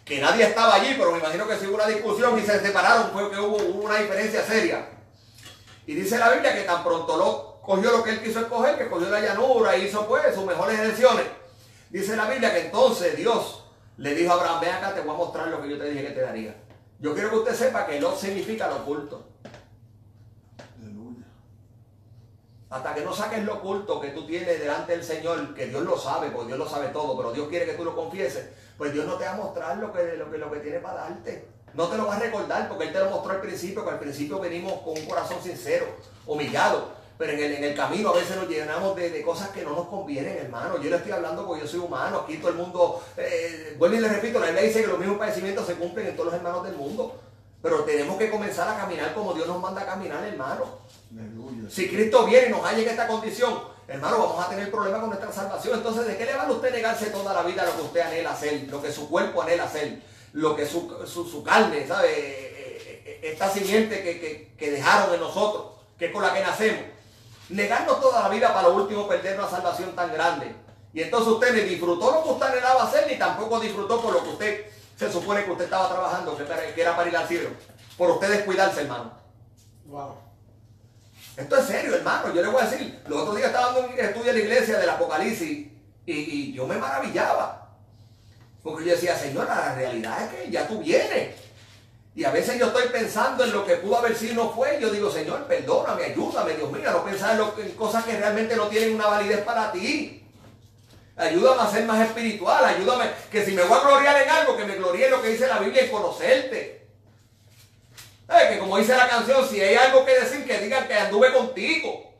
[SPEAKER 2] que nadie estaba allí, pero me imagino que si hubo una discusión y se separaron, fue que hubo, una diferencia seria. Y dice la Biblia que tan pronto Lot cogió lo que él quiso escoger, que cogió la llanura y hizo pues sus mejores elecciones. Dice la Biblia que entonces Dios le dijo a Abraham, ven acá, te voy a mostrar lo que yo te dije que te daría. Yo quiero que usted sepa que Lot significa lo oculto. Hasta que no saques lo oculto que tú tienes delante del Señor, que Dios lo sabe, porque Dios lo sabe todo, pero Dios quiere que tú lo confieses, pues Dios no te va a mostrar lo que, lo que, lo que tiene para darte. No te lo va a recordar, porque Él te lo mostró al principio, que al principio venimos con un corazón sincero, humillado. Pero en el, en el camino a veces nos llenamos de, cosas que no nos convienen, hermano. Yo le estoy hablando porque yo soy humano. Aquí todo el mundo, eh, vuelvo y le repito, la Biblia dice que los mismos padecimientos se cumplen en todos los hermanos del mundo. Pero tenemos que comenzar a caminar como Dios nos manda a caminar, hermano. Si Cristo viene y nos halla en esta condición, hermano, vamos a tener problemas con nuestra salvación. Entonces, ¿de qué le vale a usted negarse toda la vida lo que usted anhela hacer, lo que su cuerpo anhela hacer, lo que su, carne, ¿sabe? Eh, eh, esta simiente que, dejaron en nosotros, que es con la que nacemos. Negarnos toda la vida para lo último perder una salvación tan grande. Y entonces usted ni disfrutó lo que usted anhelaba hacer, ni tampoco disfrutó por lo que usted se supone que usted estaba trabajando, que era para ir al cielo. Por usted descuidarse, hermano. Wow. Esto es serio, hermano. Yo le voy a decir, los otros días estaba dando un estudio en la iglesia del Apocalipsis y, yo me maravillaba. Porque yo decía, Señor, la realidad es que ya tú vienes. Y a veces yo estoy pensando en lo que pudo haber sido y no fue. Y yo digo, Señor, perdóname, ayúdame, Dios mío, no pensar en, en cosas que realmente no tienen una validez para ti. Ayúdame a ser más espiritual, ayúdame que si me voy a gloriar en algo, que me gloríe en lo que dice la Biblia y conocerte. Que como dice la canción, si hay algo que decir, que digan que anduve contigo.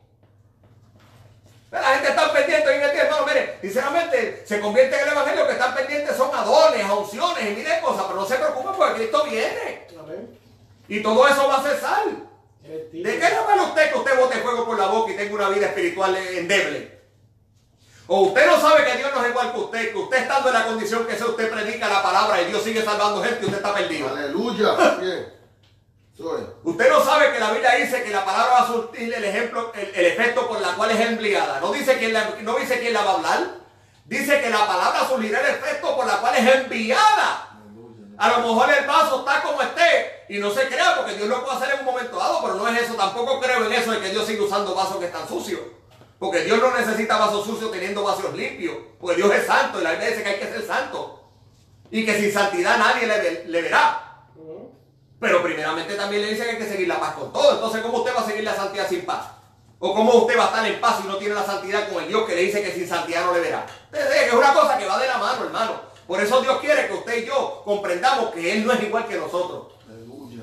[SPEAKER 2] La gente está pendiente hoy en el hermano. Mire, sinceramente, se convierte en el evangelio que están pendientes son adones, unciones y miles cosas, pero no se preocupen porque Cristo viene. Y todo eso va a cesar. ¿De qué le usted que usted bote fuego por la boca y tenga una vida espiritual endeble? O usted no sabe que Dios no es igual que usted, que usted estando en la condición que sea, usted predica la palabra y Dios sigue salvando gente y usted está perdido.
[SPEAKER 3] Aleluya. *laughs*
[SPEAKER 2] Usted no sabe que la Biblia dice que la palabra va a surtir el ejemplo, el, efecto por la cual es empleada. No dice quién la, no dice quién la va a hablar. Dice que la palabra surtirá el efecto por la cual es enviada. A lo mejor el vaso está como esté y no se crea porque Dios lo puede hacer en un momento dado, pero no es eso. Tampoco creo en eso de que Dios siga usando vasos que están sucios. Porque Dios no necesita vasos sucios teniendo vasos limpios. Porque Dios es santo y la Biblia dice que hay que ser santo. Y que sin santidad nadie le verá. Pero primeramente también le dice que hay que seguir la paz con todo. Entonces, ¿cómo usted va a seguir la santidad sin paz? ¿O cómo usted va a estar en paz si no tiene la santidad con el Dios que le dice que sin santidad no le verá? es una cosa que va de la mano, hermano. Por eso Dios quiere que usted y yo comprendamos que Él no es igual que nosotros.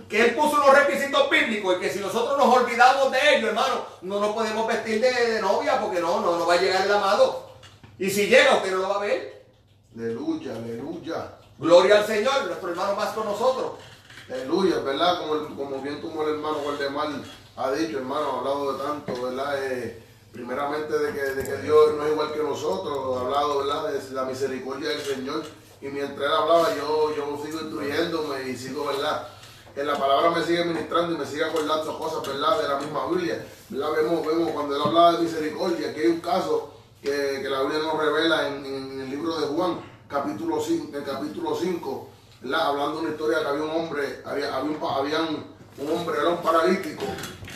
[SPEAKER 2] Que Él puso unos requisitos bíblicos y que si nosotros nos olvidamos de ellos, hermano, no nos podemos vestir de, novia porque no, no, no va a llegar el amado. Y si llega, usted no lo va a ver.
[SPEAKER 3] Aleluya, aleluya.
[SPEAKER 2] Gloria al Señor, nuestro hermano más con nosotros.
[SPEAKER 3] Aleluya, ¿verdad? Como, como bien como el hermano Waldemar ha dicho, hermano, ha hablado de tanto, ¿verdad? Eh, primeramente de que, de que, Dios no es igual que nosotros, ha hablado, ¿verdad? De la misericordia del Señor. Y mientras él hablaba, yo, yo sigo instruyéndome y sigo, ¿verdad? Que la palabra me sigue ministrando y me sigue acordando cosas, ¿verdad? De la misma Biblia. ¿verdad? Vemos, vemos cuando él hablaba de misericordia, que hay un caso que, la Biblia nos revela en, en, el libro de Juan, capítulo 5, el capítulo 5 hablando una historia que había un hombre, había, había, un, un, hombre, era un paralítico,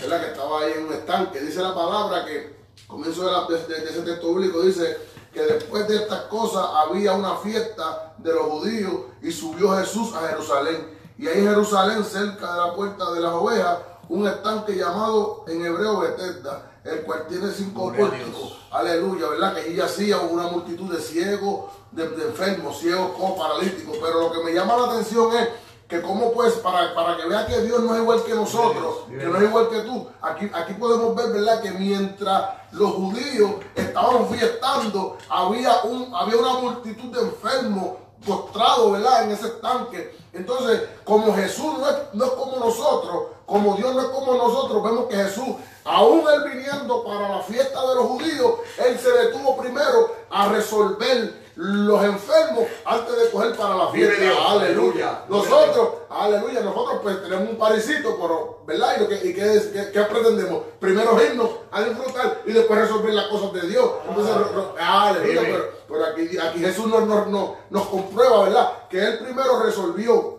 [SPEAKER 3] ¿verdad? que estaba ahí en un estanque. Dice la palabra que, comienzo de, ese texto bíblico, dice que después de estas cosas había una fiesta de los judíos y subió Jesús a Jerusalén. Y ahí en Jerusalén, cerca de la puerta de las ovejas, un estanque llamado en hebreo Bethesda, el cual tiene cinco pórticos. Aleluya, ¿verdad? Que allí hacía una multitud de ciegos, de, de enfermos, ciegos, como paralíticos. Pero lo que me llama la atención es que como pues, para, para que vea que Dios no es igual que nosotros,
[SPEAKER 2] Dios,
[SPEAKER 3] que no es igual que tú, aquí, aquí podemos ver, ¿verdad? Que mientras los judíos estaban fiestando, había, un, había una multitud de enfermos postrados, ¿verdad? En ese estanque. Entonces, como Jesús no es, no es como nosotros, como Dios no es como nosotros, vemos que Jesús, aún él viniendo para la fiesta de los judíos, él se detuvo primero a resolver los enfermos antes de coger para la fiesta.
[SPEAKER 2] Dios,
[SPEAKER 3] aleluya. Nosotros, aleluya, nosotros pues tenemos un parecito, pero, ¿verdad? ¿Y, que, y qué, qué- qué pretendemos? Primero irnos a disfrutar y después resolver las cosas de Dios. Entonces, ro- aleluya, pero, pero aquí, aquí Jesús nos, nos, nos, nos comprueba, ¿verdad? Que él primero resolvió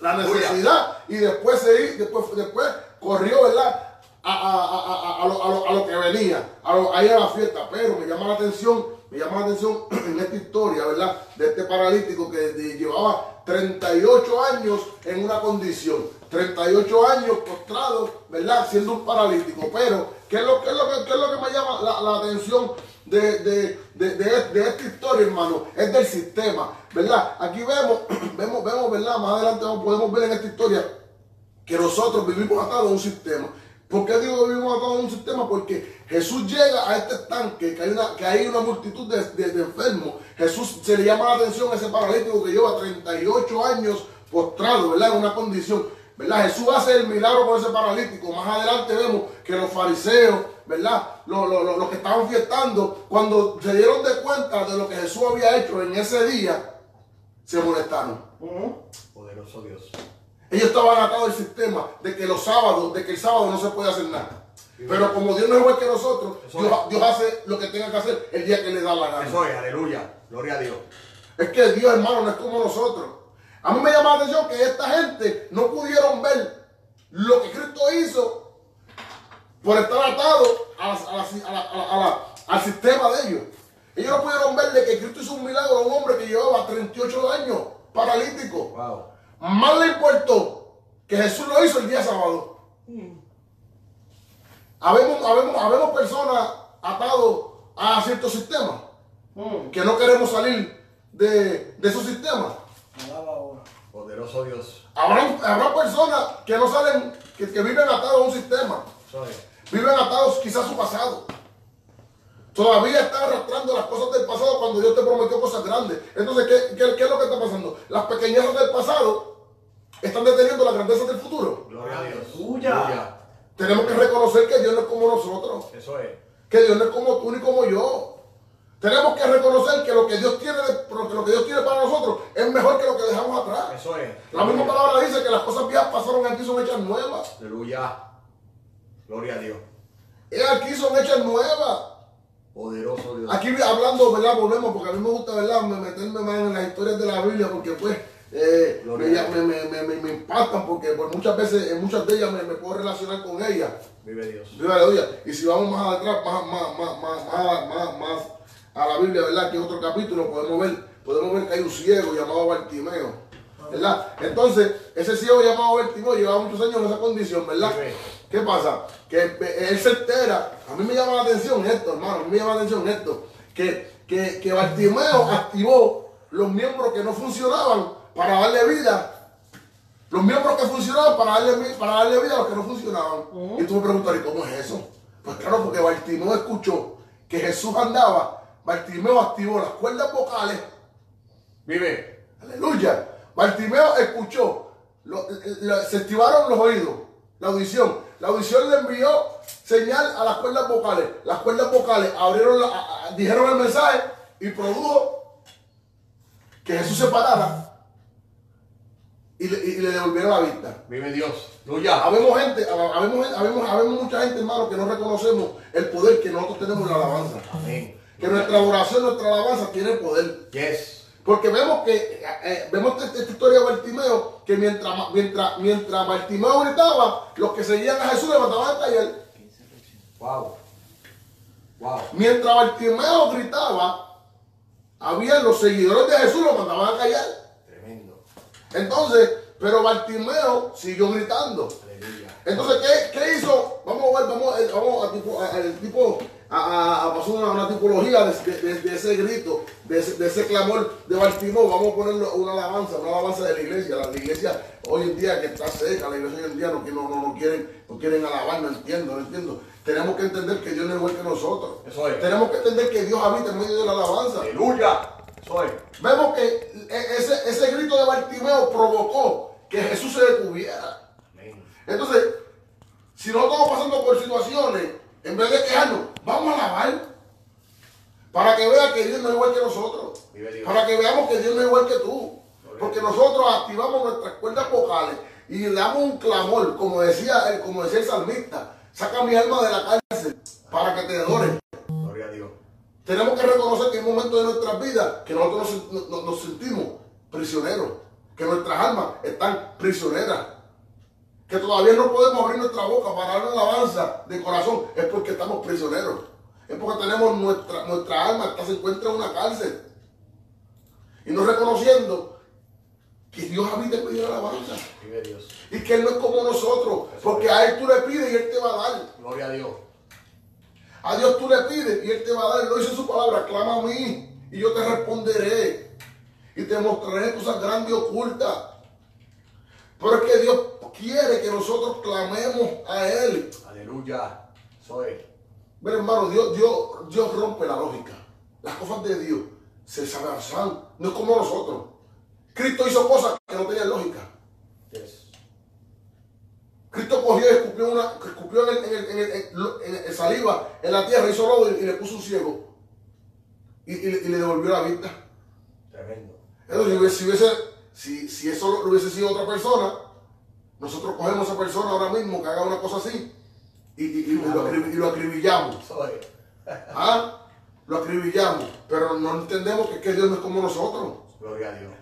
[SPEAKER 3] la necesidad y después se después, después corrió, ¿verdad? A, a, a, a, a lo, a, lo, a lo que venía, a, lo, a ir a la fiesta. Pero me llama la atención, me llama la atención *clears throat* en esta historia, ¿verdad? De este paralítico que llevaba 38 años en una condición, 38 años postrado, ¿verdad? Siendo un paralítico. Pero, ¿qué es lo, qué es lo, que, es lo que me llama la, la atención de, de, de, de- de esta historia, hermano? Es del sistema, ¿verdad? Aquí vemos, *clears throat* vemos, vemos, ¿verdad? Más adelante podemos ver en esta historia que nosotros vivimos atados a un sistema. ¿Por qué digo que vivimos atados a un sistema? Porque Jesús llega a este estanque, que hay una, que hay una multitud de, de- de enfermos. Jesús se le llama la atención a ese paralítico que lleva 38 años postrado, ¿verdad? En una condición. ¿verdad? Jesús hace el milagro con ese paralítico. Más adelante vemos que los fariseos, ¿verdad? Los, los- los- los que estaban fiestando, cuando se dieron de cuenta de lo que Jesús había hecho en ese día, se molestaron.
[SPEAKER 2] Poderoso Dios.
[SPEAKER 3] Ellos estaban atados al sistema de que los sábados, de que el sábado no se puede hacer nada. Pero como Dios no es igual que nosotros, Dios, hace lo que tenga que hacer el día que le da la gana.
[SPEAKER 2] Eso es, aleluya. Gloria a Dios.
[SPEAKER 3] Es que Dios, hermano, no es como nosotros. A mí me llama la atención que esta gente no pudieron ver lo que Cristo hizo por estar atado a la- a la- a al sistema de ellos. Ellos no pudieron ver de que Cristo hizo un milagro a un hombre que llevaba 38 años paralítico.
[SPEAKER 2] Wow.
[SPEAKER 3] Más le importó que Jesús lo hizo el día sábado. Habemos, habemos, habemos personas atados a ciertos sistemas que no queremos salir de, de esos sistemas.
[SPEAKER 2] Poderoso Dios.
[SPEAKER 3] Habrá, habrá personas que no salen, que, que viven atados a un sistema. Viven atados quizás a su pasado. Todavía están arrastrando las cosas del pasado cuando Dios te prometió cosas grandes. Entonces, ¿qué, qué, qué es lo que está pasando? Las pequeñezas del pasado están deteniendo las grandezas del futuro.
[SPEAKER 2] Gloria a Dios.
[SPEAKER 1] Aleluya.
[SPEAKER 3] Tenemos que reconocer que Dios no es como nosotros.
[SPEAKER 2] Eso es.
[SPEAKER 3] Que Dios no es como tú ni como yo. Tenemos que reconocer que lo que Dios tiene, de- lo que- lo que Dios tiene para nosotros es mejor que lo que dejamos atrás.
[SPEAKER 2] Eso es.
[SPEAKER 3] La misma palabra dice que las cosas viejas pasaron aquí y son hechas nuevas.
[SPEAKER 2] Aleluya. Gloria a Dios.
[SPEAKER 3] Y aquí son hechas nuevas.
[SPEAKER 2] Poderoso Dios.
[SPEAKER 3] Aquí hablando, ¿verdad? Volvemos, porque a mí me gusta, ¿verdad? Me- Meterme más en las historias de la Biblia, porque pues eh, me, me, me, me, impactan, porque por muchas veces, en muchas de ellas me, puedo relacionar con ellas.
[SPEAKER 2] Vive Dios.
[SPEAKER 3] Viva aleluya. Y si vamos más atrás, más, más, más, más, más, más, más a la Biblia, ¿verdad? Que en otro capítulo podemos ver, podemos ver que hay un ciego llamado Bartimeo, ¿verdad? Entonces, ese ciego llamado Bartimeo llevaba muchos años en esa condición, ¿verdad? ¿Qué pasa? Que él se entera, a mí me llama la atención esto, hermano, a mí me llama la atención esto, que, que, que Bartimeo activó los miembros que no funcionaban para darle vida los miembros que funcionaban para darle, para darle vida a los que no funcionaban. Y tú me preguntarás, ¿y cómo es eso? Pues claro, porque Bartimeo escuchó que Jesús andaba, Bartimeo activó las cuerdas vocales,
[SPEAKER 2] Vive.
[SPEAKER 3] aleluya. Bartimeo escuchó, lo- lo- se activaron los oídos, la audición. La audición le envió señal a las cuerdas vocales. Las cuerdas vocales abrieron, la- a- a- dijeron el mensaje y produjo que Jesús se parara y le, y le devolviera la vista.
[SPEAKER 2] Vive Dios.
[SPEAKER 3] Habemos gente, habemos, habemos, habemos mucha gente, hermano, que no reconocemos el poder que nosotros tenemos en la alabanza.
[SPEAKER 2] Amén.
[SPEAKER 3] Que nuestra adoración, nuestra alabanza tiene poder.
[SPEAKER 2] Yes.
[SPEAKER 3] Porque vemos que, eh, eh, vemos esta, esta historia de Bartimeo, que mientras, mientras, mientras Bartimeo gritaba, los que seguían a Jesús levantaban a callar.
[SPEAKER 2] Wow. Wow.
[SPEAKER 3] Mientras Bartimeo gritaba, había los seguidores de Jesús lo mandaban a callar.
[SPEAKER 2] Tremendo.
[SPEAKER 3] Entonces, pero Bartimeo siguió gritando.
[SPEAKER 2] Aleluya.
[SPEAKER 3] Entonces, ¿qué, qué hizo? Vamos a ver, vamos, vamos a, tipo, a- el tipo, a, pasar una, una tipología de, de- de- de ese grito, de ese, de ese clamor de Bartimeo. Vamos a ponerle una alabanza, una alabanza de la iglesia. La, la iglesia hoy en día que está seca, la iglesia hoy en día no, no, no, no quieren, no quieren alabar, no entiendo, no entiendo. Tenemos que entender que Dios no es igual que nosotros.
[SPEAKER 2] Eso es.
[SPEAKER 3] Tenemos que entender que Dios habita en medio de la alabanza.
[SPEAKER 2] Aleluya. Eso es.
[SPEAKER 3] Vemos que e- ese, ese grito de Bartimeo provocó que Jesús se detuviera.
[SPEAKER 2] Amén.
[SPEAKER 3] Entonces, si no estamos pasando por situaciones, en vez de quejarnos, vamos a alabar. Para que vean que Dios no es igual que nosotros. Para que veamos que Dios no es igual que tú. Porque nosotros activamos nuestras cuerdas vocales y le damos un clamor, como decía, el- como decía el salmista, saca mi alma de la cárcel para que te adore.
[SPEAKER 2] Gloria a Dios.
[SPEAKER 3] Tenemos que reconocer que hay momentos de nuestras vidas que nosotros nos, nos- nos sentimos prisioneros, que nuestras almas están prisioneras, que todavía no podemos abrir nuestra boca para dar una alabanza de corazón, es porque estamos prisioneros, es porque tenemos nuestra, nuestra alma que se encuentra en una cárcel y no reconociendo que Dios habita en medio de la alabanza y que Él no es como nosotros, porque a Él tú le pides y Él te va a dar.
[SPEAKER 2] Gloria a Dios.
[SPEAKER 3] A Dios tú le pides y Él te va a dar. Él lo dice su palabra, clama a mí y yo te responderé. Y te mostraré cosas grandes y ocultas. Pero es que Dios quiere que nosotros clamemos a Él.
[SPEAKER 2] Aleluya. Eso es.
[SPEAKER 3] Mira hermano, Dios, Dios, Dios rompe la lógica. Las cosas de Dios se saben, no es como nosotros. Cristo hizo cosas que no tenían lógica.
[SPEAKER 2] Yes.
[SPEAKER 3] Cristo cogió y escupió, una, escupió en, el, en, el, en, el, en el- en saliva en la tierra, hizo lodo y, y le puso un ciego. Y, y le- y le devolvió la vista.
[SPEAKER 2] Tremendo.
[SPEAKER 3] Entonces, si, hubiese- si, hubiese- si, si eso lo hubiese sido otra persona, nosotros cogemos a esa persona ahora mismo que haga una cosa así y, y- y lo, acrib- y lo acribillamos. ¿Ah? Lo acribillamos. Pero no entendemos que, es que Dios no es como nosotros.
[SPEAKER 2] Gloria a Dios.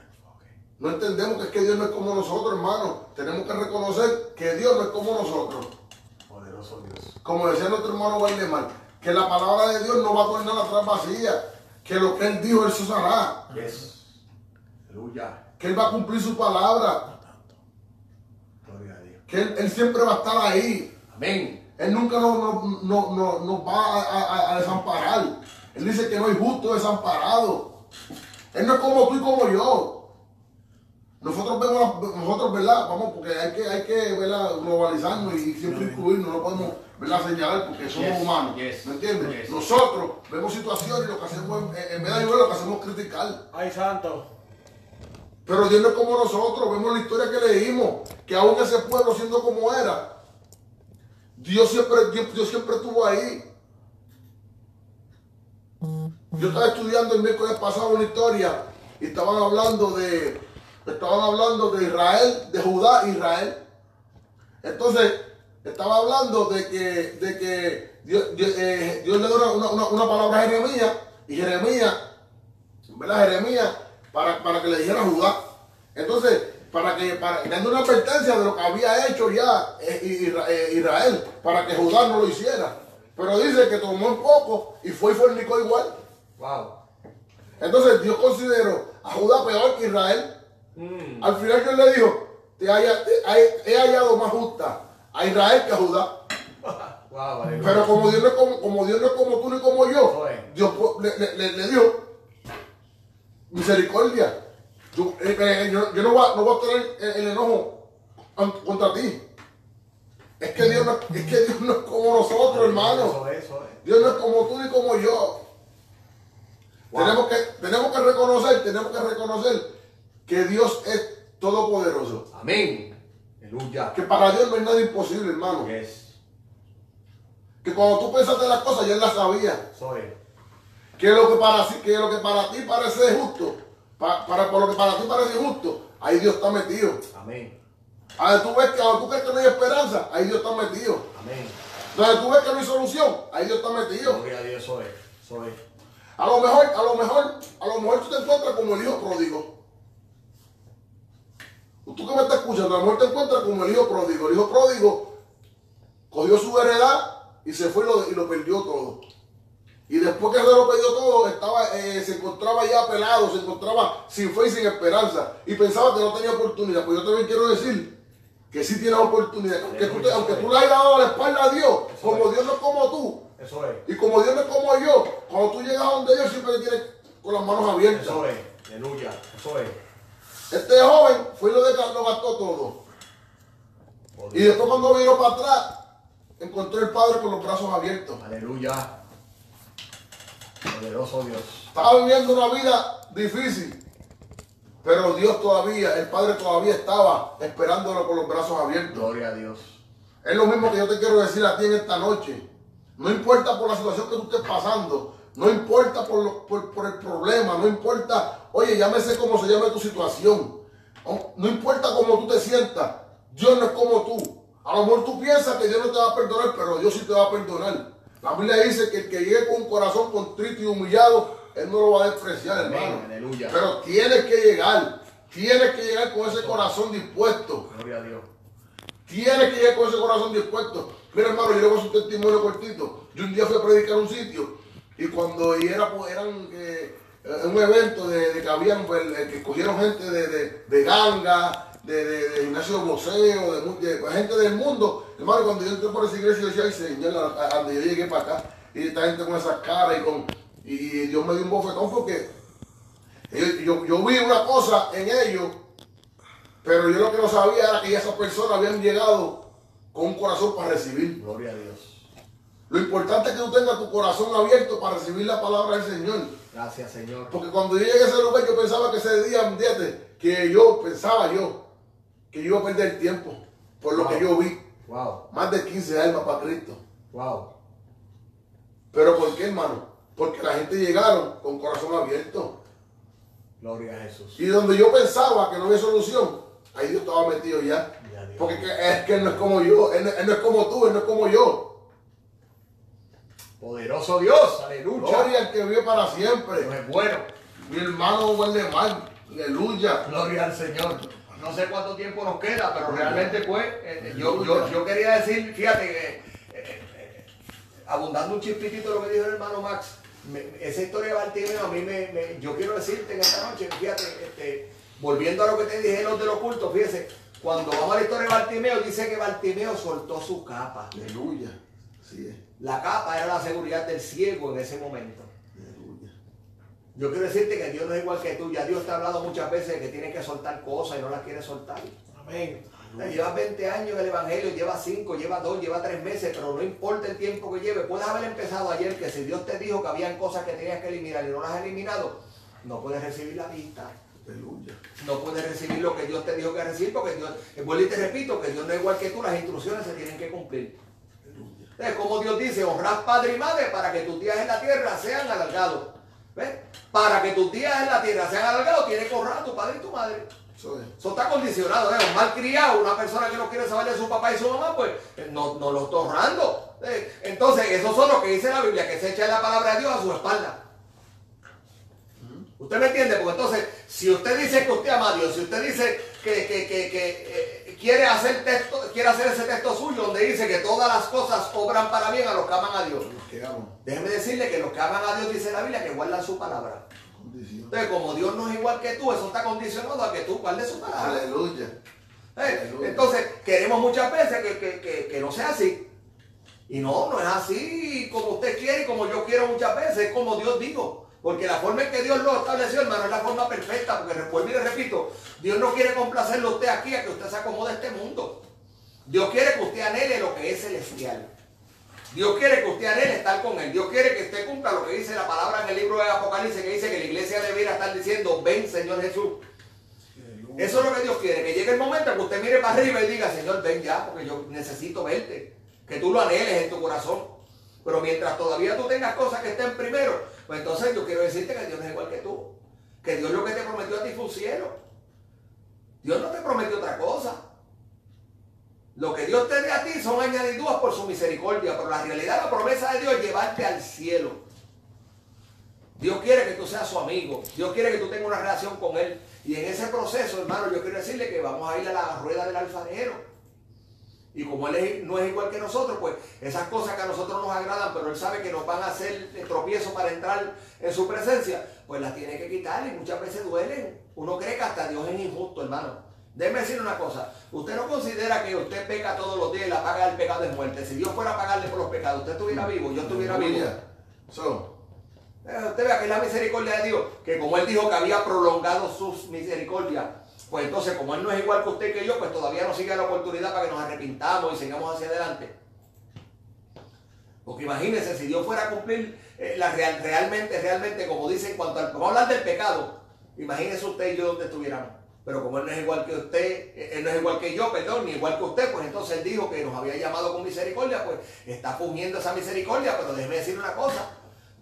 [SPEAKER 3] No entendemos que es que Dios no es como nosotros, hermano. Tenemos que reconocer que Dios no es como nosotros.
[SPEAKER 2] Poderoso Dios.
[SPEAKER 3] como decía nuestro hermano Waldemar, que la palabra de Dios no va a tornar atrás vacía, que lo que Él dijo, Él se hará,
[SPEAKER 2] Yes. Aleluya.
[SPEAKER 3] que Él va a cumplir su palabra. Que Él, Él siempre va a estar ahí.
[SPEAKER 2] Amén.
[SPEAKER 3] Él nunca nos, va a, a- a desamparar. Él dice que no hay justo desamparado. Él no es como tú y como yo. Nosotros vemos, la- nosotros, ¿verdad? Vamos, porque hay que, hay que ¿verdad? globalizarnos y siempre incluirnos, no podemos, ¿verdad? Señalar porque somos
[SPEAKER 2] Yes,
[SPEAKER 3] humanos.
[SPEAKER 2] yes,
[SPEAKER 3] ¿Me entiendes?
[SPEAKER 2] yes.
[SPEAKER 3] Nosotros vemos situaciones y lo que hacemos, en vez de ayudar, lo que hacemos es criticar.
[SPEAKER 1] Ay, santo.
[SPEAKER 3] Pero Dios no es como nosotros, vemos la historia que leímos, que aún ese pueblo siendo como era, Dios siempre, Dios, Dios siempre estuvo ahí. Yo estaba estudiando el miércoles pasado una historia y estaban hablando de, estaban hablando de Israel, de Judá Israel. Entonces, estaba hablando de que, de que Dios, eh, le dio una- una- una palabra a Jeremías y Jeremías ¿verdad? Jeremías para, para que le dijera a Judá. Entonces, para que, para, dando una advertencia de lo que había hecho ya eh, eh, Israel, para que Judá no lo hiciera. Pero dice que tomó un poco y fue y fornicó igual.
[SPEAKER 2] Wow.
[SPEAKER 3] Entonces Dios consideró a Judá peor que Israel. Al final Dios le dijo, te haya- te- he hallado más justa a Israel que a Judá.
[SPEAKER 2] Wow.
[SPEAKER 3] Pero como Dios no es como, como Dios no es como tú ni como yo. Dios le- le- le dijo misericordia. Yo, eh, eh, yo- yo no, voy a, no voy a tener el, el enojo contra ti. Es que, Dios no, es que Dios no es como nosotros, hermano. Dios no es como tú ni como yo.
[SPEAKER 2] Wow.
[SPEAKER 3] Tenemos, que, tenemos que reconocer, tenemos que reconocer que Dios es todopoderoso.
[SPEAKER 2] Amén. Aleluya.
[SPEAKER 3] Que para Dios no hay nada imposible, hermano.
[SPEAKER 2] Yes.
[SPEAKER 3] Que cuando tú pensaste las cosas, ya él las sabía.
[SPEAKER 2] Eso es.
[SPEAKER 3] que lo que para, que lo que para ti parece justo, pa- para, por lo que para ti parece justo, ahí Dios está metido.
[SPEAKER 2] Amén.
[SPEAKER 3] A tú ves que cuando tú crees que no hay esperanza, ahí Dios está metido.
[SPEAKER 2] Amén.
[SPEAKER 3] Donde tú ves que no hay solución, ahí Dios está metido.
[SPEAKER 2] Gloria a Dios, eso es. Eso es.
[SPEAKER 3] A lo mejor, a lo mejor, a lo mejor tú te encuentras como el hijo pródigo. Tú que me estás escuchando, a lo mejor te encuentras como el hijo pródigo. El hijo pródigo cogió su heredad y se fue y lo, y lo perdió todo. Y después que se lo perdió todo, estaba, eh, se encontraba ya pelado, se encontraba sin fe y sin esperanza. Y pensaba que no tenía oportunidad. Pues yo también quiero decir que sí tienes oportunidad. Aunque tú, te- aunque tú le hayas dado la espalda a Dios, como Dios no es como tú,
[SPEAKER 2] Eso es.
[SPEAKER 3] y como Dios no es como yo, cuando tú llegas a donde Dios siempre te tienes con las manos abiertas.
[SPEAKER 2] Eso es. Aleluya. Eso es.
[SPEAKER 3] Este joven fue lo, de- lo gastó todo. Y después cuando vino para atrás, encontró el padre con los brazos abiertos.
[SPEAKER 2] Aleluya. Poderoso Dios.
[SPEAKER 3] Estaba viviendo una vida difícil. Pero Dios todavía, el Padre todavía estaba esperándolo con los brazos abiertos.
[SPEAKER 2] Gloria a Dios.
[SPEAKER 3] Es lo mismo que yo te quiero decir a ti en esta noche. No importa por la situación que tú estés pasando, no importa por, lo- por, por el problema, no importa, oye, llámese como se llame tu situación. No no importa cómo tú te sientas, Dios no es como tú. A lo mejor tú piensas que Dios no te va a perdonar, pero Dios sí te va a perdonar. La Biblia dice que el que llegue con un corazón contrito y humillado, Él no lo va a despreciar,
[SPEAKER 2] Amén,
[SPEAKER 3] hermano.
[SPEAKER 2] aleluya.
[SPEAKER 3] Pero tienes que llegar, tienes que llegar con ese corazón dispuesto.
[SPEAKER 2] Gloria a Dios.
[SPEAKER 3] Tienes que llegar con ese corazón dispuesto. Mira, hermano, yo le voy a un testimonio cortito. Yo un día fui a predicar a un sitio y cuando y era, pues, eran eh, un evento de, de que habían, pues, que cogieron gente de, de, de ganga, de, de, de gimnasio de boxeo, de, gente del mundo. Hermano, cuando yo entré por esa iglesia, yo decía, ay, Señor, a, a donde yo llegué para acá, y esta gente con esas caras y con. Y, y Dios me dio un bofetón porque yo, yo, yo vi una cosa en ellos pero yo lo que no sabía era que esas personas habían llegado con un corazón para recibir.
[SPEAKER 2] Gloria a Dios.
[SPEAKER 3] Lo importante es que tú tengas tu corazón abierto para recibir la palabra del Señor.
[SPEAKER 2] Gracias, Señor.
[SPEAKER 3] Porque cuando yo llegué a ese lugar, yo pensaba que ese día, ¿entiendes? Que yo pensaba yo que yo iba a perder tiempo por lo
[SPEAKER 2] Wow.
[SPEAKER 3] que yo vi.
[SPEAKER 2] Wow.
[SPEAKER 3] Más de 15 almas para Cristo.
[SPEAKER 2] Wow.
[SPEAKER 3] ¿Pero por qué, hermano? Porque la gente llegaron con corazón abierto.
[SPEAKER 2] Gloria a Jesús.
[SPEAKER 3] Y donde yo pensaba que no había solución, ahí Dios estaba metido ya.
[SPEAKER 2] Ya, Dios.
[SPEAKER 3] Porque que- es que Él no es como yo, Él, no- Él no es como tú, Él no es como yo.
[SPEAKER 2] Poderoso Dios. Aleluya.
[SPEAKER 3] Gloria al que vive para siempre.
[SPEAKER 2] es bueno.
[SPEAKER 3] Mi hermano Waldemar, aleluya.
[SPEAKER 2] Gloria al Señor. No sé cuánto tiempo nos queda, pero realmente pues, eh, yo, yo, yo quería decir, fíjate, eh, abundando un chispitito de lo que dijo el hermano Max, me- esa historia de Bartimeo a mí me, me- yo quiero decirte en esta noche, fíjate, este, volviendo a lo que te dije los del oculto, fíjese, cuando vamos a la historia de Bartimeo, dice que Bartimeo soltó su capa.
[SPEAKER 3] Aleluya. Es.
[SPEAKER 2] La capa era la seguridad del ciego en ese momento. Yo quiero decirte que Dios no es igual que tú. Ya Dios te ha hablado muchas veces de que tienes que soltar cosas y no las quieres soltar.
[SPEAKER 1] Amén.
[SPEAKER 2] Llevas 20 años en el Evangelio, llevas 5, llevas 2, llevas 3 meses, pero no importa el tiempo que lleve. Puedes haber empezado ayer que si Dios te dijo que habían cosas que tenías que eliminar y no las has eliminado, no puedes recibir la vista. No puedes recibir lo que Dios te dijo que recibir porque Dios, eh, vuelvo y te repito, que Dios no es igual que tú, las instrucciones se tienen que cumplir.
[SPEAKER 3] Aleluya.
[SPEAKER 2] Es como Dios dice, honrad padre y madre para que tus días en la tierra sean alargados. ¿Ves? Para que tus días en la tierra sean alargados, tienes que honrar a tu padre y tu madre.
[SPEAKER 3] Eso es.
[SPEAKER 2] Eso está condicionado, ¿eh? Un mal criado, una persona que no quiere saber de su papá y su mamá, pues eh, no, no lo está honrando. ¿eh? Entonces, esos son los que dice la Biblia, que se echa la palabra de Dios a su espalda. ¿Usted me entiende? Porque entonces, si usted dice que usted ama a Dios, si usted dice que, que- que- que, eh, quiere, hacer texto, quiere hacer ese texto suyo donde dice que todas las cosas obran para bien a los que aman a Dios, déjeme decirle que los que aman a Dios, dice la Biblia, que guardan su palabra. Entonces, como Dios no es igual que tú, eso está condicionado a que tú guardes su palabra.
[SPEAKER 3] Aleluya.
[SPEAKER 2] Eh, Entonces, queremos muchas veces que, que- que- que no sea así. Y no, no es así como usted quiere y como yo quiero muchas veces, es como Dios dijo. Porque la forma en que Dios lo estableció, hermano, es la forma perfecta. Porque y le repito, Dios no quiere complacerlo a usted aquí a que usted se acomode este mundo. Dios quiere que usted anhele lo que es celestial. Dios quiere que usted anhele estar con Él. Dios quiere que usted cumpla lo que dice la palabra en el libro de Apocalipsis, que dice que la iglesia debiera estar diciendo, ven Señor Jesús. Eso es lo que Dios quiere, que llegue el momento en que usted mire para arriba y diga, Señor, ven ya, porque yo necesito verte. Que tú lo anheles en tu corazón. Pero mientras todavía tú tengas cosas que estén primero, pues entonces yo quiero decirte que Dios es igual que tú. Que Dios lo que te prometió a ti fue un cielo. Dios no te prometió otra cosa. Lo que Dios te dé a ti son añadiduras por su misericordia, pero la realidad, la promesa de Dios es llevarte al cielo. Dios quiere que tú seas su amigo. Dios quiere que tú tengas una relación con Él. Y en ese proceso, hermano, yo quiero decirle que vamos a ir a la rueda del alfarero. Y como Él no es igual que nosotros, pues esas cosas que a nosotros nos agradan, pero Él sabe que nos van a hacer tropiezo para entrar en su presencia, pues las tiene que quitar y muchas veces duelen. Uno cree que hasta Dios es injusto, hermano. Déjeme decir una cosa, usted no considera que usted peca todos los días y la paga del pecado de muerte. Si Dios fuera a pagarle por los pecados, usted estuviera vivo, yo estuviera vivo. Eh, usted vea que es la misericordia de Dios, que como Él dijo que había prolongado sus misericordias, pues entonces como Él no es igual que usted que yo, pues todavía nos sigue la oportunidad para que nos arrepintamos y sigamos hacia adelante. Porque imagínense, si Dios fuera a cumplir eh, la real, realmente, realmente, como dice en cuanto al, vamos a hablar del pecado, imagínese usted y yo donde estuviéramos. Pero como Él no es igual que usted, Él no es igual que yo, perdón, ni igual que usted, pues entonces Él dijo que nos había llamado con misericordia, pues está fungiendo esa misericordia, pero déjeme decir una cosa,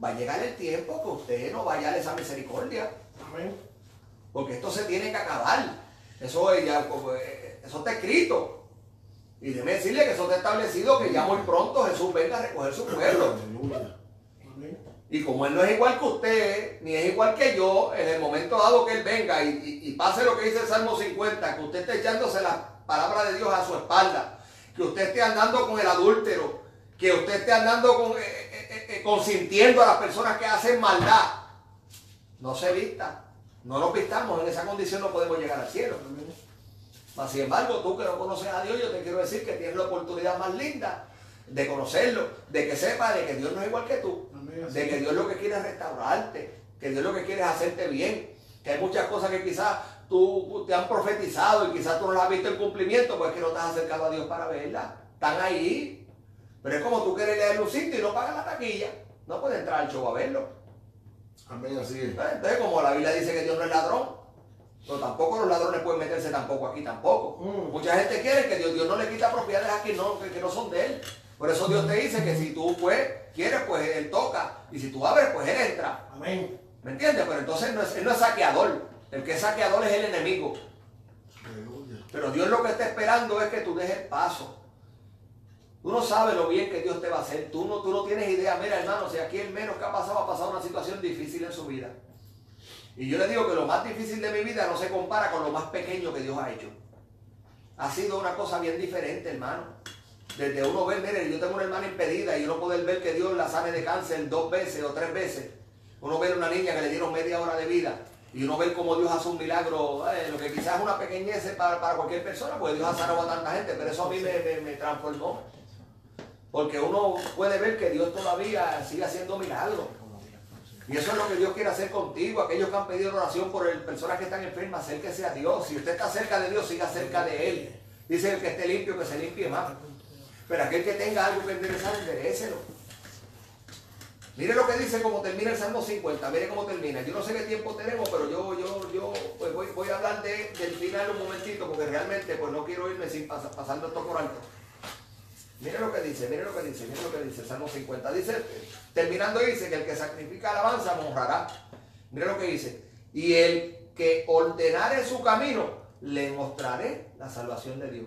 [SPEAKER 2] va a llegar el tiempo que usted no vaya a esa misericordia. Amén. Porque esto se tiene que acabar. Eso, ya, eh, eso está escrito. Y déjeme decirle que eso está establecido que ya muy pronto Jesús venga a recoger su pueblo. Y como Él no es igual que usted, ni es igual que yo, en el momento dado que Él venga y, pase lo que dice el Salmo 50, que usted esté echándose la palabra de Dios a su espalda, que usted esté andando con el adúltero, que usted esté andando con, eh, eh, eh, consintiendo a las personas que hacen maldad, no se vista. No nos vistamos, en esa condición no podemos llegar al cielo. sin embargo, tú que no conoces a Dios, yo te quiero decir que tienes la oportunidad más linda de conocerlo, de que sepa de que Dios no es igual que tú, de que Dios lo que quiere es restaurarte, que Dios lo que quiere es hacerte bien, que hay muchas cosas que quizás tú te han profetizado y quizás tú no las has visto en cumplimiento, pues que no te has acercado a Dios para verlas. Están ahí. Pero es como tú quieres leer un sitio y no pagas la taquilla. No puedes entrar al show a verlo.
[SPEAKER 3] Amén, así es.
[SPEAKER 2] Entonces, como la Biblia dice que Dios no es ladrón, pero tampoco los ladrones pueden meterse tampoco aquí tampoco. Mm. Mucha gente quiere que Dios, Dios no le quita propiedades a quien no, que no son de él. Por eso Dios te dice que si tú pues, quieres, pues Él toca. Y si tú abres, pues Él entra. Amén. ¿Me entiendes? Pero entonces no es, Él no es saqueador. El que es saqueador es el enemigo. Pero Dios lo que está esperando es que tú dejes paso. Tú no sabes lo bien que Dios te va a hacer. Tú no, tú no tienes idea. Mira, hermano, si aquí el menos que ha pasado ha pasado una situación difícil en su vida. Y yo le digo que lo más difícil de mi vida no se compara con lo más pequeño que Dios ha hecho. Ha sido una cosa bien diferente, hermano. Desde uno ver, mire, yo tengo una hermana impedida y uno poder ver que Dios la sane de cáncer dos veces o tres veces. Uno ver una niña que le dieron media hora de vida y uno ver cómo Dios hace un milagro, eh, lo que quizás es una pequeñez para, cualquier persona, porque Dios ha sanado a tanta gente, pero eso a mí me, transformó. Porque uno puede ver que Dios todavía sigue haciendo milagros. Y eso es lo que Dios quiere hacer contigo. Aquellos que han pedido oración por el, personas que están enfermas, acérquese a Dios. Si usted está cerca de Dios, siga cerca de Él. Dice el que esté limpio, que se limpie más. Pero aquel que tenga algo que enderezar, enderecelo. Mire lo que dice como termina el Salmo 50, mire cómo termina. Yo no sé qué tiempo tenemos, pero yo, yo, yo pues voy, a hablar del final un momentito, porque realmente pues no quiero irme sin pasando esto por alto. Mire lo que dice, mire lo que dice, mire lo que dice Salmo 50. Dice, terminando dice que el que sacrifica alabanza honrará. Mire lo que dice. Y el que ordenare su camino, le mostraré la salvación de Dios.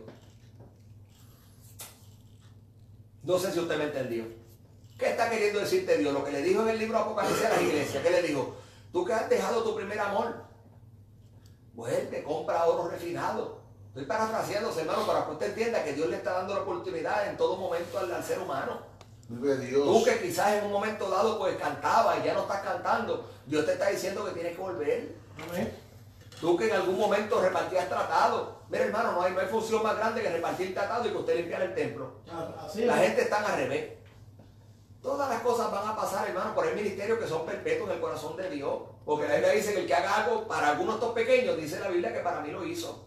[SPEAKER 2] No sé si usted me entendió. ¿Qué está queriendo decirte Dios? Lo que le dijo en el libro Apocalipsis a la iglesia. ¿Qué le dijo? Tú que has dejado tu primer amor. Vuelve, compra oro refinado. Estoy parafraseándose, hermano, para que usted entienda que Dios le está dando la oportunidad en todo momento al, ser humano.
[SPEAKER 3] Dios.
[SPEAKER 2] Tú que quizás en un momento dado pues cantaba y ya no estás cantando, Dios te está diciendo que tienes que volver. Amén. Tú que en algún momento repartías tratado. Mira, hermano, no hay, no hay función más grande que repartir tratado y que usted limpiar el templo. Ah, la gente está al revés. Todas las cosas van a pasar, hermano, por el ministerio que son perpetuos en el corazón de Dios. Porque la Biblia dice que el que haga algo para algunos de estos pequeños, dice la Biblia que para mí lo hizo.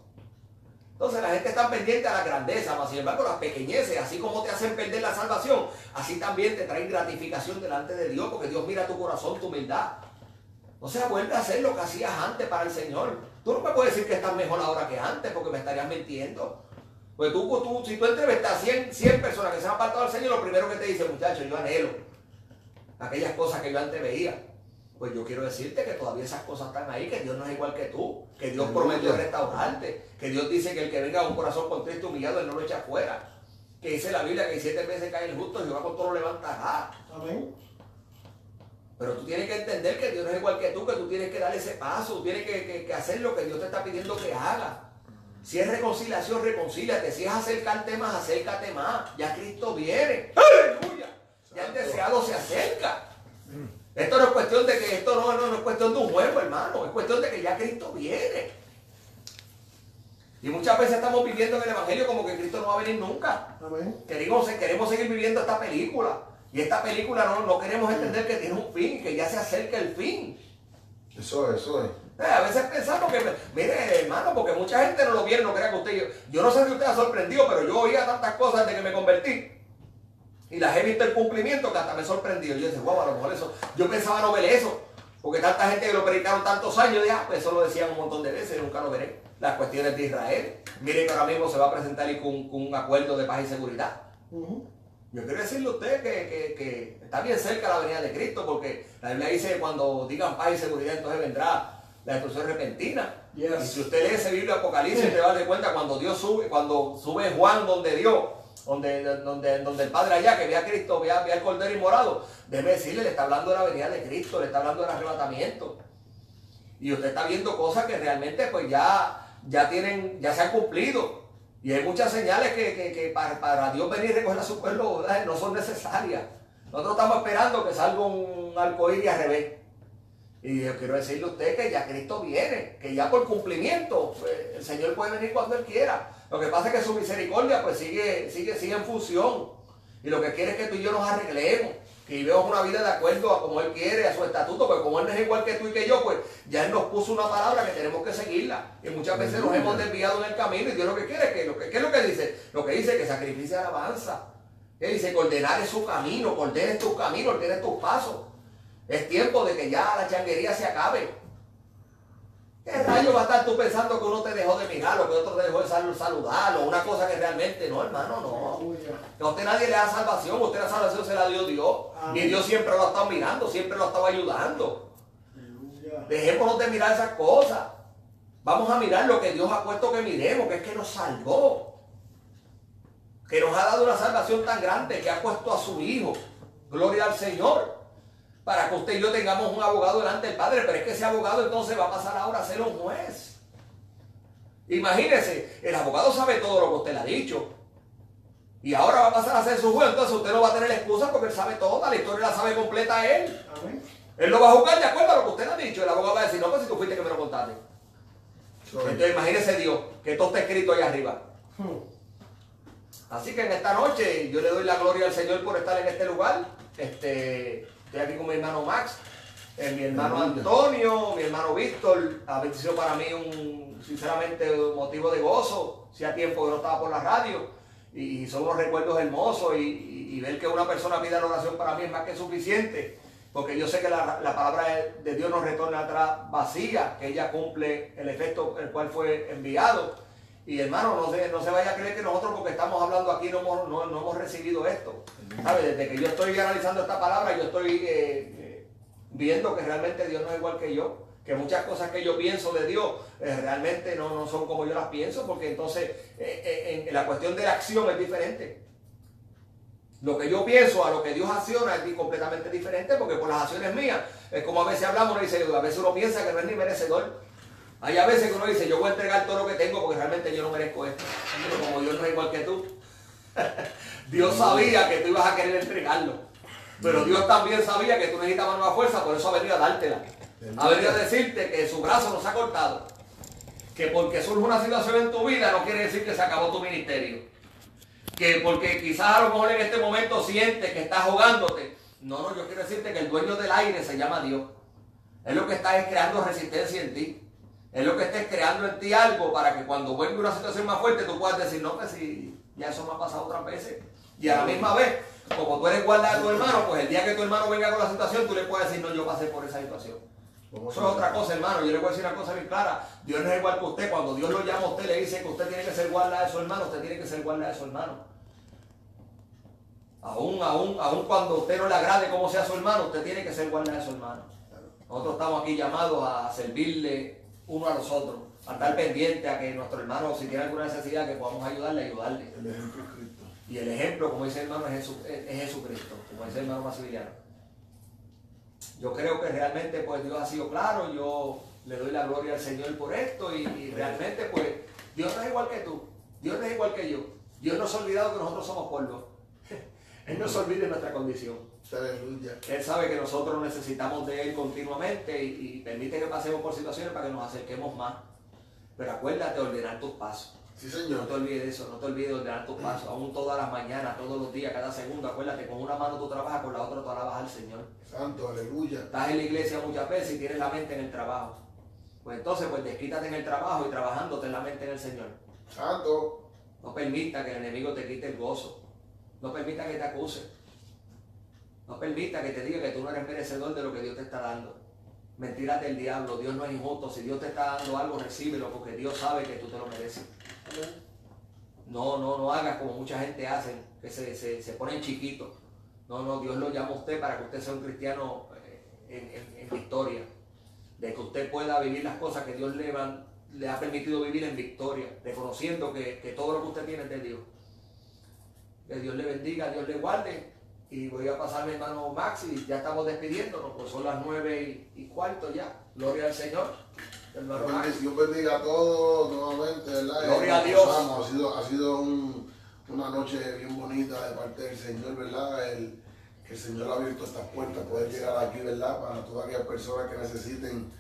[SPEAKER 2] Entonces la gente está pendiente a la grandeza, mas sin embargo las pequeñeces, así como te hacen perder la salvación, así también te traen gratificación delante de Dios, porque Dios mira tu corazón, tu humildad. O sea, vuelve a hacer lo que hacías antes para el Señor. Tú no me puedes decir que estás mejor ahora que antes porque me estarías mintiendo. Pues tú, si tú entrevistas a 100, 100 personas que se han apartado del Señor, lo primero que te dice, muchacho, yo anhelo aquellas cosas que yo antes veía. Pues yo quiero decirte que todavía esas cosas están ahí, que Dios no es igual que tú, que Dios prometió restaurarte, que Dios dice que el que venga a un corazón contrito humillado, Él no lo echa afuera. Que dice la Biblia que siete veces cae el justo, Jehová con todo lo levantará. Amén. Pero tú tienes que entender que Dios no es igual que tú, que tú tienes que dar ese paso, tú tienes que, hacer lo que Dios te está pidiendo que haga. Si es reconciliación, reconcíliate. Si es acercarte más, acércate más. Ya Cristo viene. ¡Aleluya! Ya el deseado se acerca. Esto no es cuestión de que esto no, no, es cuestión de un juego, hermano. Es cuestión de que ya Cristo viene. Y muchas veces estamos viviendo en el Evangelio como que Cristo no va a venir nunca. Queremos, queremos seguir viviendo esta película. Y esta película no, no queremos entender que tiene un fin, que ya se acerca el fin.
[SPEAKER 3] Eso es, eso es.
[SPEAKER 2] Eh, a veces pensamos que, mire hermano, porque mucha gente no lo viene, no crea que usted, yo, yo no sé si usted ha sorprendido, pero yo oía tantas cosas desde que me convertí. Y las he visto el cumplimiento que hasta me sorprendió. Yo decía, wow, a lo mejor eso, yo pensaba no ver eso. Porque tanta gente que lo predicaron tantos años, ya, pues eso lo decían un montón de veces, nunca lo veré. Las cuestiones de Israel. Miren que ahora mismo se va a presentar y con, un acuerdo de paz y seguridad. Yo quiero decirle a usted que, está bien cerca la venida de Cristo, porque la Biblia dice que cuando digan paz y seguridad, entonces vendrá la destrucción repentina. Y si usted lee ese Biblia Apocalipsis, te va a dar cuenta cuando Dios sube, cuando sube Juan donde Dios, donde, donde, donde el Padre allá, que ve a Cristo, ve, a, ve al Cordero Inmorado, debe decirle, le está hablando de la venida de Cristo, le está hablando del arrebatamiento. Y usted está viendo cosas que realmente pues ya, ya tienen, ya se han cumplido. Y hay muchas señales que, para, Dios venir y recoger a su pueblo no son necesarias. Nosotros estamos esperando que salga un arcoíris al revés. Y yo quiero decirle a usted que ya Cristo viene, que ya por cumplimiento pues, el Señor puede venir cuando Él quiera. Lo que pasa es que su misericordia pues sigue, sigue, sigue en función. Y lo que quiere es que tú y yo nos arreglemos, que vivamos una vida de acuerdo a como Él quiere, a su estatuto, porque como Él no es igual que tú y que yo, pues ya Él nos puso una palabra que tenemos que seguirla. Y muchas veces nos hemos desviado en el camino y Dios lo que quiere es que, lo que, ¿qué es lo que dice? Lo que dice que sacrifice alabanza. Él dice que ordenar es su camino, que ordenes tu camino, ordenes tus pasos. Es tiempo de que ya la changuería se acabe. ¿Qué rayo va a estar tú pensando que uno te dejó de mirar o que otro te dejó de saludar o una cosa que realmente no, hermano, no. a usted nadie le da salvación, usted la salvación se la dio Dios. Y Dios siempre lo ha estado mirando, siempre lo ha estado ayudando. Dejémonos de mirar esas cosas. Vamos a mirar lo que Dios ha puesto que miremos, que es que nos salvó. Que nos ha dado una salvación tan grande que ha puesto a su Hijo. Gloria al Señor para que usted y yo tengamos un abogado delante del Padre, pero es que ese abogado entonces va a pasar ahora a ser un juez. Imagínese, el abogado sabe todo lo que usted le ha dicho. Y ahora va a pasar a ser su juez, entonces usted no va a tener excusa porque él sabe toda, la historia la sabe completa él. Él lo va a juzgar de acuerdo a lo que usted le ha dicho. El abogado va a decir, no, pues si tú fuiste que me lo contaste. Entonces imagínese Dios, que todo está escrito ahí arriba. Hmm. Así que en esta noche yo le doy la gloria al Señor por estar en este lugar. Este, Estoy aquí con mi hermano Max, eh, mi hermano Antonio, mi hermano Víctor. Ha sido para mí un, sinceramente, un motivo de gozo. Hacía tiempo que no estaba por la radio. Y son unos recuerdos hermosos. Y, ver que una persona pida la oración para mí es más que suficiente. Porque yo sé que la, palabra de Dios nos retorna atrás vacía, que ella cumple el efecto el cual fue enviado. Y hermano, no se, no se vaya a creer que nosotros porque estamos hablando aquí no hemos, no, hemos recibido esto. ¿Sabe? Desde que yo estoy analizando esta palabra, yo estoy eh, eh, viendo que realmente Dios no es igual que yo. Que muchas cosas que yo pienso de Dios eh, realmente no, no, son como yo las pienso, porque entonces en, la cuestión de la acción es diferente. Lo que yo pienso a lo que Dios acciona es completamente diferente, porque por las acciones mías, es como a veces hablamos, dice, a veces uno piensa que no es ni merecedor. Hay a veces que uno dice, yo voy a entregar todo lo que tengo porque realmente yo no merezco esto. Pero como Dios no es igual que tú, *laughs* Dios sabía que tú ibas a querer entregarlo. Pero Dios también sabía que tú necesitabas nueva fuerza, por eso ha venido a dártela. Ha venido a decirte que su brazo no se ha cortado. Que porque surge una situación en tu vida no quiere decir que se acabó tu ministerio. Que porque quizás a lo mejor en este momento sientes que estás jugándote. No, no, yo quiero decirte que el dueño del aire se llama Dios. Es lo que está creando resistencia en ti. Es lo que estés creando en ti algo para que cuando vuelva una situación más fuerte tú puedas decir, no, que si ya eso me ha pasado otras veces. Y a la misma vez, como tú eres guarda de tu hermano, pues el día que tu hermano venga con la situación, tú le puedes decir, no, yo pasé por esa situación. Eso es otra cosa, hermano. Yo le voy a decir una cosa bien clara. Dios no es igual que usted. Cuando Dios lo llama a usted, le dice que usted tiene que ser guarda de su hermano, usted tiene que ser guarda de su hermano. Aún, aún, aún cuando usted no le agrade cómo sea su hermano, usted tiene que ser guarda de su hermano. Nosotros estamos aquí llamados a servirle uno a los otros, a estar pendiente a que nuestro hermano, si tiene alguna necesidad, que podamos ayudarle, ayudarle.
[SPEAKER 3] El ejemplo es Cristo.
[SPEAKER 2] Y el ejemplo, como dice el hermano, es, Jesucristo, como dice el hermano Maximiliano. Yo creo que realmente pues Dios ha sido claro, yo le doy la gloria al Señor por esto y, realmente pues Dios no es igual que tú. Dios no es igual que yo. Dios no se ha olvidado que nosotros somos polvo. *laughs* Él no se olvida de nuestra condición.
[SPEAKER 3] Aleluya.
[SPEAKER 2] Él sabe que nosotros necesitamos de Él continuamente y, y permite que pasemos por situaciones para que nos acerquemos más. Pero acuérdate de ordenar tus pasos.
[SPEAKER 3] Sí,
[SPEAKER 2] No
[SPEAKER 3] Señor.
[SPEAKER 2] te olvides de eso, no te olvides de ordenar tus pasos, *clears throat* aún todas las mañanas, todos los días, cada segundo. Acuérdate, con una mano tú trabajas, con la otra tú alabas al Señor.
[SPEAKER 3] Santo, aleluya.
[SPEAKER 2] Estás en la iglesia muchas veces y tienes la mente en el trabajo. Pues entonces, pues desquítate en el trabajo y trabajando ten la mente en el Señor.
[SPEAKER 3] Santo.
[SPEAKER 2] No permita que el enemigo te quite el gozo. No permita que te acuse. No permita que te diga que tú no eres merecedor de lo que Dios te está dando. Mentiras del diablo. Dios no es injusto. Si Dios te está dando algo, recíbelo porque Dios sabe que tú te lo mereces. No, no, no hagas como mucha gente hace, que se, se, se ponen chiquitos. No, no, Dios lo llama a usted para que usted sea un cristiano eh, en, en- victoria. De que usted pueda vivir las cosas que Dios le, van- le ha permitido vivir en victoria, reconociendo que, que todo lo que usted tiene es de Dios. Que Dios le bendiga, Dios le guarde. Y voy a pasar mi hermano Max y ya estamos despidiéndonos, pues son las nueve y, y cuarto ya. Gloria al Señor. Hermano.
[SPEAKER 3] Dios bendiga a todos nuevamente, ¿verdad?
[SPEAKER 2] Gloria a Dios.
[SPEAKER 3] Ha sido, ha sido un- una noche bien bonita de parte del Señor, ¿verdad? El, que el Señor ha abierto estas puertas, poder llegar aquí, ¿verdad? Para todas aquellas personas que necesiten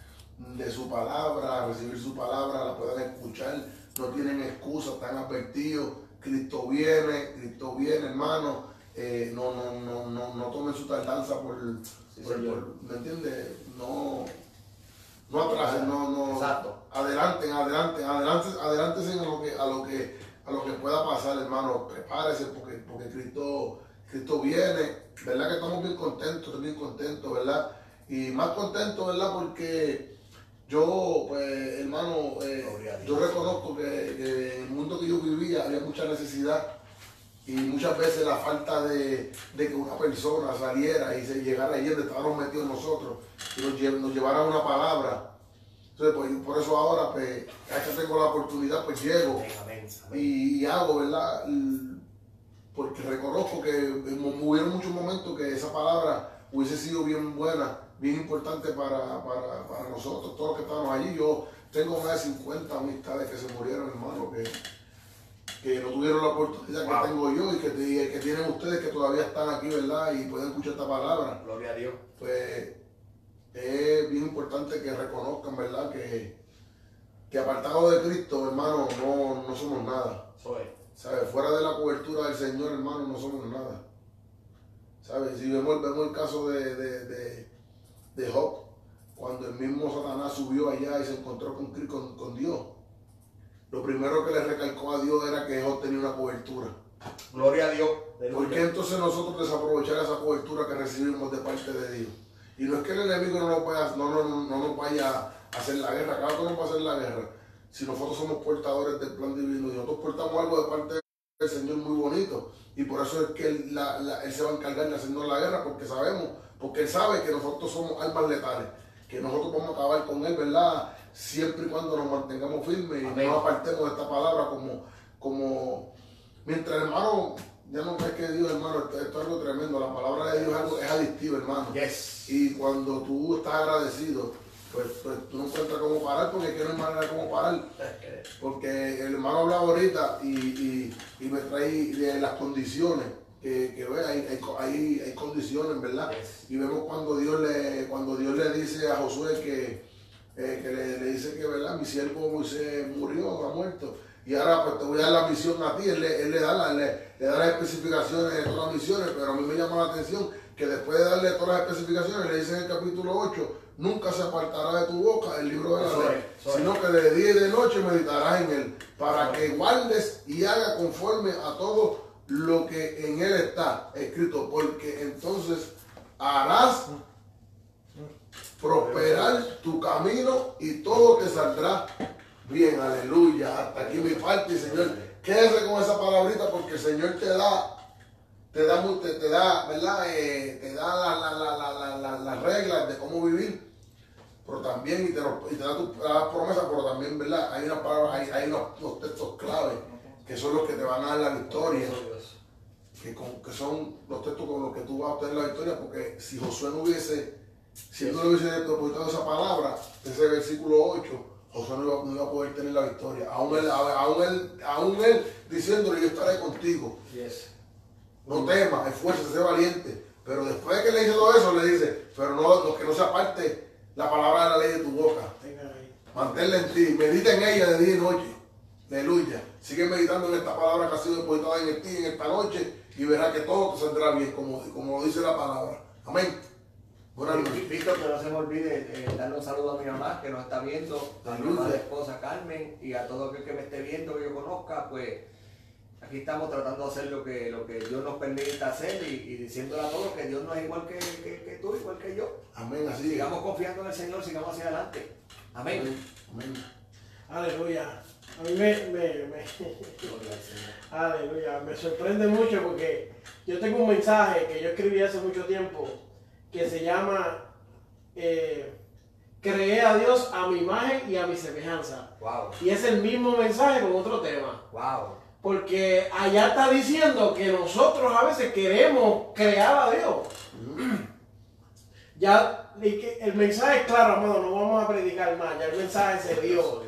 [SPEAKER 3] de su palabra, recibir su palabra, la puedan escuchar, no tienen excusa, están advertidos. Cristo viene, Cristo viene, hermano. Eh, no, no, no, no, no tomen su tardanza por,
[SPEAKER 2] Sí,
[SPEAKER 3] por- por- ¿me entiendes? No, no atrasen, no, no.
[SPEAKER 2] Exacto.
[SPEAKER 3] Adelanten, adelanten, adelante, adelántense a lo que, a lo que, a lo que pueda pasar, hermano. Prepárese porque, porque Cristo, Cristo viene. ¿Verdad que estamos bien contentos? Bien contento, ¿verdad? Y más contento, ¿verdad? Porque yo, pues, hermano, eh, yo reconozco que, que en el mundo que yo vivía había mucha necesidad y muchas veces la falta de, de que una persona saliera y se llegara ahí donde estábamos metidos nosotros y nos, lle- nos llevara una palabra. Entonces, pues, por eso ahora, pues, ya que tengo la oportunidad, pues llego y, y hago, ¿verdad? Porque reconozco que hubieron muchos momentos que esa palabra hubiese sido bien buena, bien importante para, para, para nosotros, todos los que estamos allí. Yo tengo más de 50 amistades que se murieron, hermano, que, que no tuvieron la oportunidad
[SPEAKER 2] Wow.
[SPEAKER 3] que tengo yo y que, que tienen ustedes que todavía están aquí, ¿verdad? Y pueden escuchar esta palabra
[SPEAKER 2] Gloria a Dios.
[SPEAKER 3] pues es bien importante que reconozcan, ¿verdad? Que, que apartado de Cristo, hermano, no, no somos nada.
[SPEAKER 2] Es.
[SPEAKER 3] ¿Sabes? Fuera de la cobertura del Señor, hermano, no somos nada. ¿Sabes? Si vemos, vemos el caso de, de, de, de Job, cuando el mismo Satanás subió allá y se encontró con, con, con Dios, lo primero que le recalcó a Dios era que Job tenía una cobertura.
[SPEAKER 2] Gloria a Dios.
[SPEAKER 3] ¿Por qué entonces nosotros desaprovechar esa cobertura que recibimos de parte de Dios? Y no es que el enemigo no nos, vaya, no, no, no, nos vaya a hacer la guerra, claro que nos va a hacer la guerra. Si nosotros somos portadores del plan divino y nosotros portamos algo de parte del Señor muy bonito. Y por eso es que él, la- la- él se va a encargar de hacernos la guerra, porque sabemos, porque Él sabe que nosotros somos armas letales, que nosotros vamos a acabar con Él, ¿verdad? Siempre y cuando nos mantengamos firmes y no apartemos de esta palabra como, como mientras hermano, ya no ves que Dios, hermano, esto, esto es algo tremendo, la palabra de Dios es, algo, es adictiva, hermano.
[SPEAKER 2] Yes.
[SPEAKER 3] Y cuando tú estás agradecido, pues, pues tú no encuentras cómo parar porque es que no hay manera de cómo parar. *laughs* Porque el hermano hablaba ahorita y, y, y me trae de las condiciones. Que, que hay, hay, co- hay, hay condiciones, ¿verdad?
[SPEAKER 2] Yes.
[SPEAKER 3] Y vemos cuando Dios le, cuando Dios le dice a Josué que, eh, que le, le dice que, ¿verdad? Mi siervo Moisés murió, ha muerto. Y ahora pues te voy a dar la misión a ti. Él le, él le da, la- le, le da las especificaciones de todas las misiones, pero a mí me llama la atención que después de darle todas las especificaciones, le dice en el capítulo 8, nunca se apartará de tu boca el libro de la ley, sino que de día y de noche meditarás en él, para que guardes y haga conforme a todo lo que en él está escrito, porque entonces harás prosperar tu camino y todo te saldrá bien, aleluya. Hasta aquí mi parte, Señor. Quédese con esa palabrita porque el Señor te da, te da, te, te da, ¿verdad? Eh, te da la- la- la- la- la- la- las reglas de cómo vivir, pero también, y te, y te da tu da las promesas, pero también, ¿verdad? Hay unas palabras, hay, hay unos, unos textos clave que son los que te van a dar la victoria que, con- que son los textos con los que tú vas a obtener la victoria, porque si Josué no hubiese, si él no le hubiese depositado esa palabra, ese versículo 8, José no iba, no iba a poder tener la victoria. Aún él, aún él, aún él diciéndole, yo estaré contigo. No temas, esfuerzo, sé valiente. Pero después de que le dice todo eso, le dice, pero no, no, que no se aparte la palabra de la ley de tu boca. Manténla en ti, medita en ella de día y noche. Aleluya. Sigue meditando en esta palabra que ha sido depositada en ti en esta noche y verás que todo te saldrá bien, como, como lo dice la palabra. Amén. Buenas noches.
[SPEAKER 2] Víctor, que no se me olvide eh, darle un saludo a mi mamá que nos está viendo, a mi mamá de esposa Carmen y a todo aquel que me esté viendo, que yo conozca, pues aquí estamos tratando de hacer lo que, lo que Dios nos permite hacer y, y diciéndole a todos que Dios no es igual que, que- que tú, igual que yo.
[SPEAKER 3] Amén. Así es.
[SPEAKER 2] Sigamos confiando en el Señor, sigamos hacia adelante. Amén.
[SPEAKER 3] Amén.
[SPEAKER 1] Aleluya. A mí me, me, me- *laughs* aleluya, me sorprende mucho porque yo tengo un mensaje que yo escribí hace mucho tiempo que se llama eh, Creé a Dios a mi imagen y a mi semejanza.
[SPEAKER 2] Wow,
[SPEAKER 1] Y es el mismo mensaje con otro tema.
[SPEAKER 2] wow.
[SPEAKER 1] Porque allá está diciendo que nosotros a veces queremos crear a Dios. Ya y que el mensaje es claro, amado, no vamos a predicar más, ya el mensaje se dio.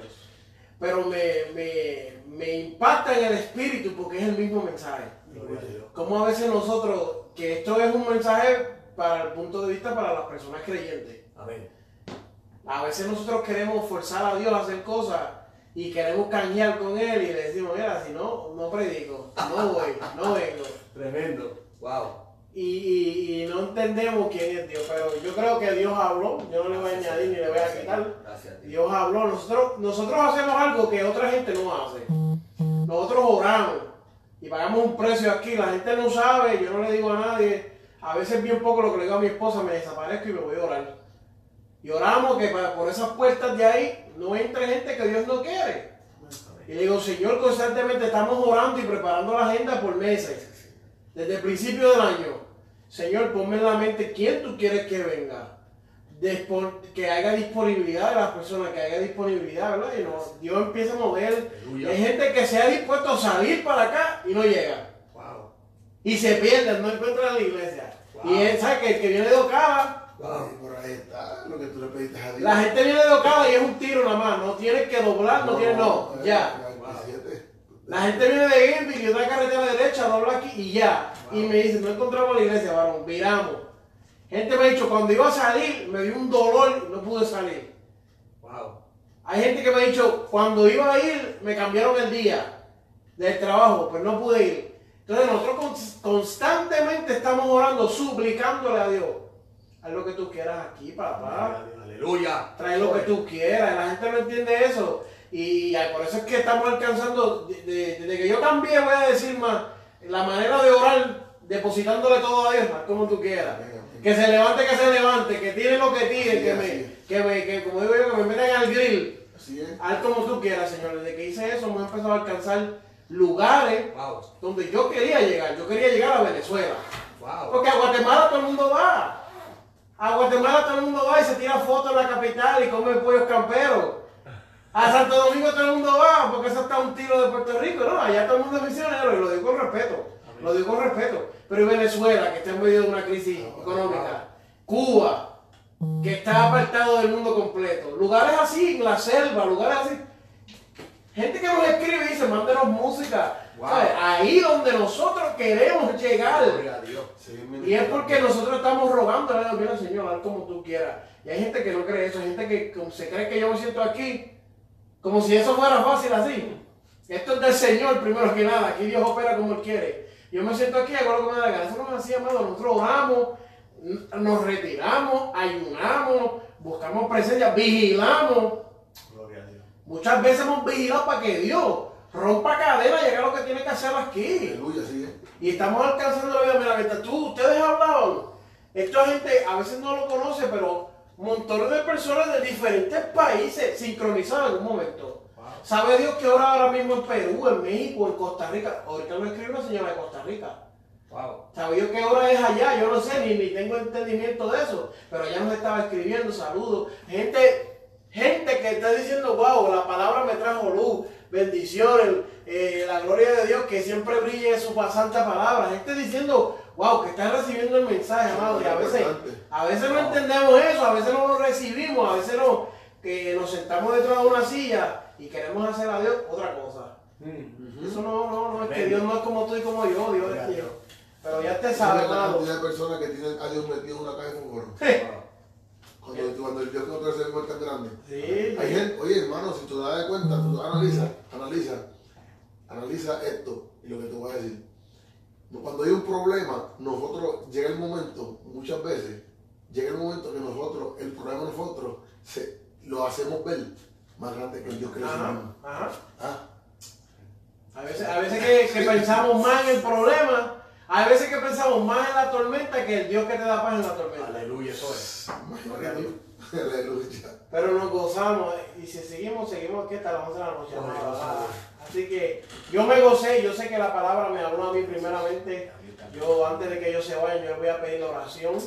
[SPEAKER 1] Pero me, me, me impacta en el espíritu porque es el mismo mensaje. Como a veces nosotros, que esto es un mensaje para el punto de vista para las personas creyentes.
[SPEAKER 2] Amén.
[SPEAKER 1] A veces nosotros queremos forzar a Dios a hacer cosas y queremos canjear con Él y le decimos, mira, si no, no predico, no voy, no vengo.
[SPEAKER 2] Tremendo. Wow.
[SPEAKER 1] Y, no entendemos quién es Dios, pero yo creo que Dios habló, yo no le voy a añadir ni le voy a quitar. Dios habló, nosotros, nosotros hacemos algo que otra gente no hace. Nosotros oramos y pagamos un precio aquí, la gente no sabe, yo no le digo a nadie. A veces bien poco lo que le digo a mi esposa, me desaparezco y me voy a orar. Y oramos que para, por esas puertas de ahí no entre gente que Dios no quiere. Y le digo, Señor, constantemente estamos orando y preparando la agenda por meses. Desde el principio del año. Señor, ponme en la mente quién tú quieres que venga. Que haya disponibilidad de las personas, que haya disponibilidad, ¿verdad? Y no, Dios empieza a mover.
[SPEAKER 2] Aleluya.
[SPEAKER 1] Hay gente que se ha dispuesto a salir para acá y no llega.
[SPEAKER 2] Wow.
[SPEAKER 1] Y se pierden, no encuentran la iglesia.
[SPEAKER 2] Wow.
[SPEAKER 1] Y él sabe que el que viene de Ocala,
[SPEAKER 2] Wow.
[SPEAKER 3] Por ahí está lo que tú le pediste a Dios.
[SPEAKER 1] la gente viene de Ocala y es un tiro nada más. No tienes que doblar, no, tienes, no,
[SPEAKER 3] eh,
[SPEAKER 1] ya.
[SPEAKER 3] 47.
[SPEAKER 1] La gente viene de Gilby y otra carretera derecha, dobla aquí y ya. Y me dice, no encontramos la iglesia, varón, viramos. Gente me ha dicho, cuando iba a salir, me dio un dolor y no pude salir.
[SPEAKER 2] Wow.
[SPEAKER 1] Hay gente que me ha dicho, cuando iba a ir, me cambiaron el día del trabajo, pero no pude ir. Entonces nosotros cons- constantemente estamos orando, suplicándole a Dios. Haz lo que tú quieras aquí, papá.
[SPEAKER 2] Aleluya.
[SPEAKER 1] Trae lo que tú quieras. La gente no entiende eso. Y por eso es que estamos alcanzando, de- de- desde que yo cambié, voy a decir más, la manera de orar, depositándole todo a Dios, haz como tú quieras. Que se levante, que se levante, que tire lo que tire,
[SPEAKER 3] Sí,
[SPEAKER 1] que me, que me, que como digo yo, que me metan al grill.
[SPEAKER 3] Así es.
[SPEAKER 1] Haz como tú quieras, Señor. Desde que hice eso, hemos empezado a alcanzar lugares
[SPEAKER 2] Wow.
[SPEAKER 1] donde yo quería llegar. Yo quería llegar a Venezuela.
[SPEAKER 2] Wow.
[SPEAKER 1] Porque a Guatemala todo el mundo va. A Guatemala todo el mundo va y se tira fotos en la capital y come pollos camperos. A Santo Domingo todo el mundo va porque eso está un tiro de Puerto Rico. No, allá todo el mundo es misionero y lo digo con respeto. Lo digo con respeto. Pero Venezuela, que está en medio de una crisis económica. Cuba, que está apartado del mundo completo. Lugares así, en la selva, lugares así. Gente que nos escribe y dice, mándenos música.
[SPEAKER 2] Wow.
[SPEAKER 1] ¿Sabes? Ahí donde nosotros queremos llegar.
[SPEAKER 2] A Dios.
[SPEAKER 1] Y es porque nosotros estamos rogando a Dios, mira Señor, haz como tú quieras. Y hay gente que no cree eso, hay gente que se cree que yo me siento aquí, como si eso fuera fácil así. Esto es del Señor primero que nada, aquí Dios opera como Él quiere. Yo me siento aquí, hago lo que me da la gana. Eso no es así, amado. Nosotros oramos, nos retiramos, ayunamos, buscamos presencia, vigilamos.
[SPEAKER 2] Gloria a Dios.
[SPEAKER 1] Muchas veces hemos vigilado para que Dios rompa cadena y haga lo que tiene que hacer aquí.
[SPEAKER 3] Aleluya, así es.
[SPEAKER 1] Y estamos alcanzando la vida. Mira, mientras tú, ustedes hablaban, esta gente a veces no lo conoce, pero montones de personas de diferentes países sincronizadas en un momento. ¿Sabe Dios que ahora ahora mismo en Perú, en México, en Costa Rica? Ahorita me escribió una señora de Costa Rica.
[SPEAKER 2] Wow.
[SPEAKER 1] ¿Sabe Dios que ahora es allá? Yo no sé, ni, ni tengo entendimiento de eso. Pero ella nos estaba escribiendo, saludos. Gente, gente que está diciendo, wow, la palabra me trajo luz, bendiciones, eh, la gloria de Dios, que siempre brille su santa palabra. Gente diciendo, wow, que están recibiendo el mensaje, amado. Y a veces, a veces no entendemos eso, a veces no lo recibimos, a veces no. que nos sentamos detrás de una silla y queremos hacer a Dios otra cosa. Eso no, no, no, es que Dios no es como tú y como yo, Dios es Dios. Pero ya te sabes,
[SPEAKER 3] cantidad de personas que tienen a Dios metido en una caja de fósforo. *laughs* Cuando, cuando el Dios que nosotros servimos es tan grande.
[SPEAKER 1] Sí,
[SPEAKER 3] Hay gente, oye hermano, si tú te das cuenta, tú analiza, analiza, analiza esto y lo que te voy a decir. Cuando hay un problema, nosotros, llega el momento, muchas veces, llega el momento que nosotros, el problema de nosotros, se, lo hacemos ver más grande que el Dios que le
[SPEAKER 1] Ajá, ajá.
[SPEAKER 3] Ah,
[SPEAKER 1] A veces, a veces que, que pensamos más en el problema, a veces que pensamos más en la tormenta que el Dios que te da paz en la tormenta.
[SPEAKER 2] Aleluya, eso es.
[SPEAKER 3] Aleluya.
[SPEAKER 1] Pero nos gozamos y si seguimos, seguimos aquí hasta las 11 de la noche. Así que yo me gocé, yo sé que la palabra me habló a mí primeramente. Yo antes de que ellos se vayan, yo les voy a pedir oración.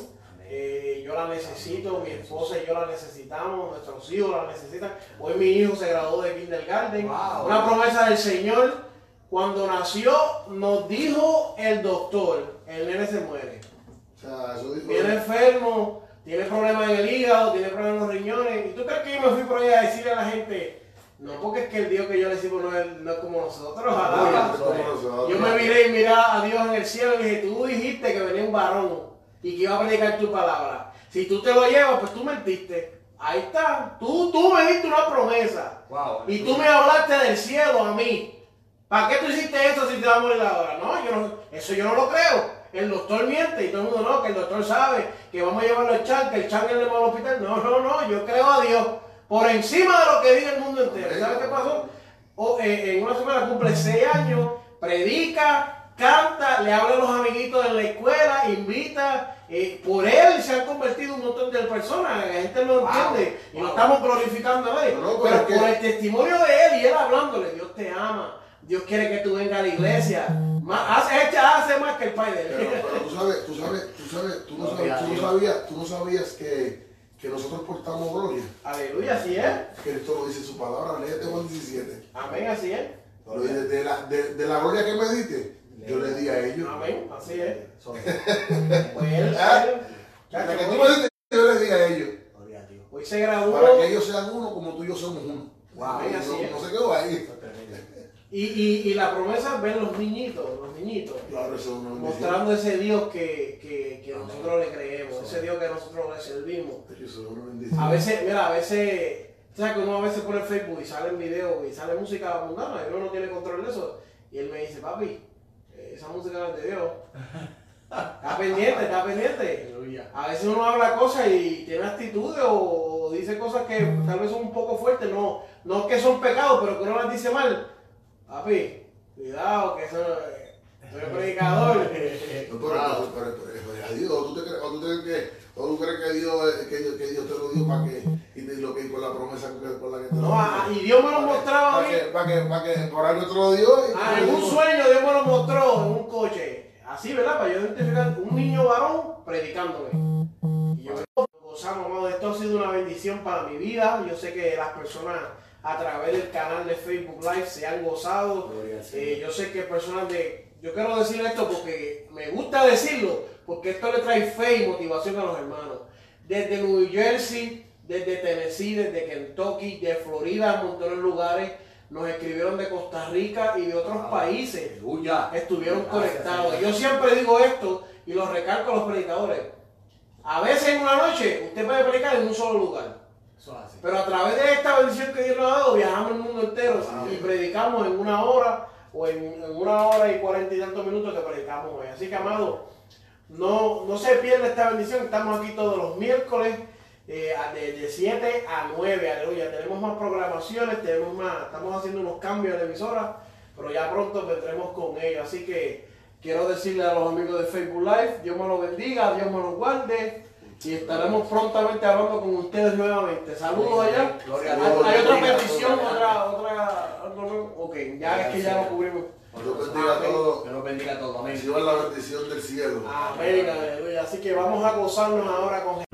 [SPEAKER 1] Eh, yo la necesito, mi esposa y yo la necesitamos, nuestros hijos la necesitan. Hoy mi hijo se graduó de kindergarten.
[SPEAKER 2] Wow.
[SPEAKER 1] Una promesa del Señor. Cuando nació, nos dijo el doctor, el nene se muere.
[SPEAKER 3] O sea, eso dijo.
[SPEAKER 1] Viene enfermo, tiene problemas en el hígado, tiene problemas en los riñones. ¿Y tú crees que yo me fui por ahí a decirle a la gente? No, porque es que el Dios que yo le sirvo no es, no es como nosotros. ojalá. Yo me miré y miré a Dios en el cielo y dije, tú dijiste que venía un varón y que iba a predicar tu palabra. Si tú te lo llevas, pues tú mentiste. Ahí está. Tú, tú me diste una promesa.
[SPEAKER 2] Wow.
[SPEAKER 1] Y tú me hablaste del cielo a mí. ¿Para qué tú hiciste eso si te va a morir ahora? No, yo no, eso yo no lo creo. El doctor miente y todo el mundo no, que el doctor sabe que vamos a llevarlo al chan, que el chan es el al hospital. No, no, no, yo creo a Dios por encima de lo que diga el mundo entero. ¿Sabes qué pasó? O, eh, en una semana cumple seis años, predica, canta, le habla a los amiguitos en la escuela, invita. eh, por él se han convertido un montón de personas, la gente no entiende y no estamos glorificando a nadie.
[SPEAKER 3] No, pero
[SPEAKER 1] por el testimonio de él y él hablándole, Dios te ama, Dios quiere que tú vengas a la iglesia. Más, hace, hace más que el padre de
[SPEAKER 3] Pero,
[SPEAKER 1] él.
[SPEAKER 3] pero tú sabes, tú sabes, tú sabes, tú no, sabes, tú no sabías, tú no sabías que, que nosotros portamos gloria.
[SPEAKER 1] Aleluya, así es.
[SPEAKER 3] Esto lo dice su palabra, léete Juan 17.
[SPEAKER 1] Amén, así es.
[SPEAKER 3] Lo dice, de, la, de, de la gloria que me diste, yo le di a ellos.
[SPEAKER 1] Amén, así es.
[SPEAKER 2] Es. *laughs*
[SPEAKER 1] Pues él,
[SPEAKER 3] Ah,
[SPEAKER 1] él-
[SPEAKER 3] que tú me diste, yo le di a ellos.
[SPEAKER 2] Gloria a Dios.
[SPEAKER 1] hoy se graduó.
[SPEAKER 3] Para que ellos sean uno como tú y yo somos uno.
[SPEAKER 2] Wow.
[SPEAKER 1] Amén, así es.
[SPEAKER 3] No, no se quedó ahí.
[SPEAKER 1] Y, y, y la promesa es ver los niñitos, los niñitos.
[SPEAKER 3] Claro, eso es una bendición.
[SPEAKER 1] Mostrando ese Dios que, que, que nosotros le creemos, ese Dios que nosotros le servimos.
[SPEAKER 3] Eso.
[SPEAKER 1] A veces, mira, a veces, ¿sabes que uno a veces pone Facebook y sale en video y sale música mundana y uno no tiene control de eso? Y él me dice, papi, esa música no es de Dios. *laughs* Está pendiente, está pendiente. A veces uno habla cosas y tiene actitudes o dice cosas que tal vez son un poco fuertes, no, no que son pecados, pero que uno las dice mal. Papi, cuidado, que eso soy predicador. *laughs*
[SPEAKER 3] No, pero, pero, pero, a Dios, ¿o tú, te crees, o tú crees que, o tú crees que Dios, eh, que, Dios- que Dios te lo dio para que, y te lo que con la promesa con la que te lo
[SPEAKER 1] No,
[SPEAKER 3] dio?
[SPEAKER 1] ah, y Dios me lo mostraba a
[SPEAKER 3] Para
[SPEAKER 1] mí.
[SPEAKER 3] que, para que, para que, por algo te lo dio.
[SPEAKER 1] Ah, en un sueño Dios me lo mostró en un coche. Así, ¿verdad? Para yo identificar un niño varón predicándome. Y yo gozamos, amado. Esto ha sido una bendición para mi vida. Yo sé que las personas a través del canal de Facebook Live se han gozado. Eh, yo sé que personas de... Yo quiero decir esto porque me gusta decirlo, porque esto le trae fe y motivación a los hermanos. Desde New Jersey, desde Tennessee, desde Kentucky, de Florida, montones de lugares. Nos escribieron de Costa Rica y de otros países
[SPEAKER 2] Aleluya.
[SPEAKER 1] estuvieron
[SPEAKER 2] Gracias,
[SPEAKER 1] conectados.
[SPEAKER 2] Señor.
[SPEAKER 1] Yo siempre digo esto y lo recalco a los predicadores. A veces en una noche usted puede predicar en un solo lugar. Pero a través de esta bendición que Dios nos ha dado, viajamos el mundo entero
[SPEAKER 2] Wow.
[SPEAKER 1] y predicamos en una hora o en, en una hora y cuarenta y tantos minutos que predicamos hoy. Así que, amado, no, no se pierda esta bendición. Estamos aquí todos los miércoles eh, de, de 7 a 9. Aleluya. Tenemos más programaciones, tenemos más, estamos haciendo unos cambios la emisora, pero ya pronto vendremos con ellos. Así que quiero decirle a los amigos de Facebook Live, Dios me los bendiga, Dios me los guarde. Y estaremos prontamente hablando con ustedes nuevamente. Saludos allá.
[SPEAKER 2] Gloria a
[SPEAKER 1] Hay,
[SPEAKER 2] Dios.
[SPEAKER 1] hay otra petición, otra, otra, algo nuevo? Ok, ya es que ya lo cubrimos.
[SPEAKER 3] Dios bendiga a todos.
[SPEAKER 2] Dios los bendiga a todos. Amén.
[SPEAKER 3] Reciban la bendición del cielo.
[SPEAKER 1] Amén, aleluya. Así que vamos a gozarnos ahora con